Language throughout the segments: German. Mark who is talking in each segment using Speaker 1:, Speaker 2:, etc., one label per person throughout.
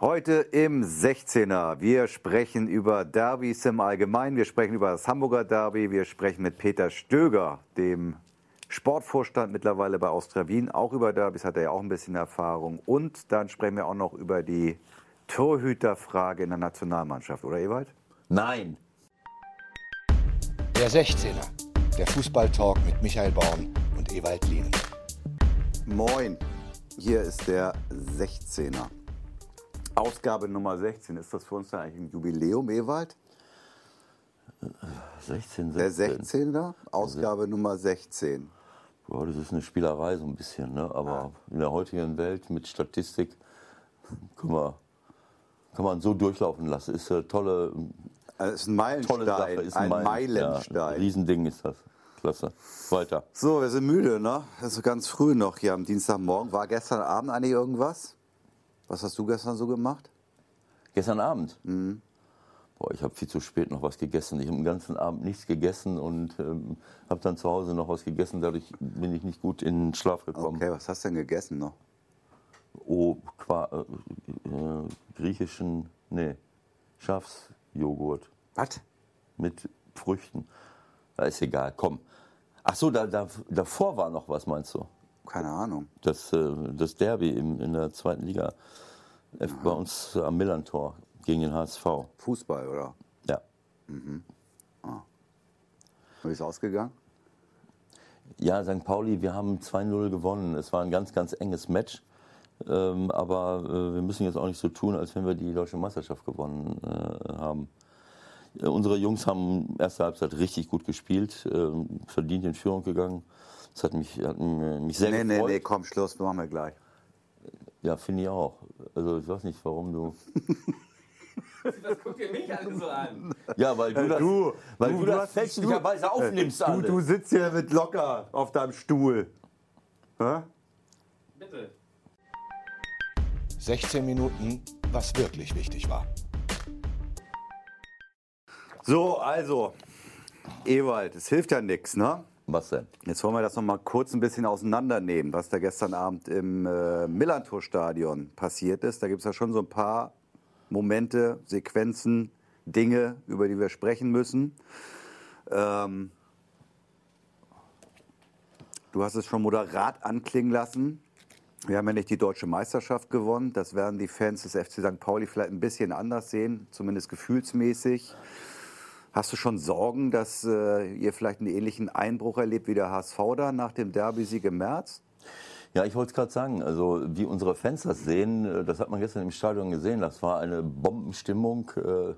Speaker 1: Heute im 16er. Wir sprechen über Derbys im Allgemeinen. Wir sprechen über das Hamburger Derby. Wir sprechen mit Peter Stöger, dem Sportvorstand mittlerweile bei Austria Wien. Auch über Derbys hat er ja auch ein bisschen Erfahrung. Und dann sprechen wir auch noch über die Torhüterfrage in der Nationalmannschaft, oder Ewald?
Speaker 2: Nein.
Speaker 3: Der 16er. Der Fußballtalk mit Michael Baum und Ewald Lienen.
Speaker 1: Moin. Hier ist der 16er. Ausgabe Nummer 16. Ist das für uns dann eigentlich ein Jubiläum, Ewald?
Speaker 2: 16, 16.
Speaker 1: Der 16er, Ausgabe Nummer 16.
Speaker 2: Ja, das ist eine Spielerei so ein bisschen, ne? aber in der heutigen Welt mit Statistik kann man, kann man so durchlaufen lassen. Ist eine tolle,
Speaker 1: Also ist ein Meilenstein,
Speaker 2: tolle Sache. Ist
Speaker 1: ein,
Speaker 2: Meilen-
Speaker 1: Meilenstein.
Speaker 2: Ja, ein Riesending ist das. Klasse. Weiter.
Speaker 1: So, wir sind müde, ne? Es ist ganz früh noch hier am Dienstagmorgen. War gestern Abend eigentlich irgendwas? Was hast du gestern so gemacht?
Speaker 2: Gestern Abend.
Speaker 1: Mhm.
Speaker 2: Boah, ich habe viel zu spät noch was gegessen. Ich habe den ganzen Abend nichts gegessen und ähm, habe dann zu Hause noch was gegessen. Dadurch bin ich nicht gut in den Schlaf gekommen.
Speaker 1: Okay, was hast du denn gegessen noch?
Speaker 2: Oh, qua, äh, äh, griechischen, nee, Schafsjoghurt
Speaker 1: Was?
Speaker 2: mit Früchten. Da ist egal, komm. Ach so, da, da, davor war noch was, meinst du?
Speaker 1: Keine Ahnung.
Speaker 2: Das, äh, das Derby im, in der zweiten Liga F- bei uns am Millantor gegen den HSV.
Speaker 1: Fußball, oder?
Speaker 2: Ja.
Speaker 1: Wie ist ausgegangen?
Speaker 2: Ja, St. Pauli, wir haben 2-0 gewonnen. Es war ein ganz, ganz enges Match. Ähm, aber äh, wir müssen jetzt auch nicht so tun, als wenn wir die deutsche Meisterschaft gewonnen äh, haben. Äh, unsere Jungs haben erste Halbzeit richtig gut gespielt, ähm, verdient in Führung gegangen. Das hat mich, hat mich sehr
Speaker 1: Nee, nee,
Speaker 2: gefreut.
Speaker 1: nee, komm, Schluss, machen wir gleich.
Speaker 2: Ja, finde ich auch. Also ich weiß nicht, warum du.
Speaker 4: Was guckt ihr mich alle so an?
Speaker 2: Ja, weil du das,
Speaker 1: du,
Speaker 2: weil
Speaker 1: du,
Speaker 2: du, das fälschlicherweise
Speaker 1: du-
Speaker 2: aufnimmst.
Speaker 1: Du,
Speaker 2: alles.
Speaker 1: du sitzt hier mit locker auf deinem Stuhl. Hä?
Speaker 4: Bitte.
Speaker 3: 16 Minuten, was wirklich wichtig war.
Speaker 1: So, also, Ewald, es hilft ja nichts, ne?
Speaker 2: Was denn?
Speaker 1: Jetzt wollen wir das noch mal kurz ein bisschen auseinandernehmen, was da gestern Abend im äh, Millantor-Stadion passiert ist. Da gibt es ja schon so ein paar Momente, Sequenzen, Dinge, über die wir sprechen müssen. Ähm, du hast es schon moderat anklingen lassen. Wir haben ja nicht die deutsche Meisterschaft gewonnen. Das werden die Fans des FC St. Pauli vielleicht ein bisschen anders sehen, zumindest gefühlsmäßig. Hast du schon Sorgen, dass äh, ihr vielleicht einen ähnlichen Einbruch erlebt wie der HSV da nach dem Derby-Sieg im März?
Speaker 2: Ja, ich wollte es gerade sagen, also wie unsere Fans das sehen, äh, das hat man gestern im Stadion gesehen, das war eine Bombenstimmung, äh,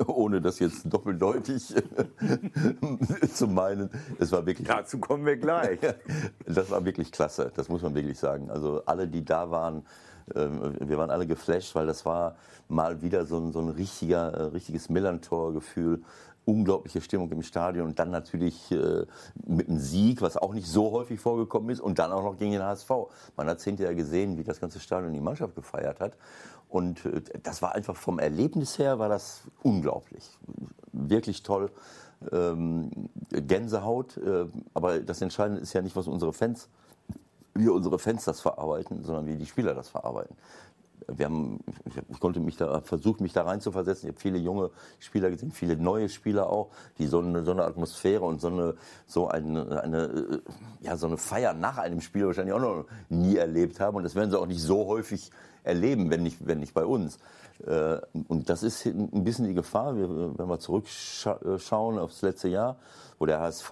Speaker 2: ohne das jetzt doppeldeutig zu meinen. Es war wirklich,
Speaker 1: Dazu kommen wir gleich.
Speaker 2: das war wirklich klasse, das muss man wirklich sagen. Also alle, die da waren, ähm, wir waren alle geflasht, weil das war mal wieder so ein, so ein richtiger, äh, richtiges Millantor-Gefühl. Unglaubliche Stimmung im Stadion und dann natürlich äh, mit einem Sieg, was auch nicht so häufig vorgekommen ist, und dann auch noch gegen den HSV. Man hat es hinterher gesehen, wie das ganze Stadion die Mannschaft gefeiert hat. Und äh, das war einfach vom Erlebnis her, war das unglaublich. Wirklich toll. Ähm, Gänsehaut. Äh, aber das Entscheidende ist ja nicht, was unsere Fans wie unsere Fans das verarbeiten, sondern wie die Spieler das verarbeiten. Wir haben, ich konnte mich da, versucht mich da reinzuversetzen. Ich habe viele junge Spieler gesehen, viele neue Spieler auch, die so eine, so eine Atmosphäre und so eine, so eine, eine, äh, ja, so eine Feier nach einem Spiel wahrscheinlich auch noch nie erlebt haben. Und das werden sie auch nicht so häufig erleben, wenn nicht, wenn nicht bei uns. Äh, Und das ist ein bisschen die Gefahr, wenn wir zurückschauen aufs letzte Jahr, wo der HSV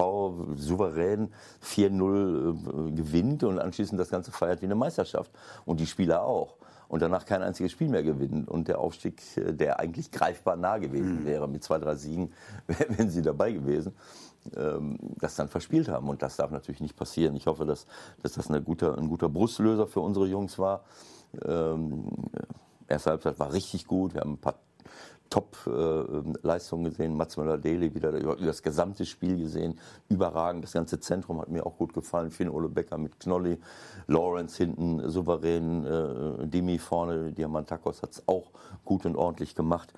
Speaker 2: souverän 4-0 äh, gewinnt und anschließend das Ganze feiert wie eine Meisterschaft. Und die Spieler auch. Und danach kein einziges Spiel mehr gewinnen. Und der Aufstieg, äh, der eigentlich greifbar nah gewesen wäre, mit zwei, drei Siegen, wären sie dabei gewesen, ähm, das dann verspielt haben. Und das darf natürlich nicht passieren. Ich hoffe, dass, dass das eine gute, ein guter Brustlöser für unsere Jungs war. Ähm, erste Halbzeit war richtig gut. Wir haben ein paar Top-Leistungen gesehen. Mats Möller-Deli wieder über, über das gesamte Spiel gesehen. Überragend. Das ganze Zentrum hat mir auch gut gefallen. Finn Ole Becker mit Knolli. Lawrence hinten souverän. Äh, Dimi vorne. Diamantakos hat es auch gut und ordentlich gemacht.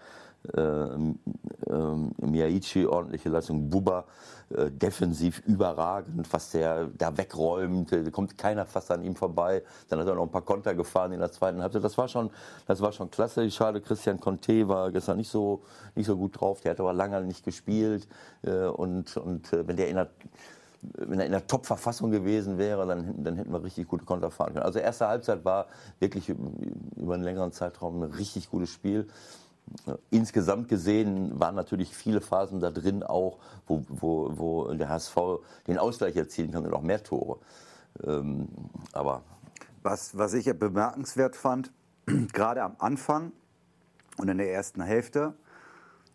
Speaker 2: Äh, äh, Miyaichi ordentliche Leistung, Buba äh, defensiv überragend, was der da wegräumt, da kommt keiner fast an ihm vorbei. Dann hat er noch ein paar Konter gefahren in der zweiten Halbzeit. Das war schon, das war schon klasse. Schade, Christian Conte war gestern nicht so, nicht so gut drauf. Der hat aber lange nicht gespielt. Äh, und und äh, wenn der in der wenn er in der Top-Verfassung gewesen wäre, dann, dann hätten wir richtig gute Konter fahren können. Also erste Halbzeit war wirklich über einen längeren Zeitraum ein richtig gutes Spiel. Insgesamt gesehen waren natürlich viele Phasen da drin auch, wo, wo, wo der HSV den Ausgleich erzielen kann und auch mehr Tore. Ähm, aber
Speaker 1: was, was ich bemerkenswert fand, gerade am Anfang und in der ersten Hälfte,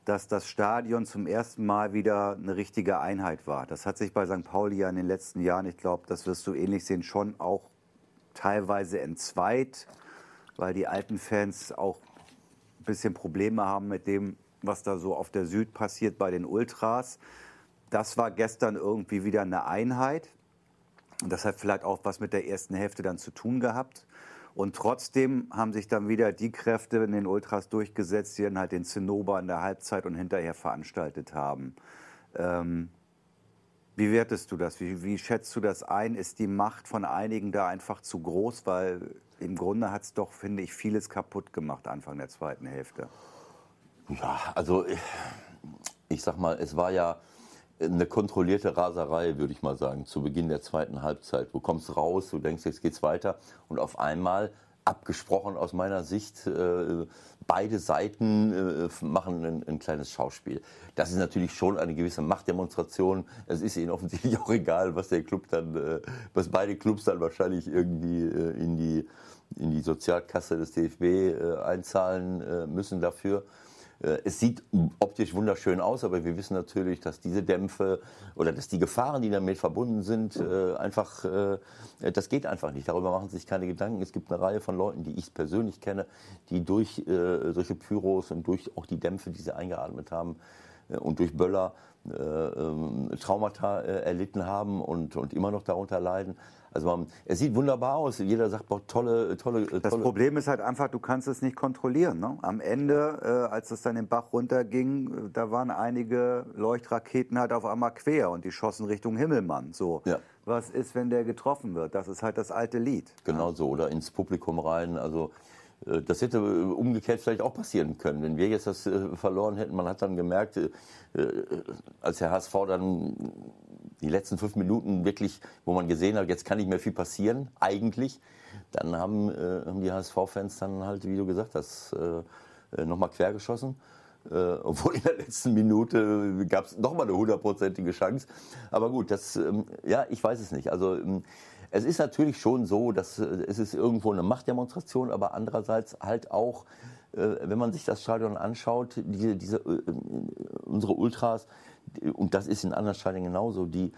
Speaker 1: dass das Stadion zum ersten Mal wieder eine richtige Einheit war. Das hat sich bei St. Pauli ja in den letzten Jahren, ich glaube, das wirst du ähnlich sehen, schon auch teilweise entzweit, weil die alten Fans auch bisschen Probleme haben mit dem, was da so auf der Süd passiert bei den Ultras. Das war gestern irgendwie wieder eine Einheit. Und das hat vielleicht auch was mit der ersten Hälfte dann zu tun gehabt. Und trotzdem haben sich dann wieder die Kräfte in den Ultras durchgesetzt, die dann halt den Zinnober in der Halbzeit und hinterher veranstaltet haben. Ähm, wie wertest du das? Wie, wie, schätzt du das ein? Ist die Macht von einigen da einfach zu groß? Weil im Grunde hat es doch, finde ich, vieles kaputt gemacht Anfang der zweiten Hälfte.
Speaker 2: Ja, also ich, ich sag mal, es war ja eine kontrollierte Raserei, würde ich mal sagen, zu Beginn der zweiten Halbzeit. Du kommst raus, du denkst, jetzt geht's weiter und auf einmal abgesprochen aus meiner Sicht. Äh, beide Seiten äh, machen ein, ein, kleines Schauspiel. Das ist natürlich schon eine gewisse Machtdemonstration. Es ist ihnen offensichtlich auch egal, was der Club dann, äh, was beide Clubs dann wahrscheinlich irgendwie in die in die Sozialkasse des DFB einzahlen müssen dafür. Äh, es sieht optisch wunderschön aus, aber wir wissen natürlich, dass diese Dämpfe oder dass die Gefahren, die damit verbunden sind, äh, einfach, äh, das geht einfach nicht. Darüber machen sich keine Gedanken. Es gibt eine Reihe von Leuten, die ich persönlich kenne, die durch solche Pyros und durch auch die Dämpfe, die sie eingeatmet haben und durch Böller ähm, Traumata erlitten haben und, und immer noch darunter leiden. Also man, es sieht wunderbar aus. Jeder sagt, boah, tolle, tolle, tolle.
Speaker 1: Das Problem ist halt einfach, du kannst es nicht kontrollieren. Ne? Am Ende, äh, als es dann den Bach runterging, äh, da waren einige Leuchtraketen halt auf einmal quer und die schossen Richtung Himmelmann. So. Ja. Was ist, wenn der getroffen wird? Das ist halt das alte Lied.
Speaker 2: Genau
Speaker 1: ja.
Speaker 2: so. Oder ins Publikum rein. Also äh, das hätte umgekehrt vielleicht auch passieren können. Wenn wir jetzt das äh, verloren hätten, man hat dann gemerkt, äh, als der HSV dann die letzten fünf Minuten wirklich, wo man gesehen hat, jetzt kann nicht mehr viel passieren, eigentlich, dann haben, haben die HSV-Fans dann halt, wie du gesagt hast, nochmal quergeschossen. Äh, obwohl in der letzten Minute gab es nochmal eine hundertprozentige Chance. Aber gut, das, ähm, ja, ich weiß es nicht. Also ähm, es ist natürlich schon so, dass äh, es ist irgendwo eine Machtdemonstration, aber andererseits halt auch, äh, wenn man sich das Stadion anschaut, diese, diese, äh, unsere Ultras, und das ist in anderen Stadien genauso, die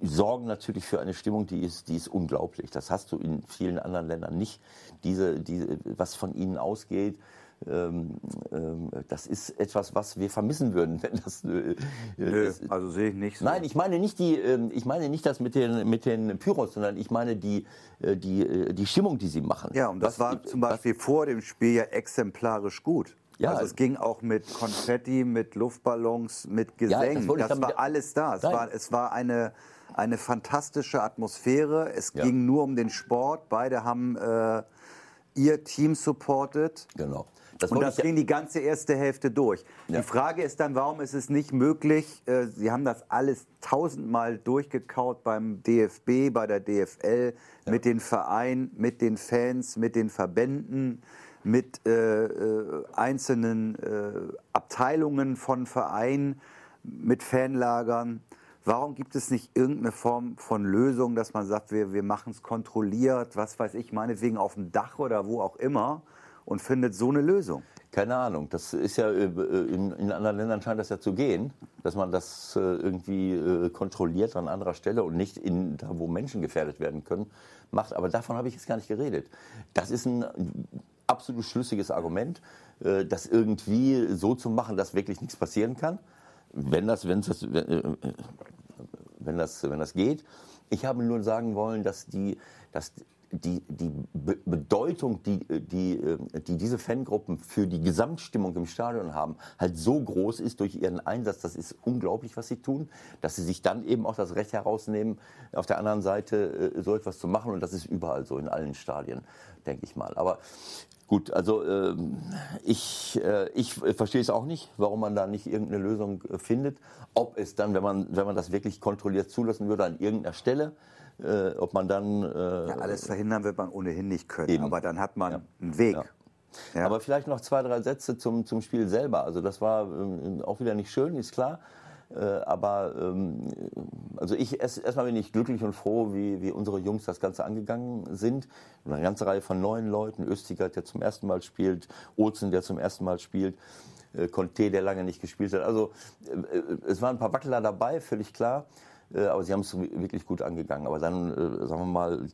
Speaker 2: sorgen natürlich für eine Stimmung, die ist, die ist unglaublich. Das hast du in vielen anderen Ländern nicht. Diese, diese, was von ihnen ausgeht, ähm, ähm, das ist etwas, was wir vermissen würden, wenn das. Äh,
Speaker 1: Nö, das, also sehe ich nicht so.
Speaker 2: Nein, ich meine nicht die, ähm, ich meine nicht das mit den mit den Pyros, sondern ich meine die äh, die äh, die Stimmung, die sie machen.
Speaker 1: Ja, und das was, war zum Beispiel was, vor dem Spiel ja exemplarisch gut. Ja, also es ging auch mit Konfetti, mit Luftballons, mit Gesängen. Ja, das, das war alles da. Es war, es war eine, eine fantastische Atmosphäre. Es ja. ging nur um den Sport. Beide haben äh, ihr Team supported.
Speaker 2: Genau.
Speaker 1: Das und das ging die ganze erste Hälfte durch. Ja. Die Frage ist dann, warum ist es nicht möglich, äh, Sie haben das alles tausendmal durchgekaut beim DFB, bei der DFL, ja. mit den Vereinen, mit den Fans, mit den Verbänden, mit äh, äh, einzelnen äh, Abteilungen von Vereinen, mit Fanlagern. Warum gibt es nicht irgendeine Form von Lösung, dass man sagt, wir, wir machen es kontrolliert, was weiß ich, meinetwegen auf dem Dach oder wo auch immer? und findet so eine Lösung?
Speaker 2: Keine Ahnung. Das ist ja äh, in, in, anderen Ländern scheint das ja zu gehen, dass man das äh, irgendwie kontrolliert an anderer Stelle und nicht in, da, wo Menschen gefährdet werden können, macht. Aber davon habe ich jetzt gar nicht geredet. Das ist ein absolut schlüssiges Argument, das irgendwie so zu machen, dass wirklich nichts passieren kann, wenn das, wenn das, wenn das, wenn das geht. Ich habe nur sagen wollen, dass die, dass die, die Be Bedeutung, die, die, äh, die diese Fangruppen für die Gesamtstimmung im Stadion haben, halt so groß ist durch ihren Einsatz. Das ist unglaublich, was sie tun. Dass sie sich dann eben auch das Recht herausnehmen, auf der anderen Seite äh, so etwas zu machen. Und das ist überall so, in allen Stadien, denke ich mal. Aber Gut, also ähm, ich, äh, ich verstehe es auch nicht, warum man da nicht irgendeine Lösung äh, findet. Ob es dann, wenn man, wenn man das wirklich kontrolliert zulassen würde, an irgendeiner Stelle, äh, ob man dann... Äh,
Speaker 1: ja, alles verhindern wird man ohnehin nicht können,
Speaker 2: Eben.
Speaker 1: aber dann hat man
Speaker 2: Ja.
Speaker 1: einen Weg.
Speaker 2: Ja.
Speaker 1: Ja.
Speaker 2: Aber vielleicht noch zwei, drei Sätze zum, zum Spiel selber. Also das war ähm, auch wieder nicht schön, ist klar. Äh, aber ähm, also ich erst- erstmal bin ich glücklich und froh, wie, wie unsere Jungs das Ganze angegangen sind. Eine ganze Reihe von neuen Leuten. Östigert, der zum ersten Mal spielt, Olsen, der zum ersten Mal spielt, äh, Conte, der lange nicht gespielt hat. Also äh, es waren ein paar Wackler dabei, völlig klar. Aber sie haben es wirklich gut angegangen. Aber dann, sagen wir mal,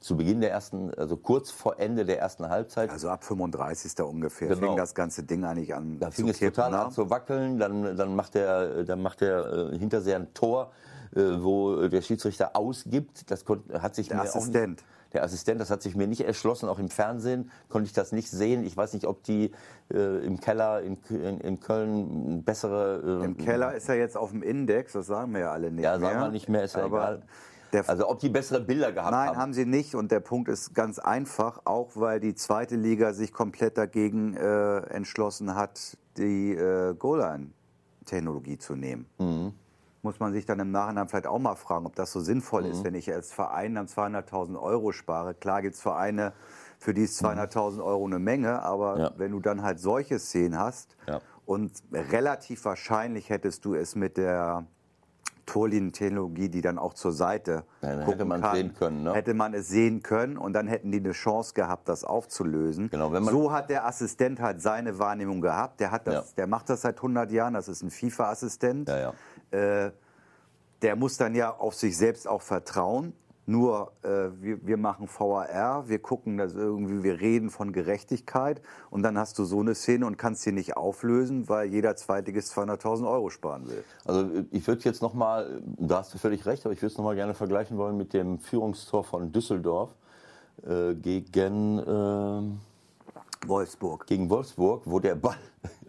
Speaker 2: zu Beginn der ersten, also kurz vor Ende der ersten Halbzeit,
Speaker 1: Also ab 35. ungefähr
Speaker 2: Genau.
Speaker 1: fing das ganze Ding eigentlich an
Speaker 2: da fing es
Speaker 1: kippen,
Speaker 2: total
Speaker 1: ne?
Speaker 2: an zu wackeln. Dann, dann macht der, dann macht der äh, Hinterseher ein Tor, äh, wo der Schiedsrichter ausgibt. Das konnt, hat sich
Speaker 1: Der
Speaker 2: mir
Speaker 1: Assistent.
Speaker 2: Auch nicht, der Assistent, das hat sich mir nicht erschlossen. Auch im Fernsehen konnte ich das nicht sehen. Ich weiß nicht, ob die äh, im Keller in, in, in Köln bessere. Äh,
Speaker 1: Im Keller ist er jetzt auf dem Index, das sagen wir ja alle nicht
Speaker 2: Ja,
Speaker 1: mehr.
Speaker 2: sagen wir nicht mehr, ist ja
Speaker 1: Aber
Speaker 2: egal.
Speaker 1: Der,
Speaker 2: Also ob die bessere Bilder gehabt
Speaker 1: Nein,
Speaker 2: haben.
Speaker 1: haben sie nicht. Und der Punkt ist ganz einfach, auch weil die zweite Liga sich komplett dagegen äh, entschlossen hat, die äh, Goal-Line-Technologie zu nehmen.
Speaker 2: Mhm.
Speaker 1: Muss man sich dann im Nachhinein vielleicht auch mal fragen, ob das so sinnvoll
Speaker 2: Mhm.
Speaker 1: ist, wenn ich als Verein dann 200.000 Euro spare. Klar gibt es Vereine, für die ist 200.000 Euro eine Menge, aber
Speaker 2: Mhm. Ja.
Speaker 1: wenn du dann halt solche Szenen hast
Speaker 2: Ja.
Speaker 1: und relativ wahrscheinlich hättest du es mit der Torlinientechnologie, die dann auch zur Seite gucken
Speaker 2: hätte man
Speaker 1: kann,
Speaker 2: sehen können, ne?
Speaker 1: hätte man es sehen können und dann hätten die eine Chance gehabt, das aufzulösen.
Speaker 2: Genau,
Speaker 1: so hat der Assistent halt seine Wahrnehmung gehabt. Der, hat das,
Speaker 2: Ja.
Speaker 1: der macht das seit 100 Jahren, das ist ein FIFA-Assistent.
Speaker 2: Ja, ja.
Speaker 1: Äh, der muss dann ja auf sich selbst auch vertrauen. Nur äh, wir, wir machen VAR, wir gucken das irgendwie, wir reden von Gerechtigkeit und dann hast du so eine Szene und kannst sie nicht auflösen, weil jeder Zweitligist 200.000 Euro sparen will.
Speaker 2: Also ich würde jetzt noch mal, da hast du völlig recht, aber ich würde es noch mal gerne vergleichen wollen mit dem Führungstor von Düsseldorf äh, gegen, ähm,
Speaker 1: Wolfsburg.
Speaker 2: gegen Wolfsburg, wo der Ball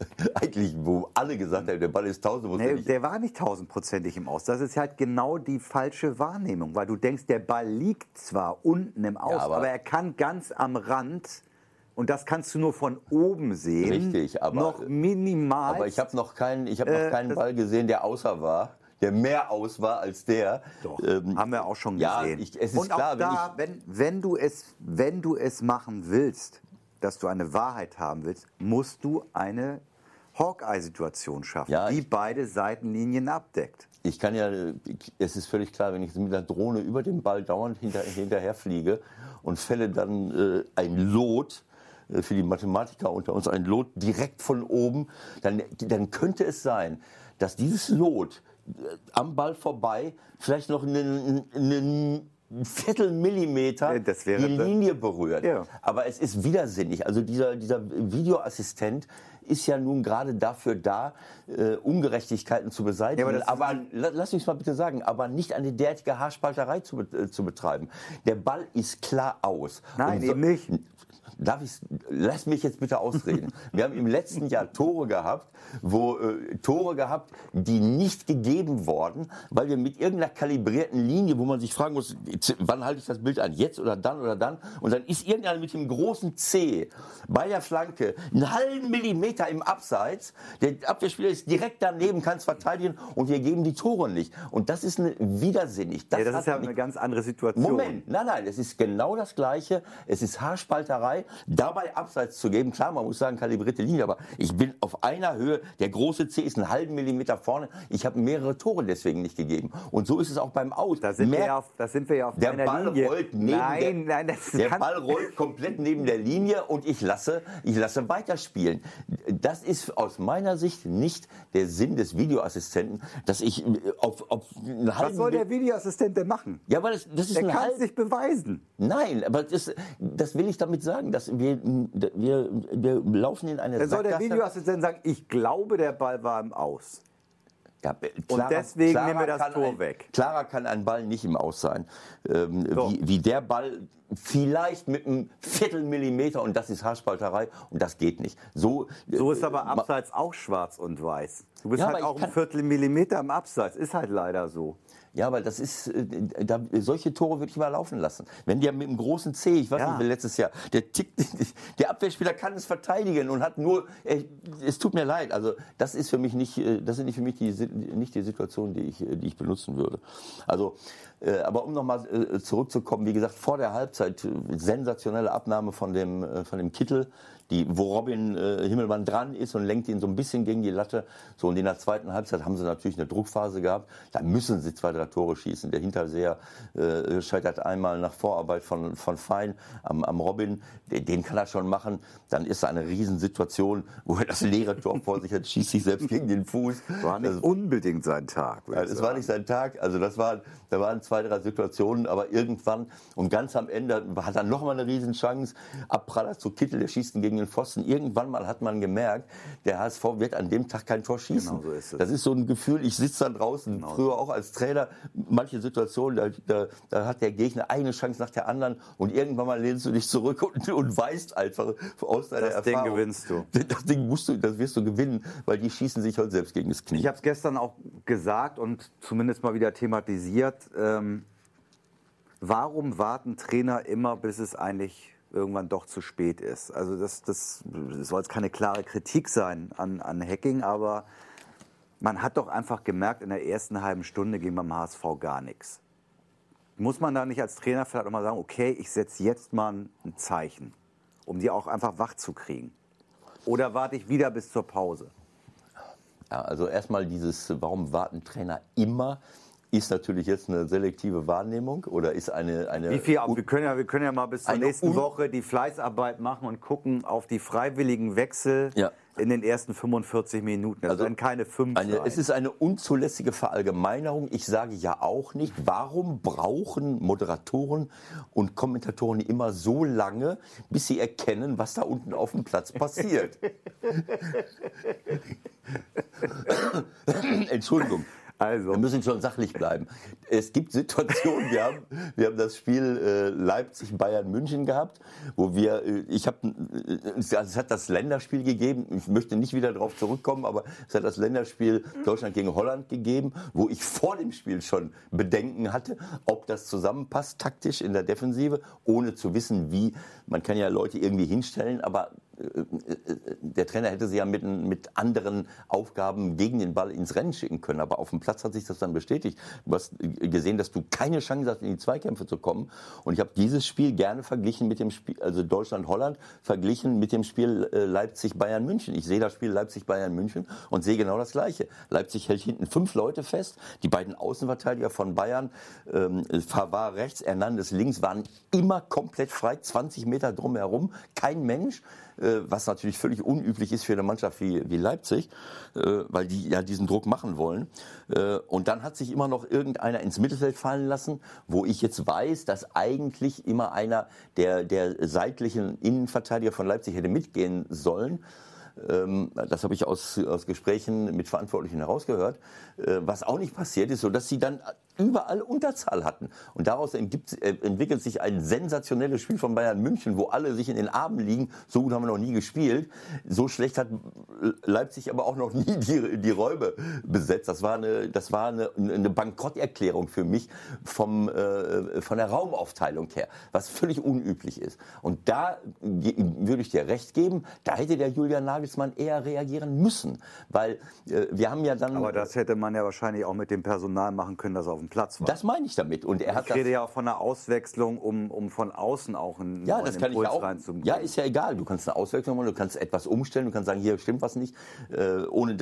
Speaker 2: eigentlich, wo alle gesagt haben, der Ball ist tausend,
Speaker 1: Nee, der war nicht tausendprozentig im Aus. Das ist halt genau die falsche Wahrnehmung, weil du denkst, der Ball liegt zwar unten im Aus,
Speaker 2: aber-
Speaker 1: aber, er kann ganz am Rand und das kannst du nur von oben sehen.
Speaker 2: Richtig, aber-
Speaker 1: noch minimal.
Speaker 2: Aber ich habe noch keinen, ich habe noch
Speaker 1: Äh,
Speaker 2: keinen Ball gesehen, der außer war, der mehr aus war als der.
Speaker 1: Doch,
Speaker 2: Ähm,
Speaker 1: haben wir auch schon
Speaker 2: ja,
Speaker 1: gesehen.
Speaker 2: ich- es ist
Speaker 1: und
Speaker 2: klar,
Speaker 1: auch
Speaker 2: wenn
Speaker 1: da, wenn, wenn, du es, wenn du es machen willst, dass du eine Wahrheit haben willst, musst du eine Hawkeye-Situation schaffen,
Speaker 2: Ja,
Speaker 1: die beide Seitenlinien abdeckt.
Speaker 2: Ich kann ja, es ist völlig klar, wenn ich mit der Drohne über den Ball dauernd hinter, hinterher fliege und fälle dann äh, ein Lot, äh, für die Mathematiker unter uns, ein Lot direkt von oben, dann, dann könnte es sein, dass dieses Lot äh, am Ball vorbei vielleicht noch einen, einen Viertelmillimeter
Speaker 1: Ja, das wäre
Speaker 2: die Linie berührt.
Speaker 1: Ja.
Speaker 2: Aber es ist widersinnig. Also dieser, dieser Videoassistent ist ja nun gerade dafür da, äh, Ungerechtigkeiten zu beseitigen.
Speaker 1: Ja, aber
Speaker 2: aber la- lass mich mal bitte sagen, aber nicht eine derartige Haarspalterei zu, äh, zu betreiben. Der Ball ist klar aus.
Speaker 1: Nein,
Speaker 2: so-
Speaker 1: eben nicht.
Speaker 2: Darf ich, lass mich jetzt bitte ausreden. Wir haben im letzten Jahr Tore gehabt, wo äh, Tore gehabt, die nicht gegeben wurden, weil wir mit irgendeiner kalibrierten Linie, wo man sich fragen muss, wann halte ich das Bild an, jetzt oder dann oder dann, und dann ist irgendeiner mit dem großen C bei der Flanke einen halben Millimeter im Abseits, der Abwehrspieler ist direkt daneben, kann es verteidigen und wir geben die Tore nicht. Und das ist eine, widersinnig.
Speaker 1: Ja, das ist ja eine ganz andere Situation.
Speaker 2: Moment, nein, nein, es ist genau das Gleiche. Es ist Haarspalterei, dabei Abseits zu geben. Klar, man muss sagen, kalibrierte Linie, aber ich bin auf einer Höhe. Der große C ist einen halben Millimeter vorne. Ich habe mehrere Tore deswegen nicht gegeben. Und so ist es auch beim Aus.
Speaker 1: Da sind, wir
Speaker 2: Mehr-
Speaker 1: ja auf, da sind wir ja auf
Speaker 2: der Ball
Speaker 1: Linie.
Speaker 2: rollt neben
Speaker 1: nein,
Speaker 2: der,
Speaker 1: nein, das
Speaker 2: der Ball rollt komplett neben der Linie und ich lasse, ich lasse weiterspielen. Das ist aus meiner Sicht nicht der Sinn des Videoassistenten, dass ich äh, auf, auf einen
Speaker 1: Was
Speaker 2: halben
Speaker 1: soll der Videoassistent denn machen?
Speaker 2: ja, aber das, das ist
Speaker 1: Der
Speaker 2: ein
Speaker 1: kann
Speaker 2: halb,
Speaker 1: es nicht beweisen.
Speaker 2: Nein, aber das, das will ich damit sagen, dass wir, wir, wir laufen in eine
Speaker 1: Dann soll der. Videoassistent sagen, ich glaube, der Ball war im Aus.
Speaker 2: Ja,
Speaker 1: und deswegen nehmen wir das Tor
Speaker 2: ein,
Speaker 1: weg.
Speaker 2: Klarer kann ein Ball nicht im Aus sein. Ähm, wie, wie der Ball vielleicht mit einem Viertelmillimeter und das ist Haarspalterei und das geht nicht. So,
Speaker 1: so ist aber Abseits auch schwarz und weiß. Du bist ja, halt auch ein Viertelmillimeter im Abseits, ist halt leider so.
Speaker 2: Ja, aber das ist, äh, da, solche Tore würde ich mal laufen lassen. Wenn der mit einem großen C, ich weiß ja. nicht, letztes Jahr, der tickt, der Abwehrspieler kann es verteidigen und hat nur, es tut mir leid, also das ist für mich nicht, äh, das sind nicht für mich die, nicht die Situation, die ich, die ich benutzen würde. Also, äh, aber um nochmal zurückzukommen, wie gesagt, vor der Halbzeit sensationelle Abnahme von dem, von dem Kittel, die, wo Robin äh, Himmelmann dran ist und lenkt ihn so ein bisschen gegen die Latte. So, und in der zweiten Halbzeit haben sie natürlich eine Druckphase gehabt. Da müssen sie zwei, drei Tore schießen. Der Hinterseher äh, scheitert einmal nach Vorarbeit von, von Fein am, am Robin. Den kann er schon machen. Dann ist da eine Riesensituation, wo er das leere Tor vor sich hat, schießt sich selbst gegen den Fuß.
Speaker 1: War nicht also, unbedingt sein Tag.
Speaker 2: Es war nicht sein Tag. Also das war, da waren zwei, drei Situationen, aber irgendwann und ganz am Ende hat er nochmal eine Riesenchance. Abpraller zu Kittel, der schießt ihn gegen den Pfosten. Irgendwann mal hat man gemerkt, der HSV wird an dem Tag kein Tor schießen. Genau so ist es. Das ist so ein Gefühl, ich sitze dann draußen, genau früher auch als Trainer, manche Situationen, da, da, da, hat der Gegner eine Chance nach der anderen und irgendwann mal lehnst du dich zurück und, und weißt einfach aus deiner
Speaker 1: das
Speaker 2: Erfahrung.
Speaker 1: Das Ding gewinnst du.
Speaker 2: Das Ding musst du, das wirst du gewinnen, weil die schießen sich halt selbst gegen das Knie.
Speaker 1: Ich habe es gestern auch gesagt und zumindest mal wieder thematisiert. Ähm, warum warten Trainer immer, bis es eigentlich irgendwann doch zu spät ist. Also das, das, das soll jetzt keine klare Kritik sein an, an Hacking, aber man hat doch einfach gemerkt, in der ersten halben Stunde ging beim HSV gar nichts. Muss man da nicht als Trainer vielleicht auch mal sagen, okay, ich setze jetzt mal ein Zeichen, um die auch einfach wach zu kriegen? Oder warte ich wieder bis zur Pause?
Speaker 2: Ja, also erstmal dieses, warum warten Trainer immer? Ist natürlich jetzt eine selektive Wahrnehmung oder ist eine. eine
Speaker 1: Wie viel? Wir können, ja, wir können ja mal bis zur nächsten Woche die Fleißarbeit machen und gucken auf die freiwilligen Wechsel. Ja. In den ersten 45 Minuten. Also, also keine fünf.
Speaker 2: Eine, es ist eine unzulässige Verallgemeinerung. Ich sage ja auch nicht, warum brauchen Moderatoren und Kommentatoren immer so lange, bis sie erkennen, was da unten auf dem Platz passiert. Entschuldigung. Also. Wir müssen schon sachlich bleiben. Es gibt Situationen, wir haben, wir haben das Spiel äh, Leipzig-Bayern-München gehabt, wo wir, äh, ich habe, äh, es hat das Länderspiel gegeben, ich möchte nicht wieder darauf zurückkommen, aber es hat das Länderspiel Deutschland gegen Holland gegeben, wo ich vor dem Spiel schon Bedenken hatte, ob das zusammenpasst taktisch in der Defensive, ohne zu wissen, wie. Man kann ja Leute irgendwie hinstellen, aber der Trainer hätte sie ja mit, mit anderen Aufgaben gegen den Ball ins Rennen schicken können. Aber auf dem Platz hat sich das dann bestätigt. Du hast gesehen, dass du keine Chance hast, in die Zweikämpfe zu kommen. Und ich habe dieses Spiel gerne verglichen mit dem Spiel, also Deutschland-Holland, verglichen mit dem Spiel äh, Leipzig-Bayern-München. Ich sehe das Spiel Leipzig-Bayern-München und sehe genau das Gleiche. Leipzig hält hinten fünf Leute fest. Die beiden Außenverteidiger von Bayern, ähm, Favard rechts, Hernandez links, waren immer komplett frei, 20 Meter drumherum. Kein Mensch. Äh, was natürlich völlig unüblich ist für eine Mannschaft wie, wie Leipzig, äh, weil die ja diesen Druck machen wollen. Äh, und dann hat sich immer noch irgendeiner ins Mittelfeld fallen lassen, wo ich jetzt weiß, dass eigentlich immer einer der, der seitlichen Innenverteidiger von Leipzig hätte mitgehen sollen. Ähm, das habe ich aus, aus Gesprächen mit Verantwortlichen herausgehört. Was auch nicht passiert ist, so dass sie dann überall Unterzahl hatten. Und daraus äh, entwickelt sich ein sensationelles Spiel von Bayern München, wo alle sich in den Armen liegen. So gut haben wir noch nie gespielt. So schlecht hat Leipzig aber auch noch nie die, die Räume besetzt. Das war eine, das war eine, eine Bankrotterklärung für mich vom, äh, von der Raumaufteilung her, was völlig unüblich ist. Und da würde ich dir recht geben, da hätte der Julian Nagelsmann eher reagieren müssen. Weil äh, wir haben ja dann...
Speaker 1: Aber das hätte man ja wahrscheinlich auch mit dem Personal machen können, das auf dem Platz war.
Speaker 2: Das meine ich damit. Und er hat
Speaker 1: ich rede ja auch von einer Auswechslung, um, um von außen auch einen
Speaker 2: ja, das kann Impuls ich auch, reinzubringen. Ja, ist ja egal. Du kannst eine Auswechslung machen, du kannst etwas umstellen, du kannst sagen, hier stimmt was nicht. Äh, ohne,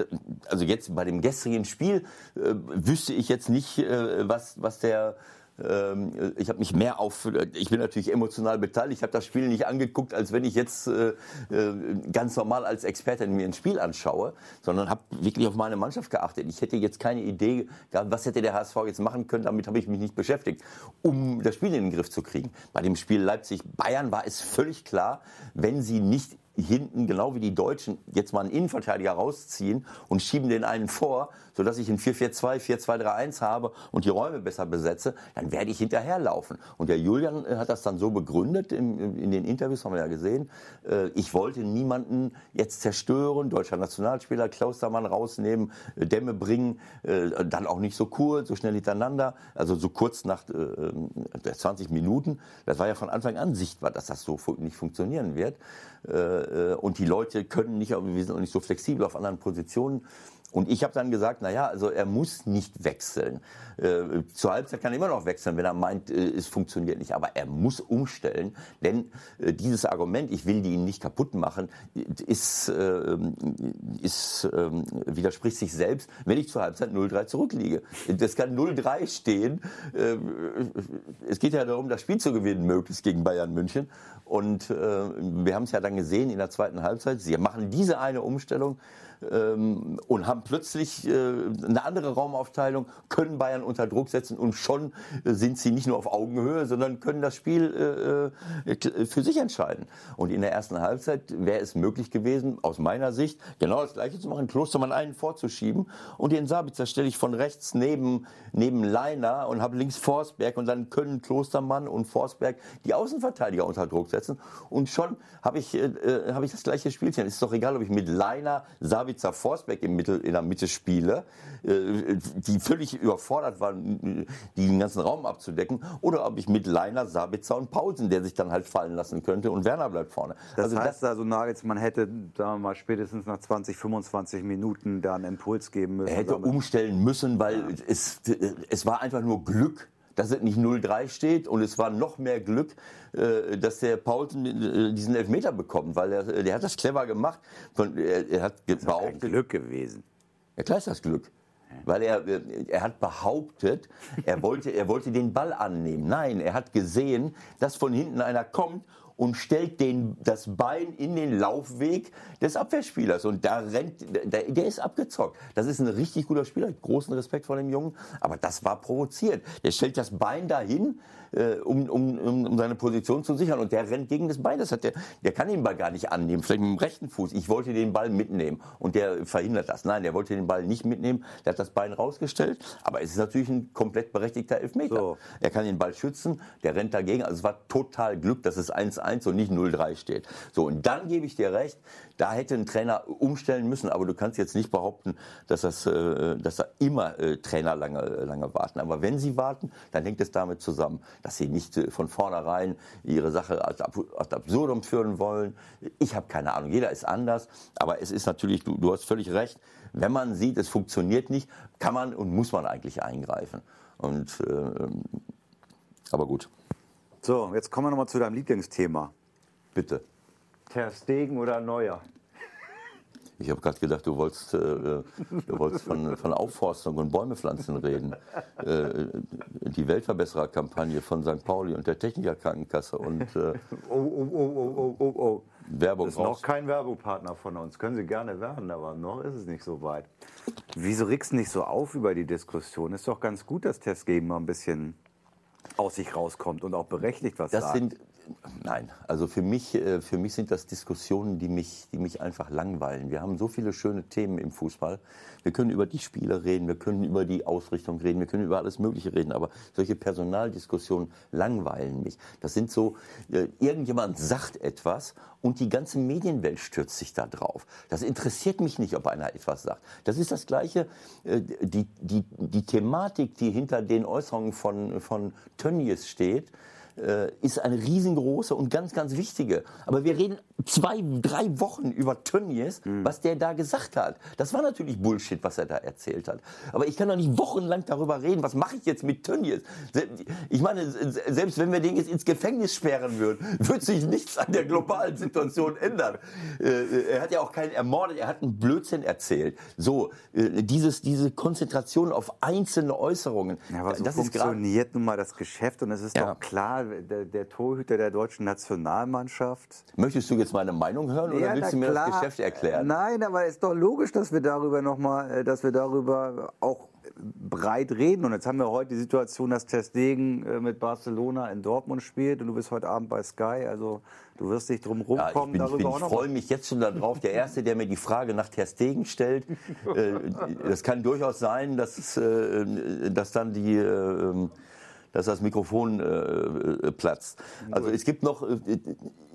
Speaker 2: also jetzt bei dem gestrigen Spiel äh, wüsste ich jetzt nicht, äh, was, was der ähm, ich habe mich mehr auf, ich bin natürlich emotional beteiligt, ich habe das Spiel nicht angeguckt, als wenn ich jetzt äh, äh, ganz normal als Experte mir ein Spiel anschaue, sondern habe wirklich auf meine Mannschaft geachtet. Ich hätte jetzt keine Idee gehabt, was hätte der HSV jetzt machen können, damit habe ich mich nicht beschäftigt, um das Spiel in den Griff zu kriegen. Bei dem Spiel Leipzig-Bayern war es völlig klar, wenn sie nicht hinten, genau wie die Deutschen, jetzt mal einen Innenverteidiger rausziehen und schieben den einen vor, sodass ich ein 4-4-2, 4-2-3-1 habe und die Räume besser besetze, dann werde ich hinterherlaufen. Und der Julian äh, hat das dann so begründet, in, in den Interviews haben wir ja gesehen, äh, ich wollte niemanden jetzt zerstören, deutscher Nationalspieler, Klaustermann rausnehmen, äh, Dämme bringen, dann auch nicht so kurz, so schnell hintereinander, also so kurz nach äh, 20 Minuten. Das war ja von Anfang an sichtbar, dass das so nicht funktionieren wird. Und die Leute können nicht, wir sind auch nicht so flexibel auf anderen Positionen. Und ich habe dann gesagt, naja, also er muss nicht wechseln. Äh, zur Halbzeit kann er immer noch wechseln, wenn er meint, äh, es funktioniert nicht. Aber er muss umstellen, denn äh, dieses Argument, ich will die ihn nicht kaputt machen, ist, äh, ist äh, widerspricht sich selbst, wenn ich zur Halbzeit 0-3 zurückliege. Das kann 0-3 stehen. Äh, es geht ja darum, das Spiel zu gewinnen, möglichst gegen Bayern München. Und äh, wir haben es ja dann gesehen in der zweiten Halbzeit. Sie machen diese eine Umstellung ähm, und haben plötzlich äh, eine andere Raumaufteilung, können Bayern unter Druck setzen und schon äh, sind sie nicht nur auf Augenhöhe, sondern können das Spiel äh, äh für sich entscheiden. Und in der ersten Halbzeit wäre es möglich gewesen, aus meiner Sicht, genau das Gleiche zu machen, Klostermann einen vorzuschieben und den Sabitzer stelle ich von rechts neben, neben Leiner und habe links Forsberg und dann können Klostermann und Forsberg die Außenverteidiger unter Druck setzen und schon habe ich, äh, äh, hab ich das gleiche Spielchen. Es ist doch egal, ob ich mit Leiner, Sabitzer Sabitzer Forsberg im Mittel, in der Mitte spiele, äh, die völlig überfordert waren, den ganzen Raum abzudecken, oder ob ich mit Leiner, Sabitzer und Pausen, der sich dann halt fallen lassen könnte und Werner bleibt vorne.
Speaker 1: Das also heißt das, also Nagelsmann hätte, wir mal, spätestens nach 20, 25 Minuten da einen Impuls geben müssen.
Speaker 2: Er hätte umstellen müssen, weil ja. es, es war einfach nur Glück dass es nicht 0-3 steht und es war noch mehr Glück, äh, dass der Paulsen äh, diesen Elfmeter bekommt, weil er, der hat das clever gemacht. Er, hat
Speaker 1: das behauptet, Glück gewesen.
Speaker 2: Ja klar ist das Glück. Weil er, er hat behauptet, er wollte, er wollte den Ball annehmen. Nein, er hat gesehen, dass von hinten einer kommt und stellt den, das Bein in den Laufweg des Abwehrspielers. Und da rennt, der, der ist abgezockt. Das ist ein richtig guter Spieler. Großen Respekt vor dem Jungen. Aber das war provoziert. Der stellt das Bein dahin, äh, um, um, um seine Position zu sichern. Und der rennt gegen das Bein. Das hat der, der kann den Ball gar nicht annehmen. Vielleicht mit dem rechten Fuß. Ich wollte den Ball mitnehmen. Und der verhindert das. Nein, der wollte den Ball nicht mitnehmen. Der hat das Bein rausgestellt. Aber es ist natürlich ein komplett berechtigter Elfmeter. So. Er kann den Ball schützen. Der rennt dagegen. Also es war total Glück, dass es 1-1 1 und nicht 0-3 steht. So, und dann gebe ich dir recht, da hätte ein Trainer umstellen müssen, aber du kannst jetzt nicht behaupten, dass, das, äh, dass da immer äh, Trainer lange, lange warten. Aber wenn sie warten, dann hängt es damit zusammen, dass sie nicht äh, von vornherein ihre Sache ad absurdum führen wollen. Ich habe keine Ahnung, jeder ist anders, aber es ist natürlich, du, du hast völlig recht, wenn man sieht, es funktioniert nicht, kann man und muss man eigentlich eingreifen. Und, äh, aber gut.
Speaker 1: So, jetzt kommen wir nochmal zu deinem Lieblingsthema.
Speaker 2: Bitte.
Speaker 1: Ter Stegen oder Neuer?
Speaker 2: Ich habe gerade gedacht, du wolltest, äh, du wolltest von, von, Aufforstung und Bäume pflanzen reden. Äh, die Weltverbessererkampagne von St. Pauli und der Technikerkrankenkasse und äh,
Speaker 1: oh, oh, oh, oh, oh, oh. Werbung Das ist noch kein Werbepartner von uns. Können Sie gerne werden, aber noch ist es nicht so weit. Wieso du nicht so auf über die Diskussion? Ist doch ganz gut, dass Testgeben mal ein bisschen aus sich rauskommt und auch berechtigt was
Speaker 2: das
Speaker 1: sagt.
Speaker 2: Sind, nein, also für mich, äh, für mich sind das Diskussionen, die mich, die mich einfach langweilen. Wir haben so viele schöne Themen im Fußball. Wir können über die Spiele reden, wir können über die Ausrichtung reden, wir können über alles Mögliche reden, aber solche Personaldiskussionen langweilen mich. Das sind so, äh, irgendjemand sagt etwas und die ganze Medienwelt stürzt sich da drauf. Das interessiert mich nicht, ob einer etwas sagt. Das ist das Gleiche, äh, die, die, die Thematik, die hinter den Äußerungen von, von Tönnies steht, äh, ist eine riesengroße und ganz, ganz wichtige. Aber wir reden zwei, drei Wochen über Tönnies, mhm. was der da gesagt hat. Das war natürlich Bullshit, was er da erzählt hat. Aber ich kann doch nicht wochenlang darüber reden, was mache ich jetzt mit Tönnies? Ich meine, selbst wenn wir den jetzt ins Gefängnis sperren würden, wird sich nichts an der globalen Situation ändern. Äh, er hat ja auch keinen ermordet, er hat einen Blödsinn erzählt. So, äh, dieses, diese Konzentration auf einzelne Äußerungen.
Speaker 1: Ja, aber so das funktioniert nun mal das Geschäft und es ist ja. doch klar, der, der, Torhüter der deutschen Nationalmannschaft.
Speaker 2: Möchtest du jetzt meine Meinung hören oder ja, willst du mir klar. das Geschäft erklären?
Speaker 1: Nein, aber es ist doch logisch, dass wir darüber noch mal, äh, dass wir darüber auch breit reden. Und jetzt haben wir heute die Situation, dass Testegen äh, mit Barcelona in Dortmund spielt und du bist heute Abend bei Sky. Also du wirst nicht drum rumkommen,
Speaker 2: ja, ich Ich
Speaker 1: noch.
Speaker 2: freue mich jetzt schon darauf. Der Erste, der mir die Frage nach Testegen stellt, äh, das kann durchaus sein, dass, äh, dass dann die... Äh, dass das Mikrofon äh, platzt. Also es gibt noch, äh,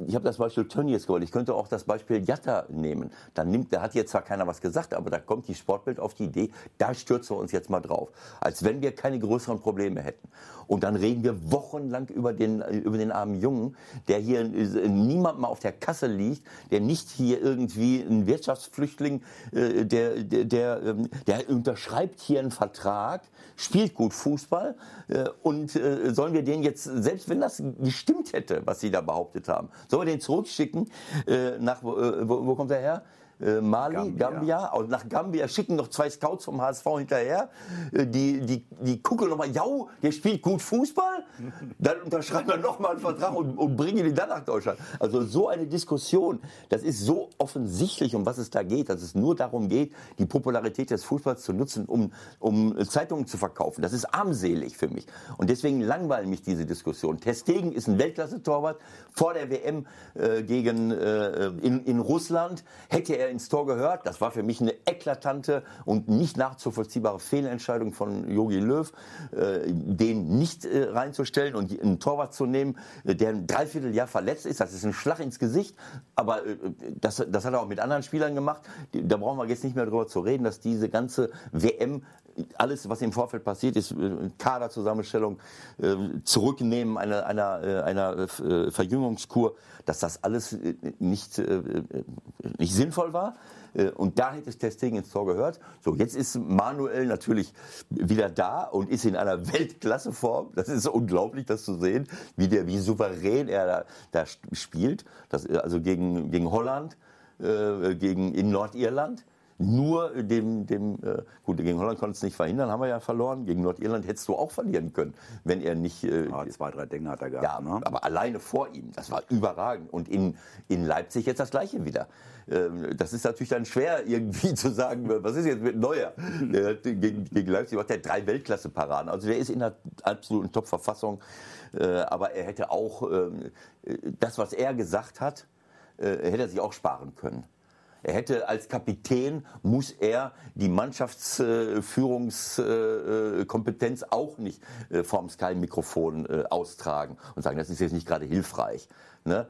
Speaker 2: ich habe das Beispiel Tönnies gewollt, ich könnte auch das Beispiel Jatta nehmen. Dann nimmt, da hat jetzt zwar keiner was gesagt, aber da kommt die Sportbild auf die Idee, da stürzen wir uns jetzt mal drauf. Als wenn wir keine größeren Probleme hätten. Und dann reden wir wochenlang über den, über den armen Jungen, der hier äh, niemand mal auf der Kasse liegt, der nicht hier irgendwie ein Wirtschaftsflüchtling, äh, der, der, der, ähm, der unterschreibt hier einen Vertrag, spielt gut Fußball äh, und äh, sollen wir den jetzt, selbst wenn das gestimmt hätte, was Sie da behauptet haben, sollen wir den zurückschicken äh, nach, wo, wo kommt er her? Äh, Mali, Gambia. Gambia. Und nach Gambia schicken noch zwei Scouts vom HSV hinterher. Äh, die, die, die gucken nochmal, ja, der spielt gut Fußball. Dann unterschreiben wir nochmal einen Vertrag und, und bringen ihn dann nach Deutschland. Also so eine Diskussion, das ist so offensichtlich, um was es da geht, dass es nur darum geht, die Popularität des Fußballs zu nutzen, um, um Zeitungen zu verkaufen. Das ist armselig für mich. Und deswegen langweilen mich diese Diskussion. Testegen ist ein Weltklasse-Torwart. Vor der WM äh, gegen, äh, in, in Russland hätte er ins Tor gehört. Das war für mich eine eklatante und nicht nachzuvollziehbare Fehlentscheidung von Jogi Löw, äh, den nicht äh, reinzustellen und einen Torwart zu nehmen, äh, der ein Dreivierteljahr verletzt ist. Das ist ein Schlag ins Gesicht. Aber äh, das, das hat er auch mit anderen Spielern gemacht. Da brauchen wir jetzt nicht mehr darüber zu reden, dass diese ganze WM alles, was im Vorfeld passiert ist, äh, Kaderzusammenstellung, äh, Zurücknehmen einer, einer, äh, einer Verjüngungskur, dass das alles nicht, nicht sinnvoll war. Und da hätte Testing ins Tor gehört. So, jetzt ist Manuel natürlich wieder da und ist in einer Weltklasseform. Das ist unglaublich, das zu sehen, wie, der, wie souverän er da, da spielt. Das, also gegen, gegen Holland, gegen, in Nordirland nur dem, dem äh, gut, gegen Holland konnte es nicht verhindern, haben wir ja verloren. Gegen Nordirland hättest du auch verlieren können, wenn er nicht. Äh,
Speaker 1: ja, zwei, drei Dinge hat er gehabt.
Speaker 2: Ja, ne? aber alleine vor ihm, das war überragend. Und in, in Leipzig jetzt das Gleiche wieder. Ähm, das ist natürlich dann schwer, irgendwie zu sagen, was ist jetzt mit Neuer? Der hat gegen, gegen Leipzig hat der drei Weltklasse-Paraden. Also der ist in einer absoluten Top-Verfassung. Äh, aber er hätte auch ähm, das, was er gesagt hat, äh, hätte er sich auch sparen können. Er hätte als Kapitän, muss er die Mannschaftsführungskompetenz auch nicht äh, vorm Sky-Mikrofon äh, austragen und sagen, das ist jetzt nicht gerade hilfreich. Ne?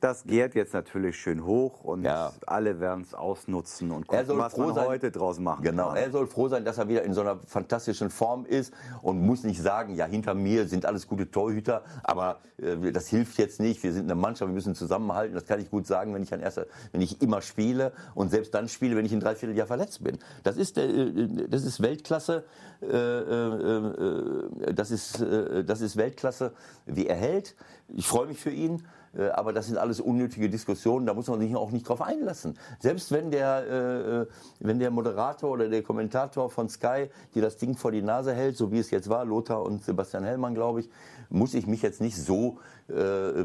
Speaker 1: Das gärt jetzt natürlich schön hoch und ja. alle werden es ausnutzen und
Speaker 2: gucken,
Speaker 1: was man sein, heute draus machen
Speaker 2: Genau, kann. er soll froh sein, dass er wieder in so einer fantastischen Form ist und muss nicht sagen, ja, hinter mir sind alles gute Torhüter, aber äh, das hilft jetzt nicht, wir sind eine Mannschaft, wir müssen zusammenhalten. Das kann ich gut sagen, wenn ich an erster, wenn ich immer spiele und selbst dann spiele, wenn ich ein Dreivierteljahr verletzt bin. Das ist, äh, das ist Weltklasse, äh, äh, äh das, ist, äh, das ist Weltklasse, wie er hält. Ich freue mich für ihn. Äh, aber das sind alles unnötige Diskussionen, da muss man sich auch nicht drauf einlassen. Selbst wenn der, äh, wenn der Moderator oder der Kommentator von Sky dir das Ding vor die Nase hält, so wie es jetzt war, Lothar und Sebastian Hellmann, glaube ich, muss ich mich jetzt nicht so äh,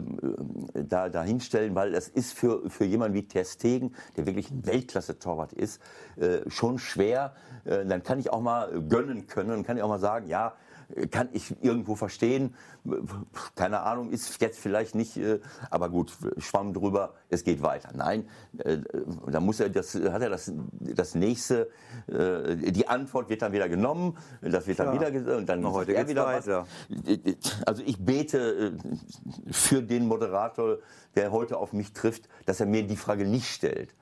Speaker 2: da, da hinstellen, weil das ist für, für jemanden wie Ter Stegen, der wirklich ein Weltklasse-Torwart ist, äh, schon schwer. Äh, dann kann ich auch mal gönnen können kann ich auch mal sagen, ja, kann ich irgendwo verstehen. Keine Ahnung, ist jetzt vielleicht nicht, äh, aber gut, schwamm drüber, es geht weiter. Nein, äh, da muss er, das hat er das, das nächste, äh, die Antwort wird dann wieder genommen, das wird dann ja. wieder, und dann
Speaker 1: heute er wieder weiter.
Speaker 2: Was. Also ich bete für den Moderator, der heute auf mich trifft, dass er mir die Frage nicht stellt.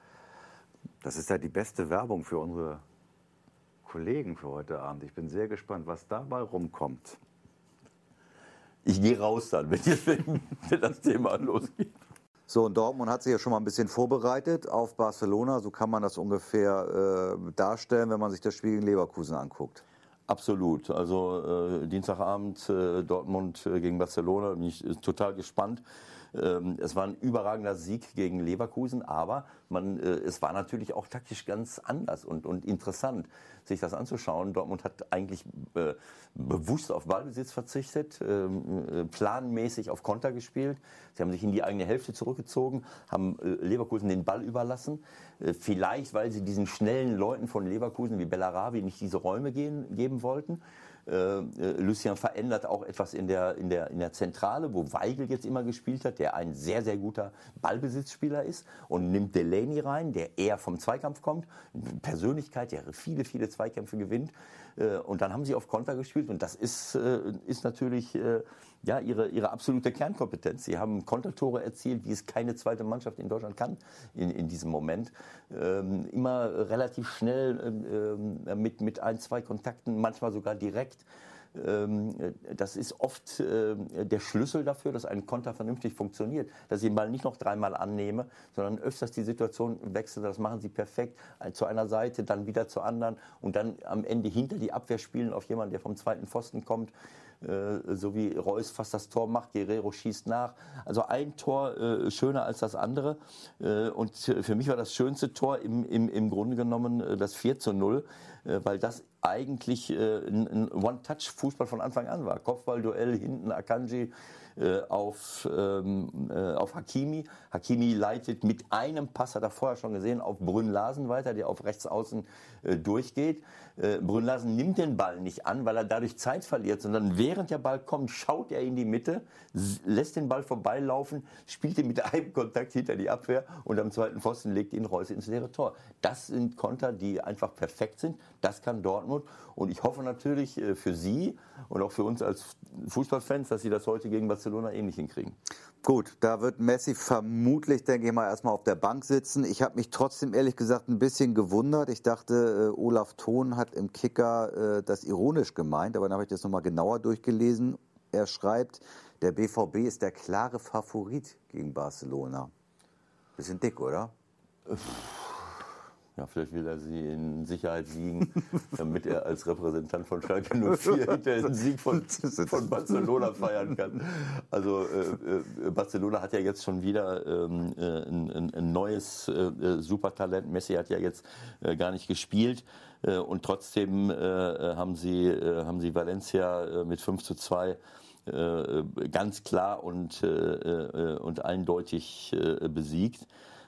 Speaker 1: Das ist ja die beste Werbung für unsere Kollegen für heute Abend. Ich bin sehr gespannt, was dabei rumkommt.
Speaker 2: Ich gehe raus dann, wenn, wenn das Thema losgeht.
Speaker 1: So, und Dortmund hat sich ja schon mal ein bisschen vorbereitet auf Barcelona. So kann man das ungefähr äh, darstellen, wenn man sich das Spiel in Leverkusen anguckt.
Speaker 2: Absolut. Also äh, Dienstagabend äh, Dortmund äh, gegen Barcelona. Bin ich äh, total gespannt es war ein überragender Sieg gegen Leverkusen, aber man, äh, es war natürlich auch taktisch ganz anders und, und interessant, sich das anzuschauen. Dortmund hat eigentlich äh, bewusst auf Ballbesitz verzichtet, ähm, äh, planmäßig auf Konter gespielt. Sie haben sich in die eigene Hälfte zurückgezogen, haben äh, Leverkusen den Ball überlassen. Äh, vielleicht, weil sie diesen schnellen Leuten von Leverkusen wie Bellarabi nicht diese Räume gehen, geben wollten. Äh, äh, Lucien verändert auch etwas in der, in, der, in der Zentrale, wo Weigel jetzt immer gespielt hat, der ein sehr, sehr guter Ballbesitzspieler ist und nimmt Delaney rein, der eher vom Zweikampf kommt. Persönlichkeit, der viele, viele Zweikämpfe gewinnt. Äh, und dann haben sie auf Konter gespielt und das ist, ist natürlich ja, ihre, ihre absolute Kernkompetenz. Sie haben Kontertore erzielt, wie es keine zweite Mannschaft in Deutschland kann in, in diesem Moment. Ähm, immer relativ schnell ähm, mit, mit ein, zwei Kontakten, manchmal sogar direkt. Ähm, das ist oft äh, der Schlüssel dafür, dass ein Konter vernünftig funktioniert. Dass ich den Ball nicht noch dreimal annehme, sondern öfters die Situation wechsle. Das machen sie perfekt. Zu einer Seite, dann wieder zur anderen und dann am Ende hinter die Abwehr spielen auf jemanden, der vom zweiten Pfosten kommt. Äh, so wie Reus fast das Tor macht, Guerrero schießt nach. Also ein Tor äh, schöner als das andere. Äh, und für mich war das schönste Tor im, im, im Grunde genommen äh, das 4 zu 0, äh, weil das eigentlich ein, One-Touch-Fußball von Anfang an war. Kopfballduell hinten Akanji auf, ähm, äh, auf Hakimi. Hakimi leitet mit einem Pass, hat er vorher schon gesehen, auf Brünn-Larsen weiter, der auf rechts außen durchgeht. Äh, Brünn-Larsen nimmt den Ball nicht an, weil er dadurch Zeit verliert, sondern während der Ball kommt, schaut er in die Mitte, lässt den Ball vorbeilaufen, spielt ihn mit einem Kontakt hinter die Abwehr und am zweiten Pfosten legt ihn Reus ins leere Tor. Das sind Konter, die einfach perfekt sind. Das kann Dortmund. Und ich hoffe natürlich äh, für Sie und auch für uns als Fußballfans, dass Sie das heute gegen Barcelona ähnlich hinkriegen.
Speaker 1: Gut, da wird Messi vermutlich, denke ich mal, erstmal auf der Bank sitzen. Ich habe mich trotzdem ehrlich gesagt ein bisschen gewundert. Ich dachte, äh, Olaf Thon hat im Kicker äh, das ironisch gemeint, aber dann habe ich das nochmal genauer durchgelesen. Er schreibt, der BVB ist der klare Favorit gegen Barcelona. Bisschen dick, oder?
Speaker 2: Ja, vielleicht will er sie in Sicherheit wiegen, damit er als Repräsentant von Schalke 04 hinter den Sieg von, von Barcelona feiern kann. Also äh, äh, Barcelona hat ja jetzt schon wieder ähm, äh, ein, ein, neues äh, Supertalent. Messi hat ja jetzt äh, gar nicht gespielt. Äh, und trotzdem haben, sie, haben sie Valencia mit 5 zu 2 ganz klar und, und eindeutig besiegt.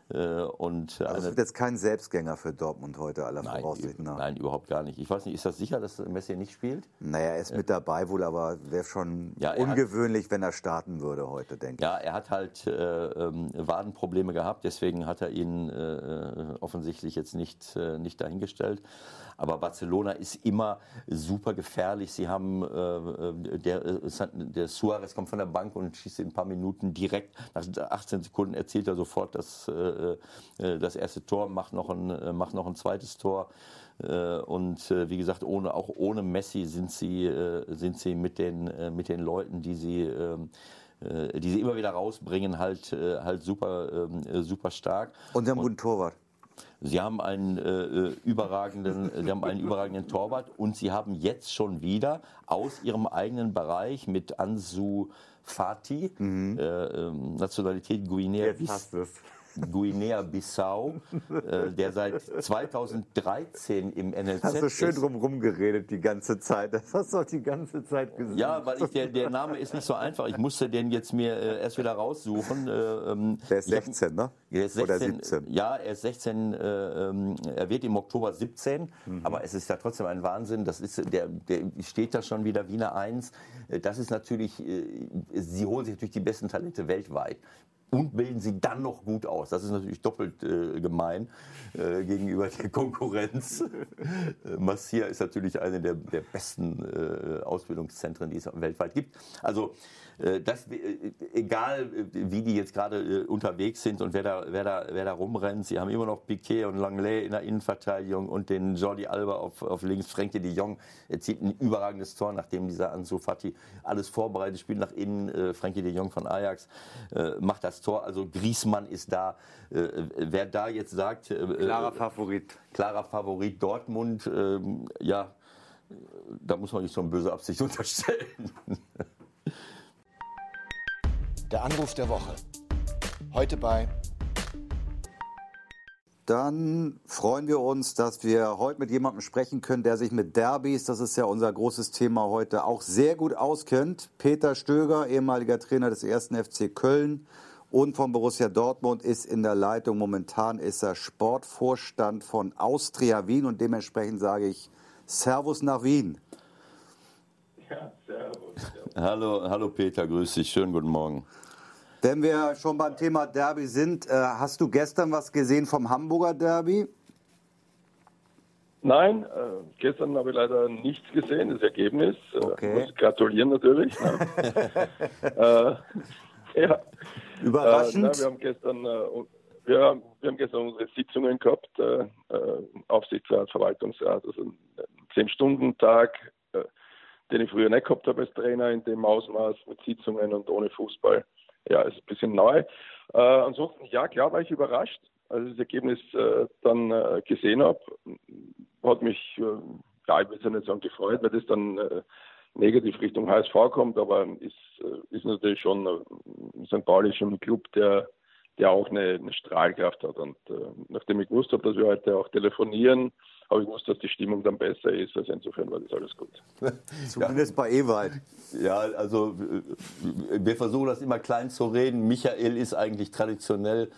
Speaker 1: Äh, und also es wird jetzt kein Selbstgänger für Dortmund heute aller
Speaker 2: nein,
Speaker 1: Voraussicht
Speaker 2: nach. Nein, überhaupt gar nicht. Ich weiß nicht, ist das sicher, dass Messi nicht spielt?
Speaker 1: Naja, er ist äh, mit dabei wohl, aber wäre schon ja, ungewöhnlich, hat, wenn er starten würde heute, denke ich.
Speaker 2: Ja, er hat halt äh, ähm, Wadenprobleme gehabt, deswegen hat er ihn äh, offensichtlich jetzt nicht, äh, nicht dahingestellt. Aber Barcelona ist immer super gefährlich. Sie haben, äh, der, äh, der Suarez kommt von der Bank und schießt in ein paar Minuten direkt. Nach 18 Sekunden erzielt er sofort das, äh, äh, das erste Tor, macht noch ein, äh, macht noch ein zweites Tor. Äh, und wie gesagt, ohne, auch ohne Messi sind sie, sind sie mit, den, mit den Leuten, die sie, ähm, die sie immer wieder rausbringen, halt, halt super, ähm, super stark.
Speaker 1: Und sie haben einen guten Torwart.
Speaker 2: Sie haben einen äh, äh, überragenden, Sie haben einen überragenden Torwart und Sie haben jetzt schon wieder aus Ihrem eigenen Bereich mit Ansu Fati, mhm. äh, ähm, Nationalität Guinea. Jetzt hast es. Guinea-Bissau, äh, der seit 2013 im NLZ
Speaker 1: Hast du schön ist. drum geredet die ganze Zeit. Das hast du auch die ganze Zeit gesagt.
Speaker 2: Ja, weil ich, der, der Name ist nicht so einfach. Ich musste den jetzt mir äh, erst wieder raussuchen. Äh,
Speaker 1: ähm, der ist 16, hab, ne?
Speaker 2: Er ist 16, Oder 17. Ja, er ist 16. Äh, ähm, er wird im Oktober 17. Mhm. Aber es ist ja trotzdem ein Wahnsinn. Das ist, der, der steht da schon wieder Wiener 1. Äh, das ist natürlich, sie holen sich natürlich die besten Talente weltweit und bilden sie dann noch gut aus. Das ist natürlich doppelt äh, gemein äh, gegenüber der Konkurrenz. äh, Massia ist natürlich eine der, der besten äh, Ausbildungszentren, die es weltweit gibt. Also das, äh, egal wie die jetzt gerade unterwegs sind und wer da, wer, da, wer da rumrennt, sie haben immer noch Piquet und Langlais in der Innenverteidigung und den Jordi Alba auf, auf links. Frenkie de Jong erzielt ein überragendes Tor, nachdem dieser Ansu Fati alles vorbereitet, spielt nach innen. Frenkie de Jong von Ajax macht das Tor. Also Griesmann ist da. Äh, wer da jetzt sagt. Äh,
Speaker 1: klarer Favorit.
Speaker 2: Klarer Favorit Dortmund, ähm, ja, da muss man nicht so eine böse Absicht unterstellen.
Speaker 3: Der Anruf der Woche. Heute bei
Speaker 1: dann freuen wir uns, dass wir heute mit jemandem sprechen können, der sich mit Derbys, das ist ja unser großes Thema heute, auch sehr gut auskennt. Peter Stöger, ehemaliger Trainer des ersten FC Köln und von Borussia Dortmund, ist in der Leitung. Momentan ist er Sportvorstand von Austria Wien und dementsprechend sage ich Servus nach Wien.
Speaker 2: Ja, servus. Hallo, hallo Peter, grüß dich, schönen guten Morgen.
Speaker 1: Wenn wir schon beim Thema Derby sind, äh, hast du gestern was gesehen vom Hamburger Derby?
Speaker 5: Nein, äh, gestern habe ich leider nichts gesehen, das Ergebnis. Äh, okay. Ich muss gratulieren natürlich. Ne?
Speaker 1: äh, ja. Überraschend.
Speaker 5: Äh, na, wir haben gestern äh, wir haben, wir haben gestern unsere Sitzungen gehabt, äh, Aufsichtsrat, Verwaltungsrat, also einen Zehn-Stunden-Tag, den ich früher nicht gehabt habe als Trainer in dem Ausmaß mit Sitzungen und ohne Fußball ja, ist ein bisschen neu. Äh, ansonsten, ja, klar war ich überrascht, als ich das Ergebnis äh, dann äh, gesehen habe. Hat mich, äh, ja, ich will es ja nicht sagen gefreut, weil das dann äh, negativ Richtung HSV kommt, aber ist, äh, ist natürlich schon äh, St. Pauli schon ein Club, der, der auch eine, eine Strahlkraft hat. Und nachdem ich gewusst habe, dass wir heute auch telefonieren, habe ich gewusst, dass die Stimmung dann besser ist. Also insofern war das alles gut.
Speaker 1: Zumindest ja. bei Ewald.
Speaker 2: Ja, also wir versuchen das immer klein zu reden. Michael ist eigentlich traditionell,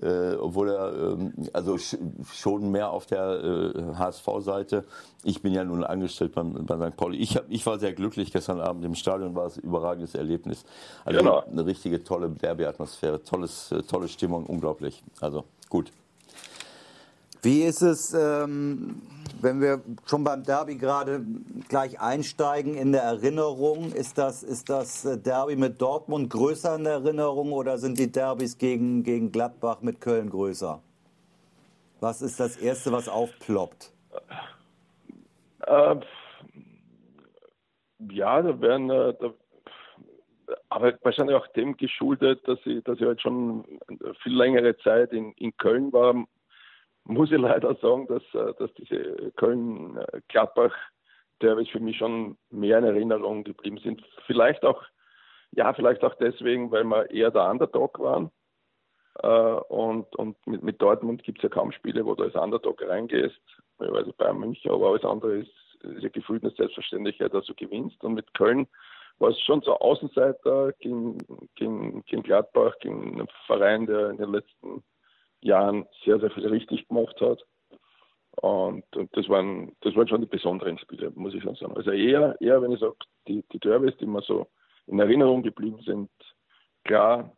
Speaker 2: äh, obwohl er ähm, also schon mehr auf der äh, HSV-Seite. Ich bin ja nun angestellt beim, bei St. Pauli. Ich, hab, ich war sehr glücklich gestern Abend im Stadion, war es ein überragendes Erlebnis. Also genau. eine richtige tolle Derby-Atmosphäre, tolles, äh, tolle Stimmung, unglaublich. Also gut.
Speaker 1: Wie ist es, ähm, wenn wir schon beim Derby gerade gleich einsteigen in der Erinnerung? Ist das, ist das äh, Derby mit Dortmund größer in der Erinnerung oder sind die Derbys gegen, gegen Gladbach mit Köln größer? Was ist das Erste, was aufploppt?
Speaker 5: Äh, ja, da werden, äh, da, aber wahrscheinlich auch dem geschuldet, dass ich, dass ich halt schon viel längere Zeit in, in Köln war, muss ich leider sagen, dass, äh, dass diese Köln-Gladbach-Derbys für mich schon mehr in Erinnerung geblieben sind. Vielleicht auch, ja, vielleicht auch deswegen, weil wir eher der Underdog waren. Äh, und, und mit, mit Dortmund gibt es ja kaum Spiele, wo du als Underdog reingehst, weil Bayern München, aber alles andere ist, ist ja gefühlt eine Selbstverständlichkeit, dass du gewinnst. Und mit Köln war es schon so Außenseiter gegen, gegen, gegen Gladbach, gegen einen Verein, der in den letzten Jahren sehr, sehr viel richtig gemacht hat. Und, und, das, waren, das waren schon die besonderen Spiele, muss ich schon sagen. Also eher, eher wenn ich sage, die, die Derbys, die mir so in Erinnerung geblieben sind, klar,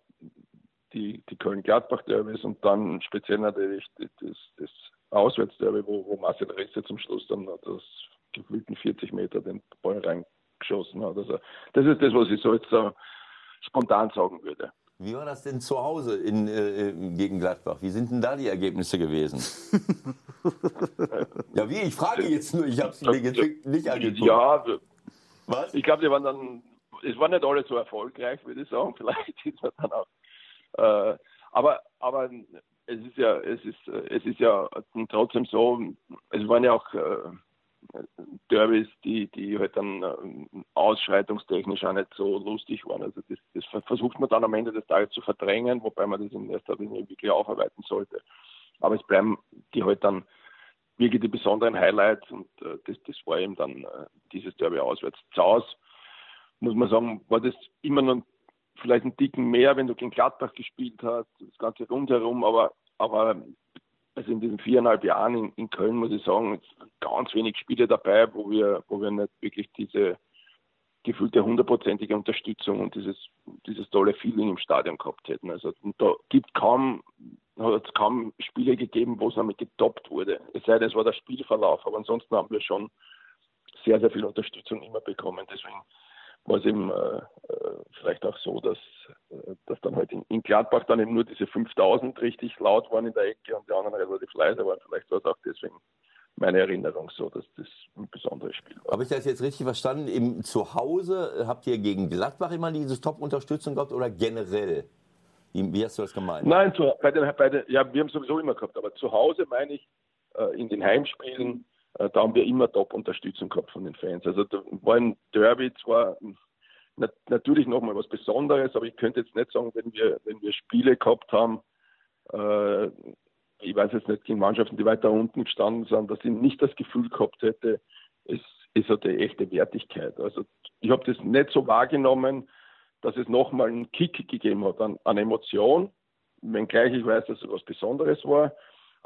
Speaker 5: die, die Köln-Gladbach-Derbys und dann speziell natürlich das, das Auswärtsderby, wo, wo Marcel Resse zum Schluss dann das gefühlten 40 Meter den Ball reingeschossen hat. Also das ist das, was ich so jetzt so spontan sagen würde.
Speaker 2: Wie war das denn zu Hause in, äh, gegen Gladbach? Wie sind denn da die Ergebnisse gewesen? ja, wie? Ich frage jetzt nur, ich habe es mir jetzt nicht angeguckt.
Speaker 5: Ja, was? Ich glaube, die waren dann, es war nicht alles so erfolgreich, würde ich sagen. Vielleicht ist man dann auch. Äh, aber, aber es ist ja, es ist, es ist ja trotzdem so, es waren ja auch äh, Derbys, die, die halt dann äh, ausschreitungstechnisch auch nicht so lustig waren. Also das, das, versucht man dann am Ende des Tages zu verdrängen, wobei man das in erster Linie wirklich aufarbeiten sollte. Aber es bleiben die halt dann wirklich die besonderen Highlights und äh, das, das war eben dann äh, dieses Derby auswärts. Zu Hause, muss man sagen, war das immer noch vielleicht ein Ticken mehr, wenn du gegen Gladbach gespielt hast, das Ganze rundherum, aber, aber also in diesen viereinhalb Jahren in, in Köln muss ich sagen, ganz wenig Spiele dabei, wo wir, wo wir nicht wirklich diese gefühlte hundertprozentige Unterstützung und dieses, dieses tolle Feeling im Stadion gehabt hätten. Also da gibt kaum, hat es kaum Spiele gegeben, wo es damit getoppt wurde. Es sei denn, es war der Spielverlauf, aber ansonsten haben wir schon sehr, sehr viel Unterstützung immer bekommen. Deswegen war es eben äh, äh, vielleicht auch so, dass, äh, dass dann halt in, in, Gladbach dann eben nur diese 5000 richtig laut waren in der Ecke und die anderen relativ leise waren. Vielleicht war es auch deswegen meine Erinnerung so, dass das ein besonderes Spiel war.
Speaker 2: Habe ich das jetzt richtig verstanden? Im Zuhause habt ihr gegen Gladbach immer diese Top-Unterstützung gehabt oder generell? Wie, hast du das gemeint?
Speaker 5: Nein, zu, bei den, bei den, ja, wir haben sowieso immer gehabt, aber zu Hause meine ich äh, in den Heimspielen äh, da haben wir immer Top-Unterstützung gehabt von den Fans. Also da war ein Derby zwar nat natürlich nochmal was Besonderes, aber ich könnte jetzt nicht sagen, wenn wir, wenn wir Spiele gehabt haben, äh, ich weiß jetzt nicht, gegen Mannschaften, die weiter unten gestanden sind, dass ich nicht das Gefühl gehabt hätte, es ist eine echte Wertigkeit. Also ich habe das nicht so wahrgenommen, dass es nochmal einen Kick gegeben hat an, an Emotion, wenngleich ich weiß, dass es was Besonderes war.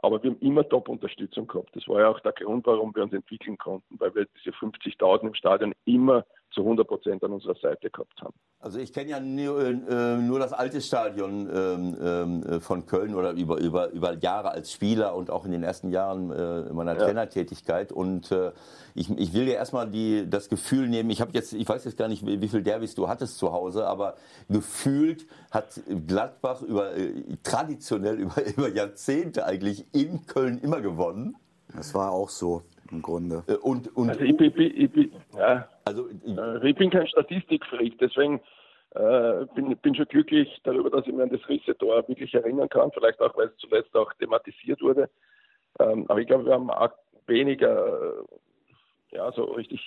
Speaker 5: Aber wir haben immer Top-Unterstützung gehabt. Das war ja auch der Grund, warum wir uns entwickeln konnten, weil wir diese 50.000 im Stadion immer zu 100 Prozent an unserer Seite gehabt haben.
Speaker 2: Also ich kenne ja nur, äh, nur, das alte Stadion ähm, ähm, von Köln oder über, über, über Jahre als Spieler und auch in den ersten Jahren äh, meiner ja. Trainertätigkeit. Und äh, ich, ich will dir erstmal die, das Gefühl nehmen, ich habe jetzt, ich weiß jetzt gar nicht, wie, wie viel Derbys du hattest zu Hause, aber gefühlt hat Gladbach über, äh, traditionell über, über Jahrzehnte eigentlich in Köln immer gewonnen.
Speaker 1: Das war auch so im Grunde.
Speaker 5: Äh, und, und, also ich, ich, ich, ja. also, äh, ich bin kein Statistikfreak, deswegen äh, bin, bin schon glücklich darüber, dass ich mir an das Risse-Tor wirklich erinnern kann, vielleicht auch, weil es zuletzt auch thematisiert wurde. Ähm, aber ich glaube, wir haben auch weniger, äh, ja, so richtig.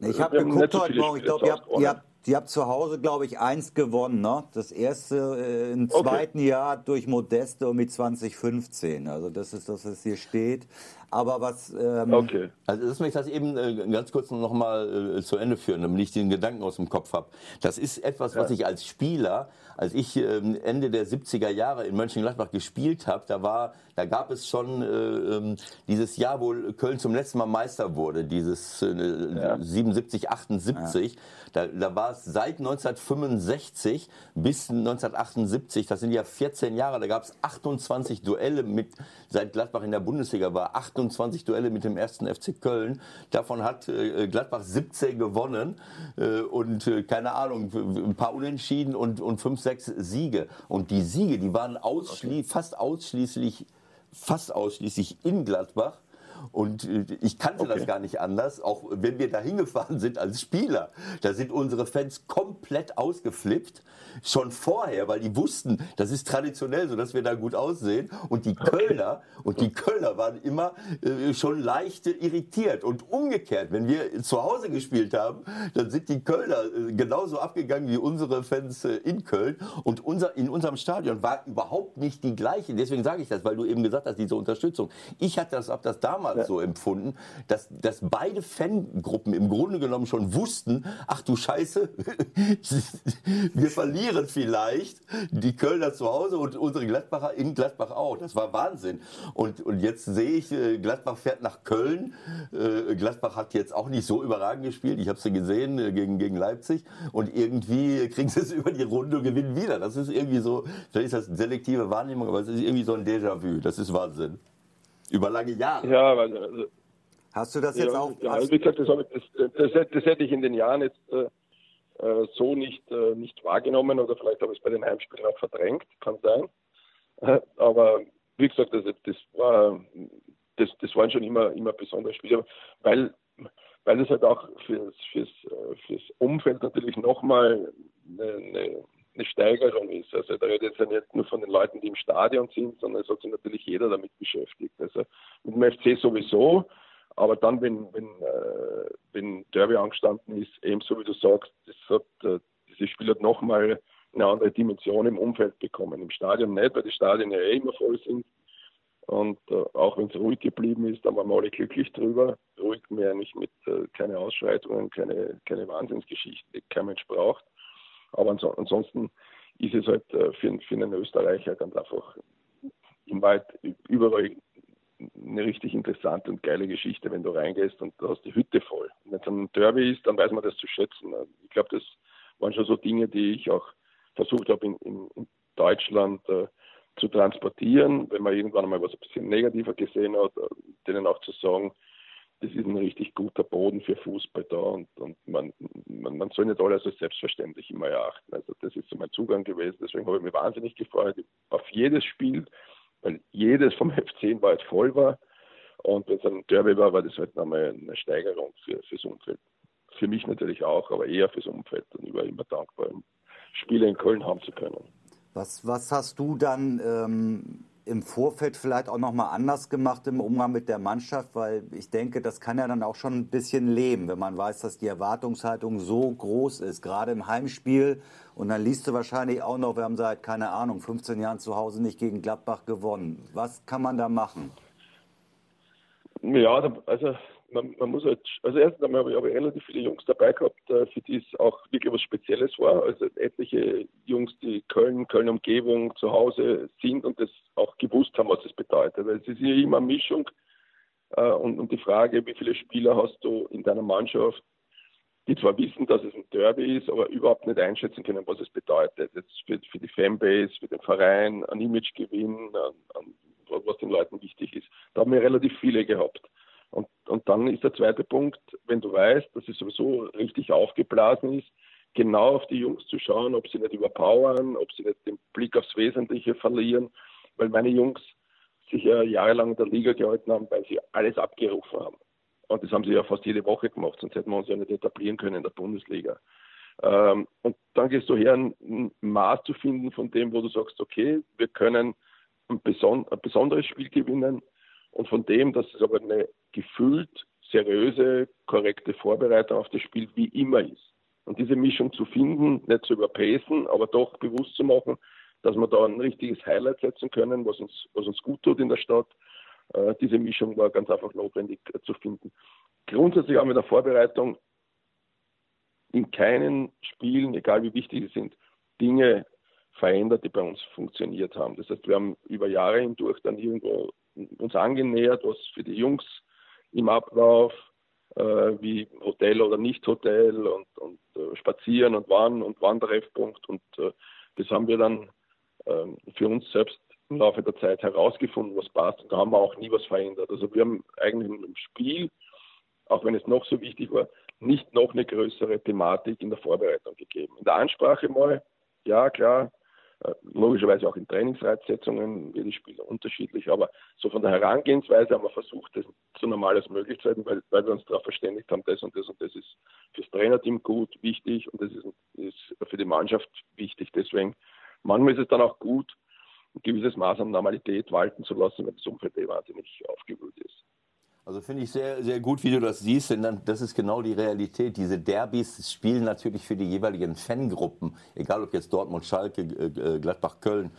Speaker 1: Ich habe geguckt so heute Morgen, ich glaube, ihr habt, ihr habt die habt zu Hause, glaube ich, eins gewonnen. Ne? Das erste äh, im zweiten okay. Jahr durch Modesto mit 2015. Also das ist das, was hier steht. Aber was... Ähm
Speaker 2: okay. Also lass mich das eben äh, ganz kurz noch mal äh, zu Ende führen, damit ich den Gedanken aus dem Kopf habe. Das ist etwas, was ich als Spieler, als ich ähm, Ende der 70er Jahre in Mönchengladbach gespielt habe, da war, da gab es schon äh, ähm, dieses Jahr, wo Köln zum letzten Mal Meister wurde, dieses äh, ja. 77, 78. Ja. Da, da war es seit 1965 bis 1978, das sind ja 14 Jahre, da gab es 28 Duelle mit, seit Gladbach in der Bundesliga war, 28 Duelle mit dem ersten FC Köln. Davon hat äh, Gladbach 17 gewonnen äh, und äh, keine Ahnung, ein paar Unentschieden und, und fünf, sechs Siege. Und die Siege, die waren ausschli fast ausschließlich fast ausschließlich in Gladbach. Und äh, ich kannte okay. das gar nicht anders, auch wenn wir da hingefahren sind als Spieler. Da sind unsere Fans komplett ausgeflippt, schon vorher, weil die wussten, das ist traditionell so, dass wir da gut aussehen. Und die Kölner, und die Kölner waren immer äh, schon leicht irritiert. Und umgekehrt, wenn wir zu Hause gespielt haben, dann sind die Kölner äh, genauso abgegangen wie unsere Fans in Köln. Und unser, in unserem Stadion war überhaupt nicht die gleiche. Deswegen sage ich das, weil du eben gesagt hast, diese Unterstützung. Ich hatte das, ob das damals ja. so empfunden, dass, dass beide Fangruppen im Grunde genommen schon wussten, ach du Scheiße, wir verlieren vielleicht die Kölner zu Hause und unsere Gladbacher in Gladbach auch. Das war Wahnsinn. Und, und jetzt sehe ich, äh, Gladbach fährt nach Köln. Äh, Gladbach hat jetzt auch nicht so überragend gespielt. Ich habe sie gesehen äh, gegen, gegen Leipzig. Und irgendwie kriegen sie es über die Runde und gewinnen wieder. Das ist irgendwie so, vielleicht ist das selektive Wahrnehmung, aber es ist irgendwie so ein Déjà-vu. Das ist Wahnsinn. Über lange Jahre.
Speaker 5: Ja, weil, also,
Speaker 1: Hast du das jetzt
Speaker 5: ja,
Speaker 1: auch?
Speaker 5: Ja, also wie gesagt, das, das, das, das, hätte ich in den Jahren jetzt äh, äh, so nicht, äh, nicht wahrgenommen oder vielleicht habe ich es bei den Heimspielen auch verdrängt, kann sein. Äh, aber wie gesagt, das, das, war, das, das waren schon immer, immer besondere Spiele, weil, weil es halt auch fürs, fürs, äh, fürs Umfeld natürlich nochmal eine, eine eine Steigerung ist. Also da redet jetzt ja nicht nur von den Leuten, die im Stadion sind, sondern es hat sich natürlich jeder damit beschäftigt. Also mit dem FC sowieso, aber dann, wenn, wenn, äh, wenn Derby angestanden ist, eben so wie du sagst, das hat, äh, dieses Spiel hat nochmal eine andere Dimension im Umfeld bekommen. Im Stadion nicht, weil die Stadien ja eh immer voll sind. Und äh, auch wenn es ruhig geblieben ist, dann waren wir alle glücklich drüber. Ruhig mehr nicht mit äh, keine Ausschreitungen, keine, keine Wahnsinnsgeschichte, die kein Mensch braucht. Aber ansonsten ist es halt äh, für, für einen Österreicher ganz einfach im Wald überall eine richtig interessante und geile Geschichte, wenn du reingehst und du hast die Hütte voll. Wenn es ein Derby ist, dann weiß man das zu schätzen. Ich glaube, das waren schon so Dinge, die ich auch versucht habe, in, in, in Deutschland äh, zu transportieren, wenn man irgendwann mal was ein bisschen negativer gesehen hat, äh, denen auch zu sagen, das ist ein richtig guter Boden für Fußball da und, und man, man, man, soll nicht alles als selbstverständlich immer erachten. Also das ist so mein Zugang gewesen. Deswegen habe ich mich wahnsinnig gefreut auf jedes Spiel, weil jedes vom F10 war halt voll war. Und wenn es ein Derby war, war das halt nochmal eine Steigerung für, fürs Umfeld. Für mich natürlich auch, aber eher fürs Umfeld. Und ich war immer dankbar, Spiele in Köln haben zu können.
Speaker 1: Was, was hast du dann ähm, im Vorfeld vielleicht auch noch mal anders gemacht im Umgang mit der Mannschaft, weil ich denke, das kann ja dann auch schon ein bisschen leben, wenn man weiß, dass die Erwartungshaltung so groß ist, gerade im Heimspiel. Und dann liest du wahrscheinlich auch noch, wir haben seit, keine Ahnung, 15 Jahren zu Hause nicht gegen Gladbach gewonnen. Was kann man da machen?
Speaker 5: Ja, also man, man, muss halt, also erstens einmal habe ich, ich relativ viele Jungs dabei gehabt, äh, für die es auch wirklich was Spezielles war. Also etliche Jungs, die Köln, Köln Umgebung zu Hause sind und das auch gewusst haben, was es bedeutet. Weil es ist ja immer eine Mischung äh, und, und die Frage, wie viele Spieler hast du in deiner Mannschaft, die zwar wissen, dass es ein Derby ist, aber überhaupt nicht einschätzen können, was es bedeutet. Jetzt für, für die Fanbase, für den Verein, ein Imagegewinn, an, an, was den Leuten wichtig ist. Da haben wir relativ viele gehabt. Und, und dann ist der zweite Punkt, wenn du weißt, dass es sowieso richtig aufgeblasen ist, genau auf die Jungs zu schauen, ob sie nicht überpowern, ob sie nicht den Blick aufs Wesentliche verlieren, weil meine Jungs sich ja jahrelang in der Liga gehalten haben, weil sie alles abgerufen haben. Und das haben sie ja fast jede Woche gemacht, sonst hätten wir uns ja nicht etablieren können in der Bundesliga. Ähm, und dann gehst du her, ein Maß zu finden von dem, wo du sagst, okay, wir können ein, beson ein besonderes Spiel gewinnen und von dem, dass es aber eine gefühlt seriöse, korrekte Vorbereitung auf das Spiel wie immer ist. Und diese Mischung zu finden, nicht zu überpacen, aber doch bewusst zu machen, dass wir da ein richtiges Highlight setzen können, was uns, was uns gut tut in der Stadt. Äh, diese Mischung war ganz einfach notwendig äh, zu finden. Grundsätzlich haben wir in der Vorbereitung in keinen Spielen, egal wie wichtig sie sind, Dinge verändert, die bei uns funktioniert haben. Das heißt, wir haben über Jahre hindurch dann irgendwo uns angenähert, was für die Jungs im Ablauf, äh, wie Hotel oder Nicht-Hotel und, und äh, Spazieren und Wann und Wandertreffpunkt. Und äh, das haben wir dann ähm, für uns selbst im Laufe der Zeit herausgefunden, was passt. Und da haben wir auch nie was verändert. Also wir haben eigentlich im Spiel, auch wenn es noch so wichtig war, nicht noch eine größere Thematik in der Vorbereitung gegeben. In der Ansprache mal, ja klar, logischerweise auch in Trainingsreitsetzungen wird die Spieler unterschiedlich, aber so von der Herangehensweise haben wir versucht, das so normal als möglich zu halten, weil, weil wir uns darauf verständigt haben, das und das und das ist fürs Trainerteam gut, wichtig und das ist, ist für die Mannschaft wichtig. Deswegen, manchmal ist es dann auch gut, ein gewisses Maß an Normalität walten zu lassen, wenn das Umfeld eh wahnsinnig aufgewühlt ist.
Speaker 2: Also finde ich sehr, sehr gut, wie du das siehst, denn dann, das ist genau die Realität. Diese Derbys spielen natürlich für die jeweiligen Fangruppen, egal ob jetzt Dortmund, Schalke, Gladbach, Köln,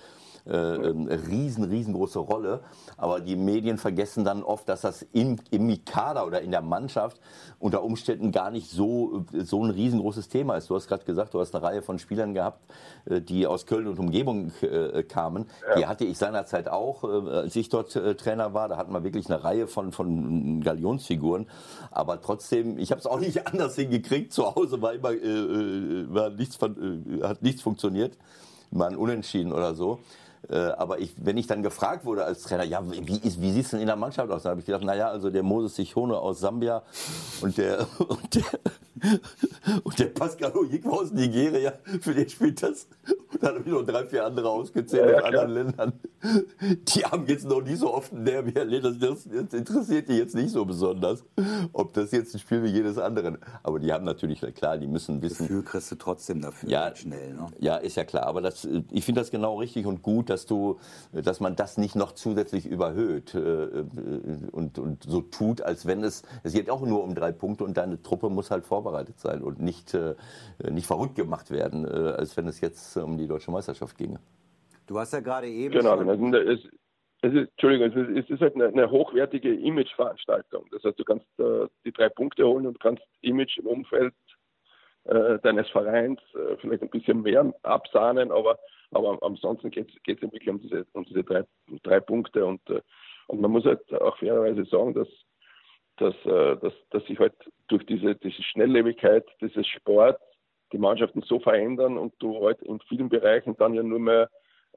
Speaker 2: äh, ähm, riesen, riesengroße Rolle. Aber die Medien vergessen dann oft, dass das im, im Kader oder in der Mannschaft unter Umständen gar nicht so, so ein riesengroßes Thema ist. Du hast gerade gesagt, du hast eine Reihe von Spielern gehabt, äh, die aus Köln und Umgebung äh, kamen. Ja. Die hatte ich seinerzeit auch, äh, als ich dort äh, Trainer war. Da hatten wir wirklich eine Reihe von, von Galionsfiguren. Aber trotzdem, ich habe es auch nicht anders hingekriegt. Zu Hause war immer, äh, war nichts, hat nichts funktioniert. Mal ein Unentschieden oder so. Äh, aber ich, wenn ich dann gefragt wurde als Trainer, ja, wie, ist, wie sieht es denn in der Mannschaft aus? Dann habe ich gedacht, naja, also der Moses Sichone aus Sambia und der, und der, und der Pascal Oyigwa aus Nigeria, für den spielt das. Und dann habe ich noch drei, vier andere ausgezählt ja, aus anderen Ländern. Die haben jetzt noch nie so oft ein Derby erlebt. Das, das, das interessiert die jetzt nicht so besonders, ob das jetzt ein Spiel wie jedes andere. Aber die haben natürlich, klar, die müssen wissen.
Speaker 1: Gefühl kriegst du trotzdem dafür
Speaker 2: ja, schnell. Ne? Ja, ist ja klar. Aber das, ich finde das genau richtig und gut, dass du, dass man das nicht noch zusätzlich überhöht äh, äh, und, und so tut, als wenn es, es geht auch nur um drei Punkte und deine Truppe muss halt vorbereitet sein und nicht, äh, nicht verrückt gemacht werden, als wenn es jetzt um die deutsche Meisterschaft ginge.
Speaker 1: Du hast ja gerade eben.
Speaker 5: Genau, schon es, es ist, Entschuldigung, es ist, es ist halt eine, eine, hochwertige Imageveranstaltung. Das heißt, du kannst äh, die drei Punkte holen und kannst Image im Umfeld äh, deines Vereins äh, vielleicht ein bisschen mehr absahnen, aber aber ansonsten geht es wirklich um diese, um diese drei, drei Punkte. Und, äh, und man muss halt auch fairerweise sagen, dass, dass, äh, dass, dass sich halt durch diese, diese Schnelllebigkeit dieses Sports die Mannschaften so verändern und du halt in vielen Bereichen dann ja nur mehr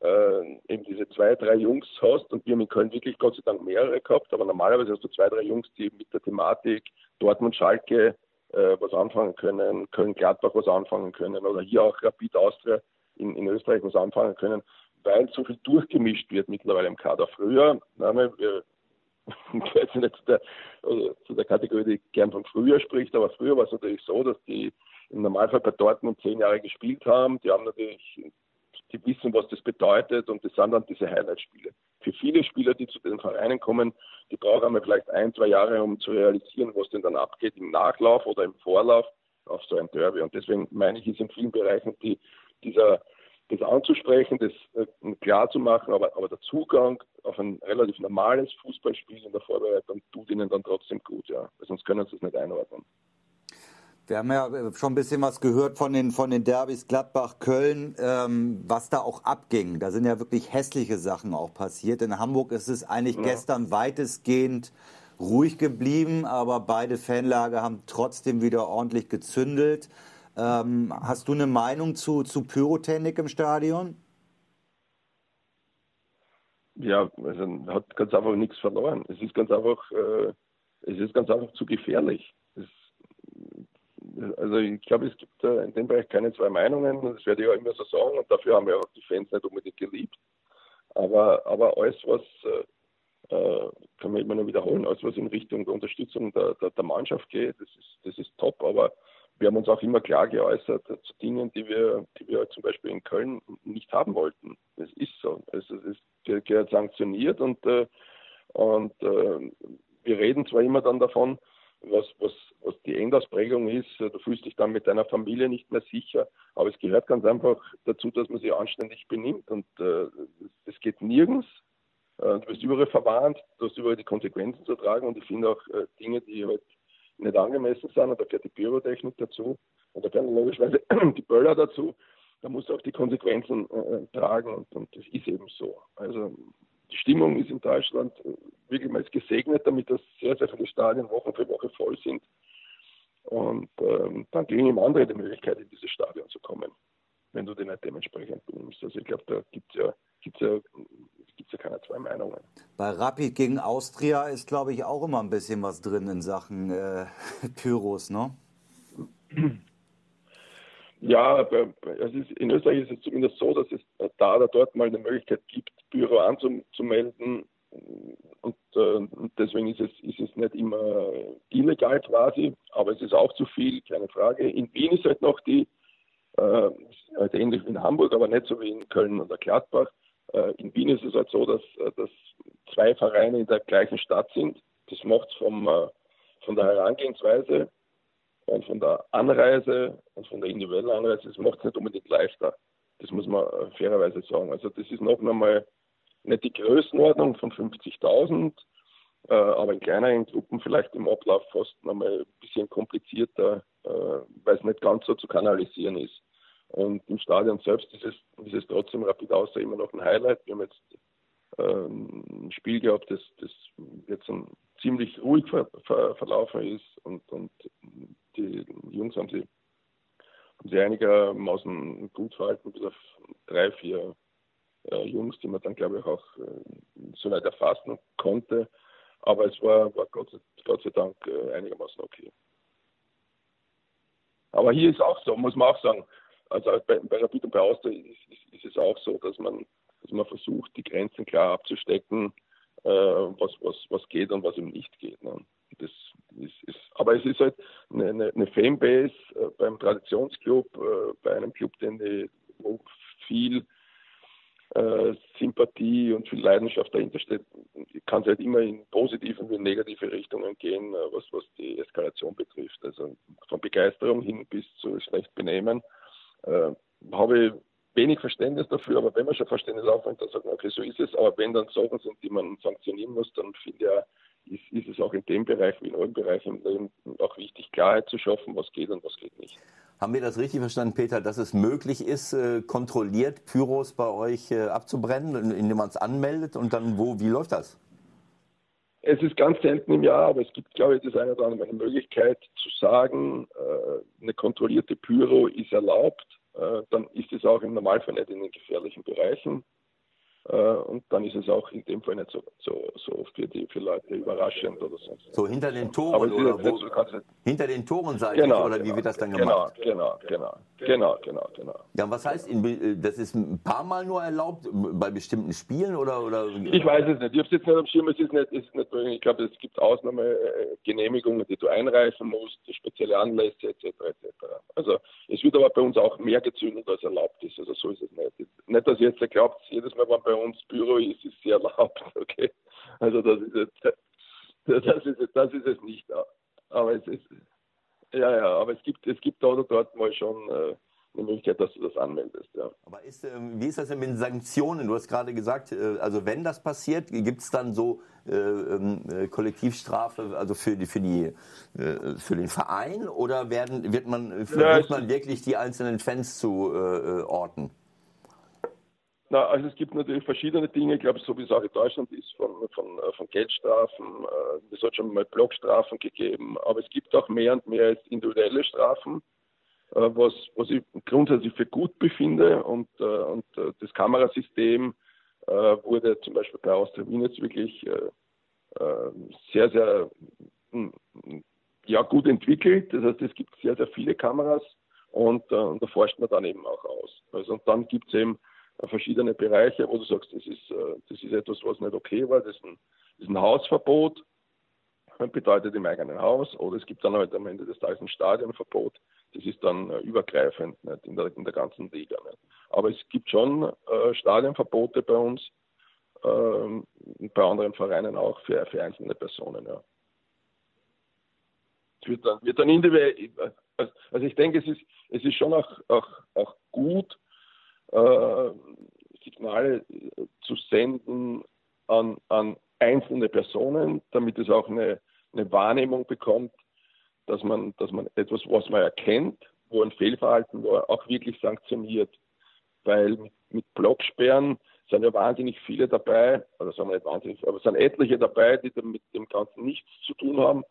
Speaker 5: äh, eben diese zwei, drei Jungs hast und wir haben in Köln wirklich Gott sei Dank mehrere gehabt, aber normalerweise hast du zwei, drei Jungs, die mit der Thematik Dortmund, Schalke äh, was anfangen können, Köln-Gladbach was anfangen können oder hier auch Rapid Austria in, in Österreich was anfangen können, weil so viel durchgemischt wird mittlerweile im Kader. Früher, nein, wir, jetzt nicht zu der, also zu der Kategorie, die gern von früher spricht, aber früher war es natürlich so, dass die im Normalfall bei Dortmund zehn Jahre gespielt haben. Die haben natürlich, die wissen, was das bedeutet und das sind dann diese Highlight-Spiele. Für viele Spieler, die zu den Vereinen kommen, die brauchen einmal vielleicht ein, zwei Jahre, um zu realisieren, was denn dann abgeht im Nachlauf oder im Vorlauf auf so ein Derby. Und deswegen meine ich, ist in vielen Bereichen die, dieser, das anzusprechen, das äh, klar zu machen, aber, aber der Zugang auf ein relativ normales Fußballspiel in der Vorbereitung tut ihnen dann trotzdem gut, ja. Sonst können sie es nicht einordnen.
Speaker 1: Wir haben ja äh, schon ein bisschen was gehört von den, von den Derbys Gladbach, Köln, ähm, was da auch abging. Da sind ja wirklich hässliche Sachen auch passiert. In Hamburg ist es eigentlich ja. gestern weitestgehend ruhig geblieben, aber beide Fanlager haben trotzdem wieder ordentlich gezündelt. Ähm, hast du eine Meinung zu, zu Pyrotechnik im Stadion?
Speaker 5: Ja, also hat ganz einfach nichts verloren. Es ist ganz einfach, äh, es ist ganz einfach zu gefährlich. Es, also ich glaube, es gibt in dem Bereich keine zwei Meinungen. Das werde ich auch immer so sagen und dafür haben ja auch die Fans nicht unbedingt geliebt. Aber, aber alles, was äh, äh kann man immer nur wiederholen, alles, was in Richtung der Unterstützung der, der, der Mannschaft geht, das ist, das ist top. Aber wir haben uns auch immer klar geäußert zu Dingen, die wir, die wir zum Beispiel in Köln nicht haben wollten. Das ist so. Also es gehört sanktioniert und, äh, und äh, wir reden zwar immer dann davon, was, was, was die Endausprägung ist. Du fühlst dich dann mit deiner Familie nicht mehr sicher. Aber es gehört ganz einfach dazu, dass man sich anständig benimmt. Und äh, es geht nirgends. Äh, du wirst überall verwarnt, du hast überall die Konsequenzen zu tragen. Und ich finde auch äh, Dinge, die halt nicht angemessen sind, und da gehört die Pyrotechnik dazu. Und da gehören logischerweise die Böller dazu. Da musst du auch die Konsequenzen äh, tragen. Und, und das ist eben so. Also die Stimmung ist in Deutschland äh, wirklich mal gesegnet, damit dass sehr, sehr viele Stadien Woche für Woche voll sind. Und ähm, dann gehen ihm andere die Möglichkeit, in dieses Stadion zu kommen, wenn du den nicht dementsprechend benimmst. Also ich glaube, da gibt es ja, gibt's ja, gibt's ja keine zwei Meinungen.
Speaker 1: Bei Rapid gegen Austria ist, glaube ich, auch immer ein bisschen was drin in Sachen äh, Pyros, ne?
Speaker 5: Ja, es ist, in Österreich ist es zumindest so, dass es da oder dort mal eine Möglichkeit gibt, Büro anzumelden. Und äh, deswegen ist es, ist es nicht immer illegal quasi, aber es ist auch zu viel, keine Frage. In Wien ist halt noch die, äh, halt ähnlich wie in Hamburg, aber nicht so wie in Köln oder Gladbach. Äh, in Wien ist es halt so, dass, äh, dass zwei Vereine in der gleichen Stadt sind. Das macht es äh, von der Herangehensweise und von der Anreise und von der individuellen Anreise, das macht es nicht unbedingt leichter. Das muss man äh, fairerweise sagen. Also das ist noch einmal nicht die Größenordnung von 50.000, äh, aber in kleineren Gruppen vielleicht im Ablauf fast noch mal ein bisschen komplizierter, äh, weil es nicht ganz so zu kanalisieren ist. Und im Stadion selbst ist es, ist es trotzdem Rapid Austria immer noch ein Highlight. Wir haben jetzt ähm, ein Spiel gehabt, das, das jetzt ziemlich ruhig ver, ver, verlaufen ist und, und die Jungs haben sie, haben sie einigermaßen gut verhalten, bis auf drei, vier äh, Jungs, die man dann, glaube ich, auch äh, so weit erfassen konnte. Aber es war, war Gott, sei, Gott sei Dank äh, einigermaßen okay. Aber hier ist auch so, muss man auch sagen, also bei, bei Rapid und bei Austria ist, ist, ist, es auch so, dass man, dass man versucht, die Grenzen klar abzustecken, was, was, was geht und was eben nicht geht. Ne? Das ist, ist, aber es ist halt eine, eine, Fanbase äh, beim Traditionsclub, äh, bei einem Club, den die, wo viel äh, Sympathie und viel Leidenschaft dahinter steht, kann es halt immer in positive und negative Richtungen gehen, äh, was, was die Eskalation betrifft. Also von Begeisterung hin bis zu schlecht Benehmen. Äh, habe wenig Verständnis dafür, aber wenn man schon Verständnis aufbringt, dann sagt man, okay, so ist es. Aber wenn dann Sachen sind, die man sanktionieren muss, dann finde ich, ist, ist es auch in dem Bereich wie in anderen Bereichen im Leben auch wichtig, Klarheit zu schaffen, was geht und was geht nicht.
Speaker 2: Haben wir das richtig verstanden, Peter, dass es möglich ist, äh, kontrolliert Pyros bei euch äh, abzubrennen, indem man es anmeldet und dann wo, wie läuft das?
Speaker 5: Es ist ganz selten im Jahr, aber es gibt, glaube ich, das eine oder andere eine Möglichkeit zu sagen, äh, eine kontrollierte Pyro ist erlaubt. Dann ist es auch im Normalfall nicht in den gefährlichen Bereichen. Äh, und dann ist es auch in dem Fall nicht so, so, so für die für Leute überraschend oder so.
Speaker 2: So hinter den Toren oder wo, so, hinter den Toren seid genau, oder genau, wie wird das dann gemacht?
Speaker 5: Genau, genau, genau, genau, genau.
Speaker 2: Ja, was heißt, in, das ist ein paar Mal nur erlaubt bei bestimmten Spielen oder? oder?
Speaker 5: Ich weiß es nicht. Ich habe es jetzt nicht am Schirm. Es ist nicht, ist nicht ich glaube, es gibt Ausnahmegenehmigungen, die du einreichen musst, spezielle Anlässe etc. etc. Also es wird aber bei uns auch mehr gezündet als erlaubt ist. Also so ist es nicht. Nicht, dass ihr jetzt glaubt, jedes Mal, wenn bei uns Büro ist, ist sie erlaubt. Okay, also das ist jetzt, das ist, das ist es nicht. Aber es ist, ja, ja, aber es gibt, es gibt dort oder dort mal schon äh, eine Möglichkeit, dass du das anmeldest. Ja.
Speaker 2: Aber ist, äh, wie ist das denn mit Sanktionen? Du hast gerade gesagt, äh, also wenn das passiert, gibt es dann so äh, ähm, äh, Kollektivstrafe, also für die, für die äh, für den Verein oder werden wird man versucht ja, man wirklich die einzelnen Fans zu orten?
Speaker 5: Na, also es gibt natürlich verschiedene Dinge, ich glaube, so wie es auch in Deutschland ist, von, von, von Geldstrafen, es hat schon mal Blockstrafen gegeben, aber es gibt auch mehr und mehr individuelle Strafen äh, was, was ich grundsätzlich für gut befinde. Und, äh, und äh, das Kamerasystem wurde zum Beispiel bei Austria Wien jetzt wirklich sehr, sehr hm, ja, gut entwickelt. Das heißt, es gibt sehr, sehr viele Kameras und, und da forscht man dann eben auch aus. Also, und dann gibt es eben verschiedene Bereiche, wo du sagst, das ist, das ist etwas, was nicht okay war, das ist ein, das ist ein Hausverbot, bedeutet im eigenen Haus, oder es gibt dann halt am Ende des Tages ein Stadionverbot das ist dann äh, übergreifend nicht, in, der, in der ganzen Liga. Nicht. Aber es gibt schon äh, Stadionverbote bei uns, äh, bei anderen Vereinen auch für, für einzelne Personen. Ja. Es wird dann, wird dann individuell, äh, also ich denke, es ist, es ist schon auch, auch, auch gut, äh, Signale äh, zu senden an, an einzelne Personen, damit es auch eine, eine Wahrnehmung bekommt, dass man, dass man etwas, was man erkennt, wo ein Fehlverhalten war, auch wirklich sanktioniert. Weil mit, mit Blocksperren sind ja wahnsinnig viele dabei, oder sagen wir nicht wahnsinnig, aber sind etliche dabei, die mit dem Ganzen nichts zu tun haben.